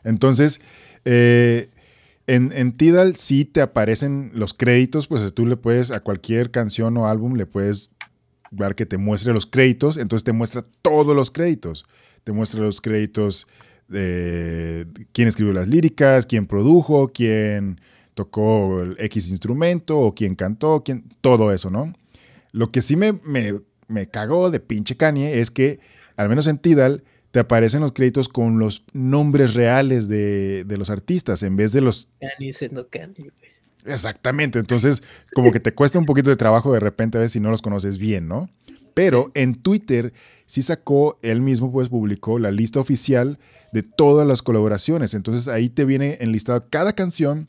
Entonces, eh, en, en, Tidal sí te aparecen los créditos, pues tú le puedes a cualquier canción o álbum le puedes ver que te muestre los créditos, entonces te muestra todos los créditos. Te muestra los créditos de quién escribió las líricas, quién produjo, quién tocó el X instrumento o quién cantó, quién, todo eso, ¿no? Lo que sí me, me, cagó de pinche Kanye es que, al menos en Tidal, te aparecen los créditos con los nombres reales de, de los artistas en vez de los... Kanye siendo Kanye, Exactamente, entonces como que te cuesta un poquito de trabajo de repente a ver si no los conoces bien, ¿no? Pero en Twitter sí sacó, él mismo pues publicó la lista oficial de todas las colaboraciones. Entonces ahí te viene enlistado cada canción,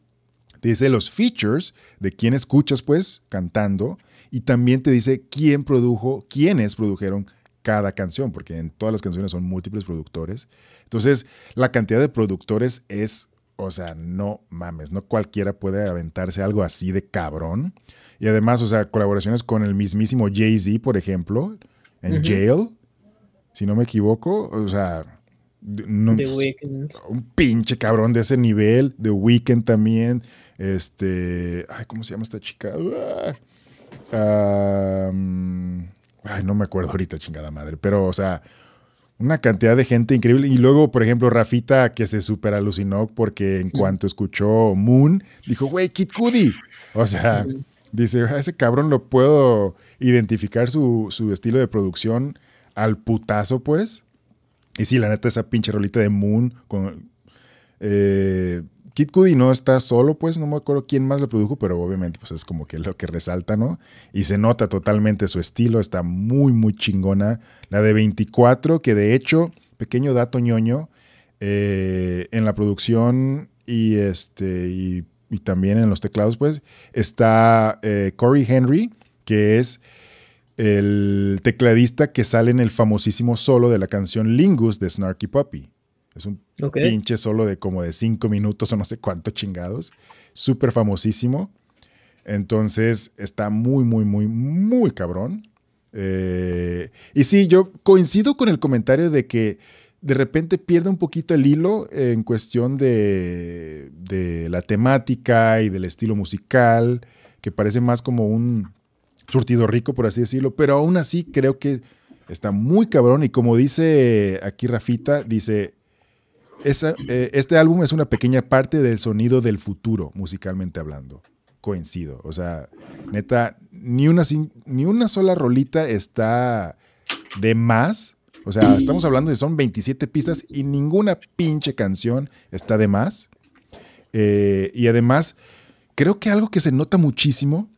te dice los features de quién escuchas pues cantando y también te dice quién produjo, quiénes produjeron cada canción, porque en todas las canciones son múltiples productores. Entonces la cantidad de productores es o sea, no mames, no cualquiera puede aventarse algo así de cabrón. Y además, o sea, colaboraciones con el mismísimo Jay-Z, por ejemplo, en Jail, si no me equivoco, o sea, un pinche cabrón de ese nivel, The Weeknd también, este, ay, ¿cómo se llama esta chica? Ah, ay, no me acuerdo ahorita, chingada madre, pero, o sea, una cantidad de gente increíble. Y luego, por ejemplo, Rafita, que se super alucinó porque en cuanto escuchó Moon, dijo, güey, Kid Cudi. O sea, dice, a ese cabrón lo puedo identificar su, estilo de producción al putazo, pues. Y sí, la neta, esa pinche rolita de Moon con... Eh, Kid Cudi no está solo, pues no me acuerdo quién más lo produjo, pero obviamente pues es como que lo que resalta, ¿no? Y se nota totalmente su estilo, está muy, muy chingona. La de 24, que de hecho, pequeño dato ñoño, eh, en la producción y, este, y, también en los teclados, pues, está eh, Corey Henry, que es el tecladista que sale en el famosísimo solo de la canción Lingus de Snarky Puppy. Es un pinche solo de como de cinco minutos o no sé cuánto chingados. Súper famosísimo. Entonces está muy, muy, muy, muy cabrón. Eh, y sí, yo coincido con el comentario de que de repente pierde un poquito el hilo en cuestión de, de la temática y del estilo musical, que parece más como un surtido rico, por así decirlo, pero aún así creo que está muy cabrón y como dice aquí Rafita, dice, eh, este álbum es una pequeña parte del sonido del futuro, musicalmente hablando. Coincido. O sea, neta, ni una, ni una sola rolita está de más. O sea, estamos hablando de son 27 pistas y ninguna pinche canción está de más. Eh, y además, creo que algo que se nota muchísimo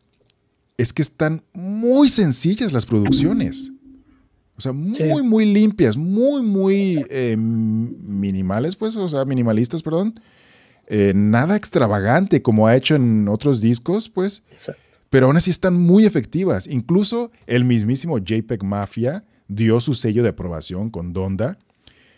es que están muy sencillas las producciones. O sea, muy, muy limpias, muy, muy eh, minimales, pues, o sea, minimalistas, perdón. Eh, nada extravagante como ha hecho en otros discos, pues. Pero aún así están muy efectivas. Incluso el mismísimo JPEG Mafia dio su sello de aprobación con Donda.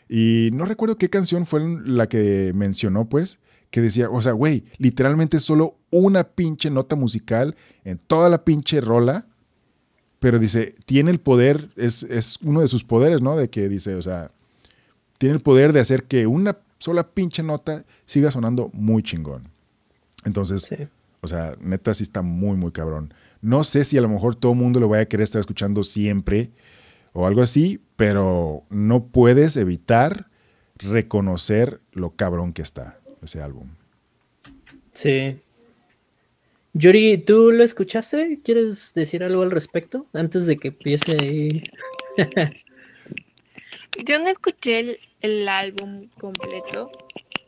Y no recuerdo qué canción fue la que mencionó, pues, que decía, o sea, güey, literalmente solo una pinche nota musical en toda la pinche rola pero dice, tiene el poder, es, uno de sus poderes, ¿no? De que dice, o sea, tiene el poder de hacer que una sola pinche nota siga sonando muy chingón. Entonces, o sea, neta sí está muy, muy cabrón. No sé si a lo mejor todo el mundo lo vaya a querer estar escuchando siempre o algo así, pero no puedes evitar reconocer lo cabrón que está ese álbum. Sí, Yuri, ¿tú lo escuchaste? ¿Quieres decir algo al respecto antes de que empiece ahí? [LAUGHS] Yo no escuché el, álbum completo.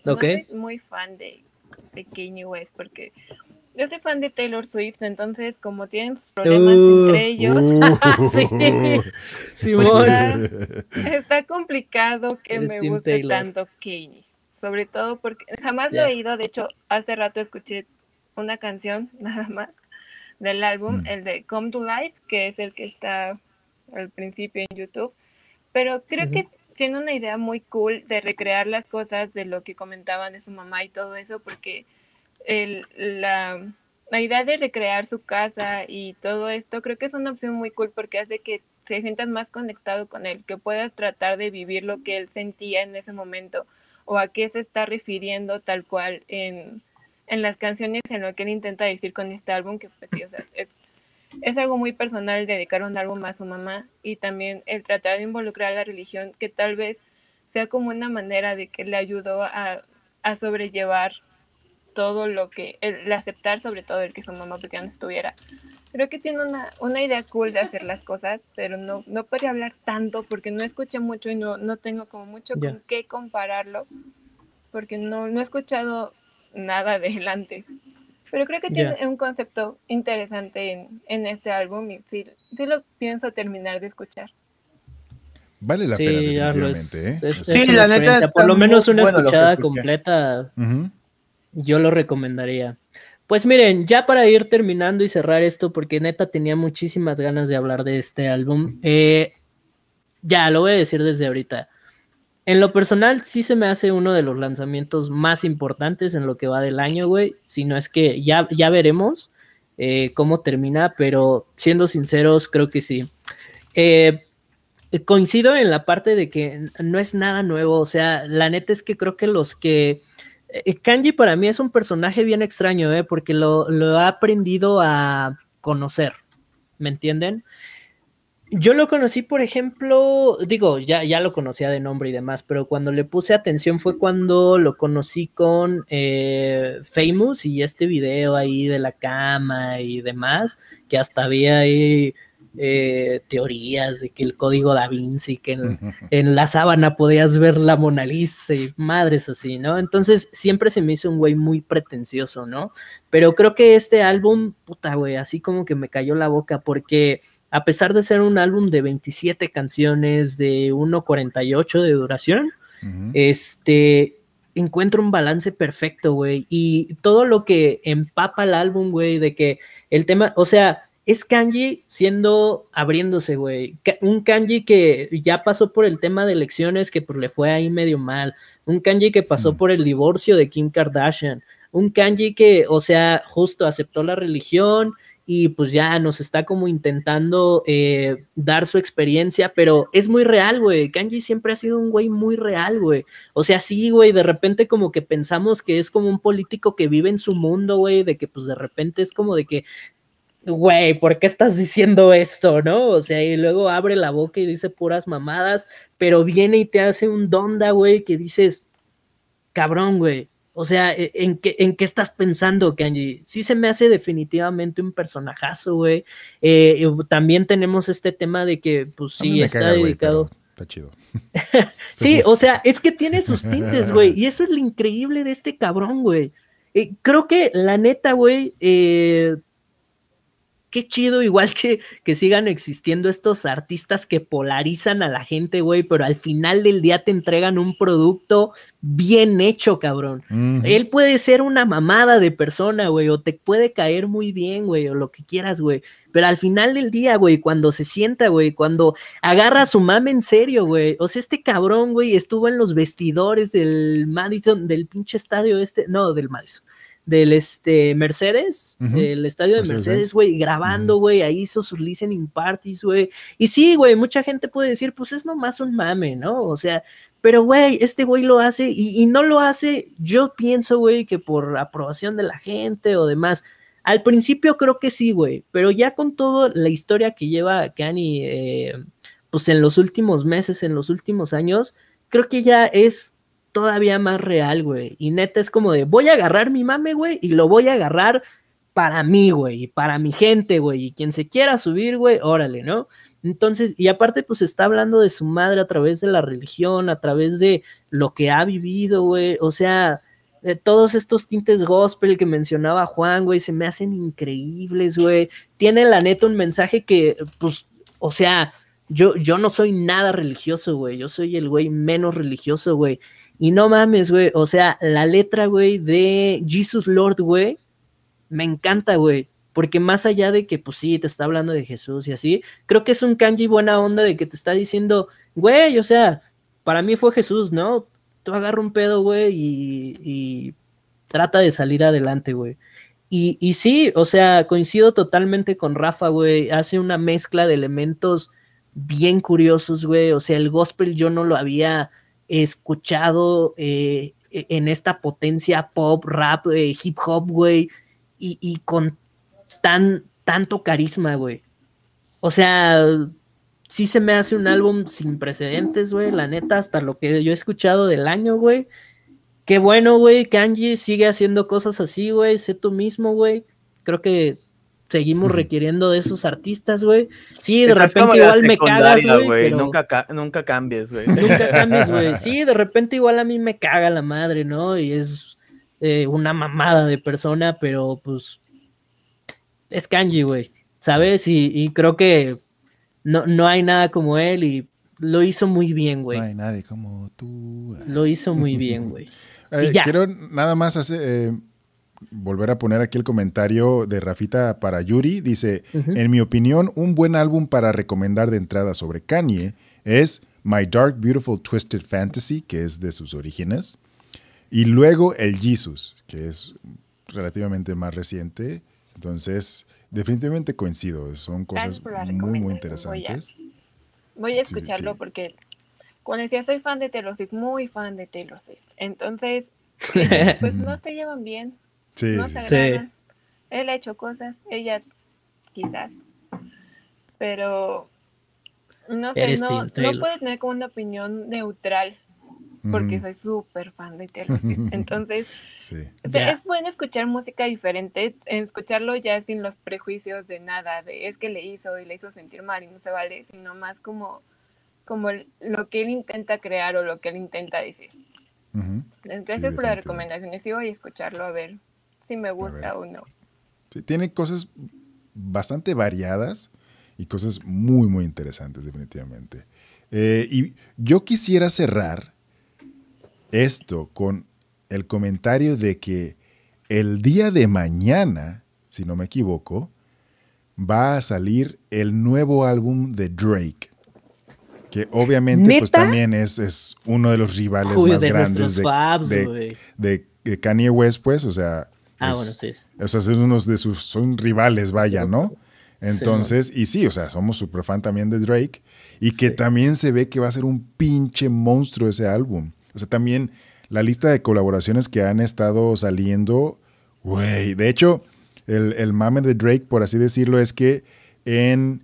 No soy muy fan de, de Kanye West porque yo soy fan de Taylor Swift, entonces como tienen problemas uh. entre ellos, uh. [LAUGHS] [LAUGHS] Simón. Está, complicado que me guste tanto Kanye. Sobre todo porque jamás lo he oído, de hecho hace rato escuché una canción [LAUGHS] nada más del álbum, mm. el de Come to Life, que es el que está al principio en YouTube. Pero creo que tiene una idea muy cool de recrear las cosas de lo que comentaban de su mamá y todo eso, porque el, la, la idea de recrear su casa y todo esto, creo que es una opción muy cool porque hace que se sientas más conectado con él, que puedas tratar de vivir lo que él sentía en ese momento o a qué se está refiriendo tal cual en, en las canciones en lo que él intenta decir con este álbum, que pues sí, o sea, es, es algo muy personal dedicar un álbum a su mamá y también el tratar de involucrar la religión, que tal vez sea como una manera de que le ayudó a, a sobrellevar todo lo que, el, aceptar sobre todo el que su mamá porque no estuviera. Creo que tiene una, una idea cool de hacer las cosas, pero no, no podría hablar tanto porque no escuché mucho y no, no tengo como mucho con qué compararlo, porque no, no he escuchado nada adelante. Pero creo que tiene un concepto interesante en, este álbum y sí, lo pienso terminar de escuchar. Vale la pena, definitivamente. ¿eh? sí, la neta. Por lo menos una escuchada completa, yo lo recomendaría. Pues miren, ya para ir terminando y cerrar esto, porque neta tenía muchísimas ganas de hablar de este álbum, eh, ya lo voy a decir desde ahorita. En lo personal, sí se me hace uno de los lanzamientos más importantes en lo que va del año, güey. Si no es que ya, ya veremos eh, cómo termina, pero siendo sinceros, creo que sí. Eh, coincido en la parte de que no es nada nuevo. O sea, la neta es que creo que los que. Eh, Kanji para mí es un personaje bien extraño, ¿eh? porque lo, lo ha aprendido a conocer. ¿Me entienden? Yo lo conocí, por ejemplo, digo, ya, ya lo conocía de nombre y demás, pero cuando le puse atención fue cuando lo conocí con eh, Famous y este video ahí de la cama y demás, que hasta había ahí eh, teorías de que el código da Vinci, que en, en, la sábana podías ver la Mona Lisa y madres así, ¿no? Entonces siempre se me hizo un güey muy pretencioso, ¿no? Pero creo que este álbum, puta, güey, así como que me cayó la boca porque a pesar de ser un álbum de 27 canciones de 1.48 de duración, este encuentro un balance perfecto, güey. Y todo lo que empapa el álbum, güey, de que el tema, o sea, es Kanji siendo abriéndose, güey. Un Kanji que ya pasó por el tema de elecciones que pues, le fue ahí medio mal. Un Kanji que pasó mm. por el divorcio de Kim Kardashian. Un Kanji que, o sea, justo aceptó la religión y pues ya nos está como intentando eh, dar su experiencia, pero es muy real, güey. Kanji siempre ha sido un güey muy real, güey. O sea, sí, güey, de repente como que pensamos que es como un político que vive en su mundo, güey, de que pues de repente es como de que, güey, ¿por qué estás diciendo esto, no? O sea, y luego abre la boca y dice puras mamadas, pero viene y te hace un donda, güey, que dices, cabrón, güey o sea, e, ¿en qué, ¿en qué estás pensando, Kanji? Sí se me hace definitivamente un personajazo, güey. Eh, también tenemos este tema de que, pues sí, está dedicado. está chido. [LAUGHS] sí, o sea, es que tiene sus [LAUGHS] tintes, güey. Y eso es lo increíble de este cabrón, güey. Eh, creo que la neta, güey, eh, qué chido, igual que, que sigan existiendo estos artistas que polarizan a la gente, güey, pero al final del día te entregan un producto bien hecho, cabrón. Él puede ser una mamada de persona, güey, o te puede caer muy bien, güey, o lo que quieras, güey. Pero al final del día, güey, cuando se sienta, güey, cuando agarra su mame en serio, güey. O sea, este cabrón, güey, estuvo en los vestidores del Madison, del pinche estadio este, no, del Madison del este, Mercedes, el estadio de Mercedes, güey, grabando, güey, ahí hizo sus listening parties, güey. Y sí, güey, mucha gente puede decir, pues es nomás un mame, ¿no? O sea, pero, güey, este güey lo hace y, y no lo hace, yo pienso, güey, que por aprobación de la gente o demás. Al principio creo que sí, güey, pero ya con toda la historia que lleva Kanye, eh, pues en los últimos meses, en los últimos años, creo que ya es todavía más real, güey. Y neta es como de, voy a agarrar mi mame, güey, y lo voy a agarrar para mí, güey, y para mi gente, güey, y quien se quiera subir, güey, órale, ¿no? Entonces, y aparte, pues está hablando de su madre a través de la religión, a través de lo que ha vivido, güey, o sea, de todos estos tintes gospel que mencionaba Juan, güey, se me hacen increíbles, güey. Tiene la neta un mensaje que, pues, o sea, yo, yo no soy nada religioso, güey, yo soy el güey menos religioso, güey. Y no mames, güey. O sea, la letra, güey, de Jesus Lord, güey, me encanta, güey. Porque más allá de que, pues sí, te está hablando de Jesús y así, creo que es un kanji buena onda de que te está diciendo, güey, o sea, para mí fue Jesús, ¿no? Tú agarra un pedo, güey, y, trata de salir adelante, güey. Y, y sí, o sea, coincido totalmente con Rafa, güey. Hace una mezcla de elementos bien curiosos, güey. O sea, el gospel yo no lo había escuchado eh, e, en esta potencia pop, rap, eh, hip hop, güey, y, con tan, tanto carisma, güey. O sea, sí se me hace un álbum sin precedentes, güey, la neta, hasta lo que yo he escuchado del año, güey. Qué bueno, güey, Kanji sigue haciendo cosas así, güey, sé tú mismo, güey. Creo que seguimos requiriendo de esos artistas, güey. Sí, de repente igual me cagas, güey. Nunca, nunca cambies, güey. Nunca cambies, güey. [LAUGHS] Sí, de repente igual a mí me caga la madre, ¿no? Y es eh, una mamada de persona, pero pues es Kanji, güey. ¿Sabes? Y, creo que no, no hay nada como él y lo hizo muy bien, güey. No hay nadie como tú. Lo hizo muy bien, [LAUGHS] güey. Eh, quiero nada más hacer... Eh, volver a poner aquí el comentario de Rafita para Yuri. Dice, en mi opinión, un buen álbum para recomendar de entrada sobre Kanye es My Dark Beautiful Twisted Fantasy, que es de sus orígenes. Y luego el Jesus, que es relativamente más reciente. Entonces, definitivamente coincido. Son cosas muy, muy interesantes. Voy a, escucharlo porque, cuando decía soy fan de Taylor Swift, muy fan de Taylor Swift. Entonces, [LAUGHS] pues no se llevan bien. Sí, no se Él ha hecho cosas, ella quizás. Pero no sé, no, no puede tener como una opinión neutral porque soy súper fan de Taylor. [LAUGHS] Entonces, es bueno escuchar música diferente, escucharlo ya sin los prejuicios de nada, de es que le hizo y le hizo sentir mal y no se vale, sino más como, como lo que él intenta crear o lo que él intenta decir. Gracias por las recomendaciones y voy a escucharlo a ver si me gusta o no. tiene cosas bastante variadas y cosas muy, muy interesantes, definitivamente. Eh, y yo quisiera cerrar esto con el comentario de que el día de mañana, si no me equivoco, va a salir el nuevo álbum de Drake. Que obviamente pues también es, es, uno de los rivales más grandes de, de, Kanye West, pues, o sea. Ah, bueno, sí. O sea, son unos de sus, son rivales, vaya, ¿no? Entonces, y sí, o sea, somos súper fan también de Drake. Y que también se ve que va a ser un pinche monstruo ese álbum. O sea, también la lista de colaboraciones que han estado saliendo, güey. De hecho, el, el, mame de Drake, por así decirlo, es que en,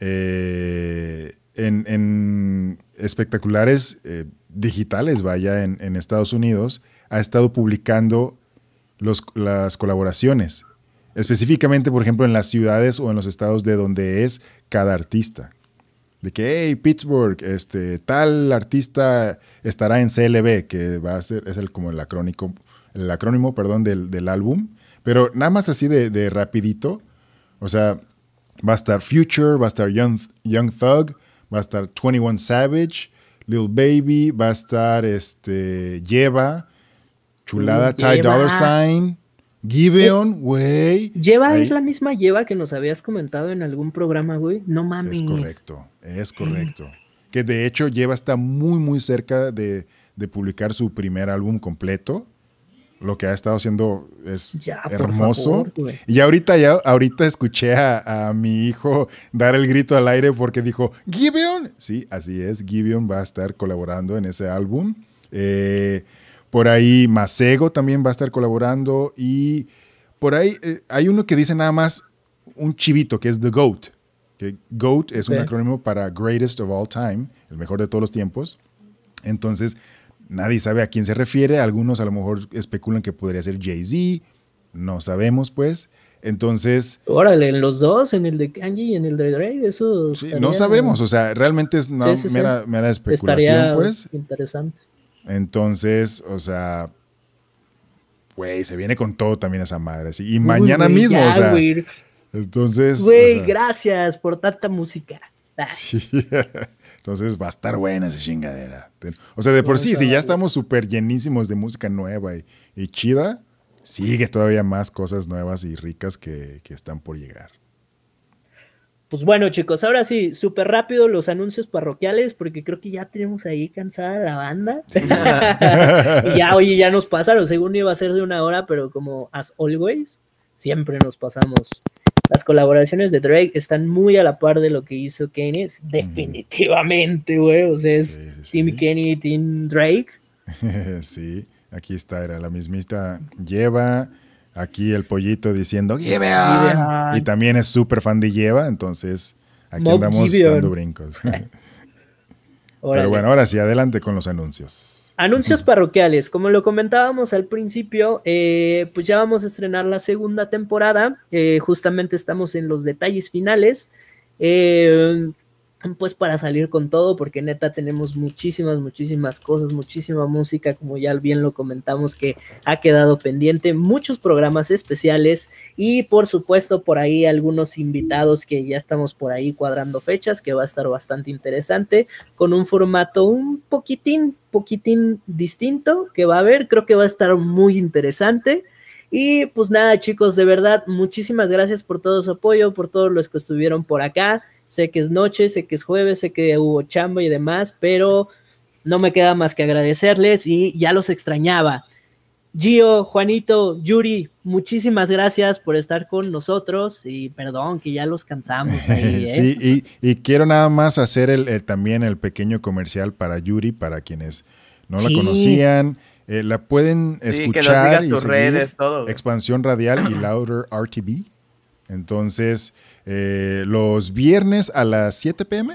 eh, en, espectaculares eh, digitales, vaya, en, en, Estados Unidos, ha estado publicando las colaboraciones. Específicamente, por ejemplo, en las ciudades o en los estados de donde es cada artista. De que, hey, Pittsburgh, este, tal artista estará en CLB, que va a ser, es el, como el acrónico, el acrónimo, perdón, del, del álbum. Pero nada más así de, rapidito. O sea, va a estar Future, va a estar Young, Young Thug, va a estar 21 Savage, Lil Baby, va a estar este, Lleva, Chulada, Ty Dollar Sign, Giveon, güey. Lleva es la misma Lleva que nos habías comentado en algún programa, güey. No mames. Es correcto, es correcto. Que de hecho Lleva está muy, muy cerca de, de publicar su primer álbum completo lo que ha estado haciendo es hermoso. y ahorita ya, ahorita escuché a, mi hijo dar el grito al aire porque dijo, Gibeon. Sí, así es, Gibeon va a estar colaborando en ese álbum. Eh, por ahí Masego también va a estar colaborando y por ahí eh, hay uno que dice nada más un chivito que es The GOAT. Que GOAT es un acrónimo para Greatest of All Time, el mejor de todos los tiempos. Entonces, Nadie sabe a quién se refiere. Algunos a lo mejor especulan que podría ser Jay-Z. No sabemos, pues. Entonces. Órale, en los dos, en el de Kanye y en el de Drake, eso. no sabemos, o sea, realmente es una mera, especulación, pues. Interesante. Entonces, o sea. Güey, se viene con todo también esa madre. Y mañana mismo, o sea. Entonces. Güey, gracias por tanta música. Sí. [LAUGHS] Entonces va a estar buena esa chingadera. O sea, de por sí, si ya estamos súper llenísimos de música nueva y, chida, sigue todavía más cosas nuevas y ricas que, están por llegar. Pues bueno, chicos, ahora sí, súper rápido los anuncios parroquiales, porque creo que ya tenemos ahí cansada la banda. y [LAUGHS] ya, oye, ya nos pasaron, según iba a ser de una hora, pero como as always, siempre nos pasamos las colaboraciones de Drake están muy a la par de lo que hizo Kanye. Definitivamente, güey. O sea, es Team Kanye, Team Drake. [LAUGHS] sí, aquí está, era la mismita. Lleva aquí el pollito diciendo Lleva. Y también es súper fan de Lleva, entonces aquí andamos dando brincos. [LAUGHS] Pero bueno, ahora sí, adelante con los anuncios. Anuncios [LAUGHS] parroquiales, como lo comentábamos al principio, eh, pues ya vamos a estrenar la segunda temporada, eh, justamente estamos en los detalles finales. Eh, pues para salir con todo, porque neta tenemos muchísimas, muchísimas cosas, muchísima música, como ya bien lo comentamos, que ha quedado pendiente, muchos programas especiales y por supuesto por ahí algunos invitados que ya estamos por ahí cuadrando fechas, que va a estar bastante interesante, con un formato un poquitín, poquitín distinto que va a haber, creo que va a estar muy interesante. Y pues nada, chicos, de verdad, muchísimas gracias por todo su apoyo, por todos los que estuvieron por acá. Sé que es noche, sé que es jueves, sé que hubo chamba y demás, pero no me queda más que agradecerles y ya los extrañaba. Gio, Juanito, Yuri, muchísimas gracias por estar con nosotros y perdón que ya los cansamos. Ahí, [LAUGHS] ¿eh? Sí, y, quiero nada más hacer el, también el pequeño comercial para Yuri, para quienes no la conocían. Eh, la pueden escuchar y redes, todo. Expansión Radial y [CLEARS THROAT] Louder RTB. Entonces, eh, los viernes a las 7 pm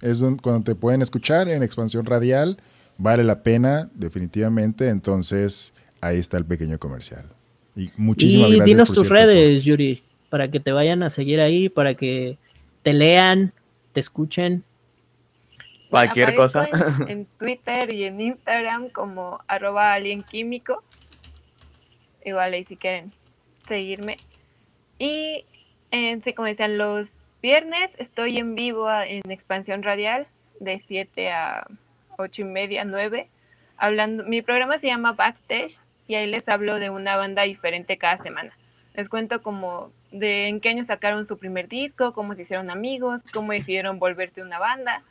es cuando te pueden escuchar en expansión radial. Vale la pena, definitivamente. Entonces, ahí está el pequeño comercial. Y muchísimas y Dinos tus redes, Yuri, para que te vayan a seguir ahí, para que te lean, te escuchen. Cualquier cosa. [LAUGHS] En, Twitter y en Instagram como arroba alienquímico. Igual ahí si quieren seguirme. Y sí, como decían, los viernes estoy en vivo en Expansión Radial de 7 a 8 y media, 9. Hablando, mi programa se llama Backstage y ahí les hablo de una banda diferente cada semana. Les cuento como de en qué año sacaron su primer disco, cómo se hicieron amigos, cómo decidieron volverse una banda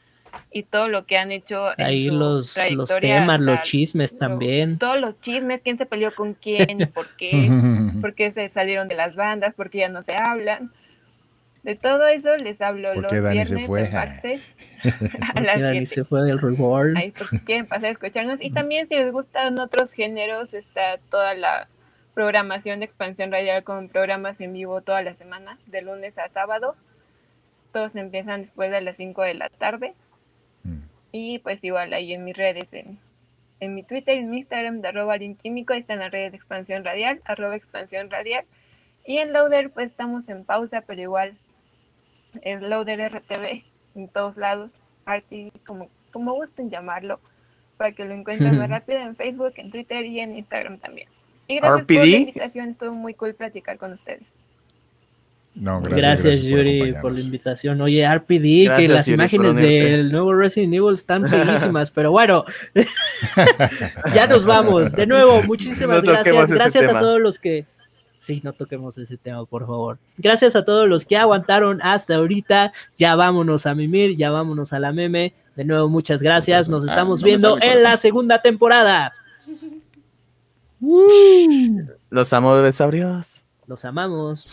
y todo lo que han hecho. Ahí los, los temas, los chismes también. Todos los chismes, quién se peleó con quién [LAUGHS] por qué, [LAUGHS] por qué se salieron de las bandas, por qué ya no se hablan. De todo eso les hablo los Dani se fue? [LAUGHS] a las Dani se fue del reward. Ahí porque quieren pasar a escucharnos. Y también si les gustan otros géneros, está toda la programación de expansión radial con programas en vivo toda la semana, de lunes a sábado. Todos empiezan después de las 5 de la tarde. Y pues igual ahí en mis redes, en, en mi Twitter, en mi Instagram de arroba químico, están las redes de expansión radial, arroba expansión radial. Y en Loader pues estamos en pausa, pero igual es Loader RTV en todos lados, Arti, como, como gusten llamarlo, para que lo encuentren más [LAUGHS] rápido en Facebook, en Twitter y en Instagram también. Y gracias por la invitación, estuvo muy cool platicar con ustedes. No, gracias, gracias, Yuri, por, la invitación. Oye, RPD, que las imágenes del nuevo Resident Evil están [LAUGHS] bellísimas, pero bueno, [LAUGHS] ya nos vamos. De nuevo, muchísimas gracias. Gracias a todos los que. Sí, no toquemos ese tema, por favor. Gracias a todos los que aguantaron hasta ahorita. Ya vámonos a mimir, ya vámonos a la meme. De nuevo, muchas gracias. Nos estamos viendo en la segunda temporada. Los amores, abrios. Los amamos.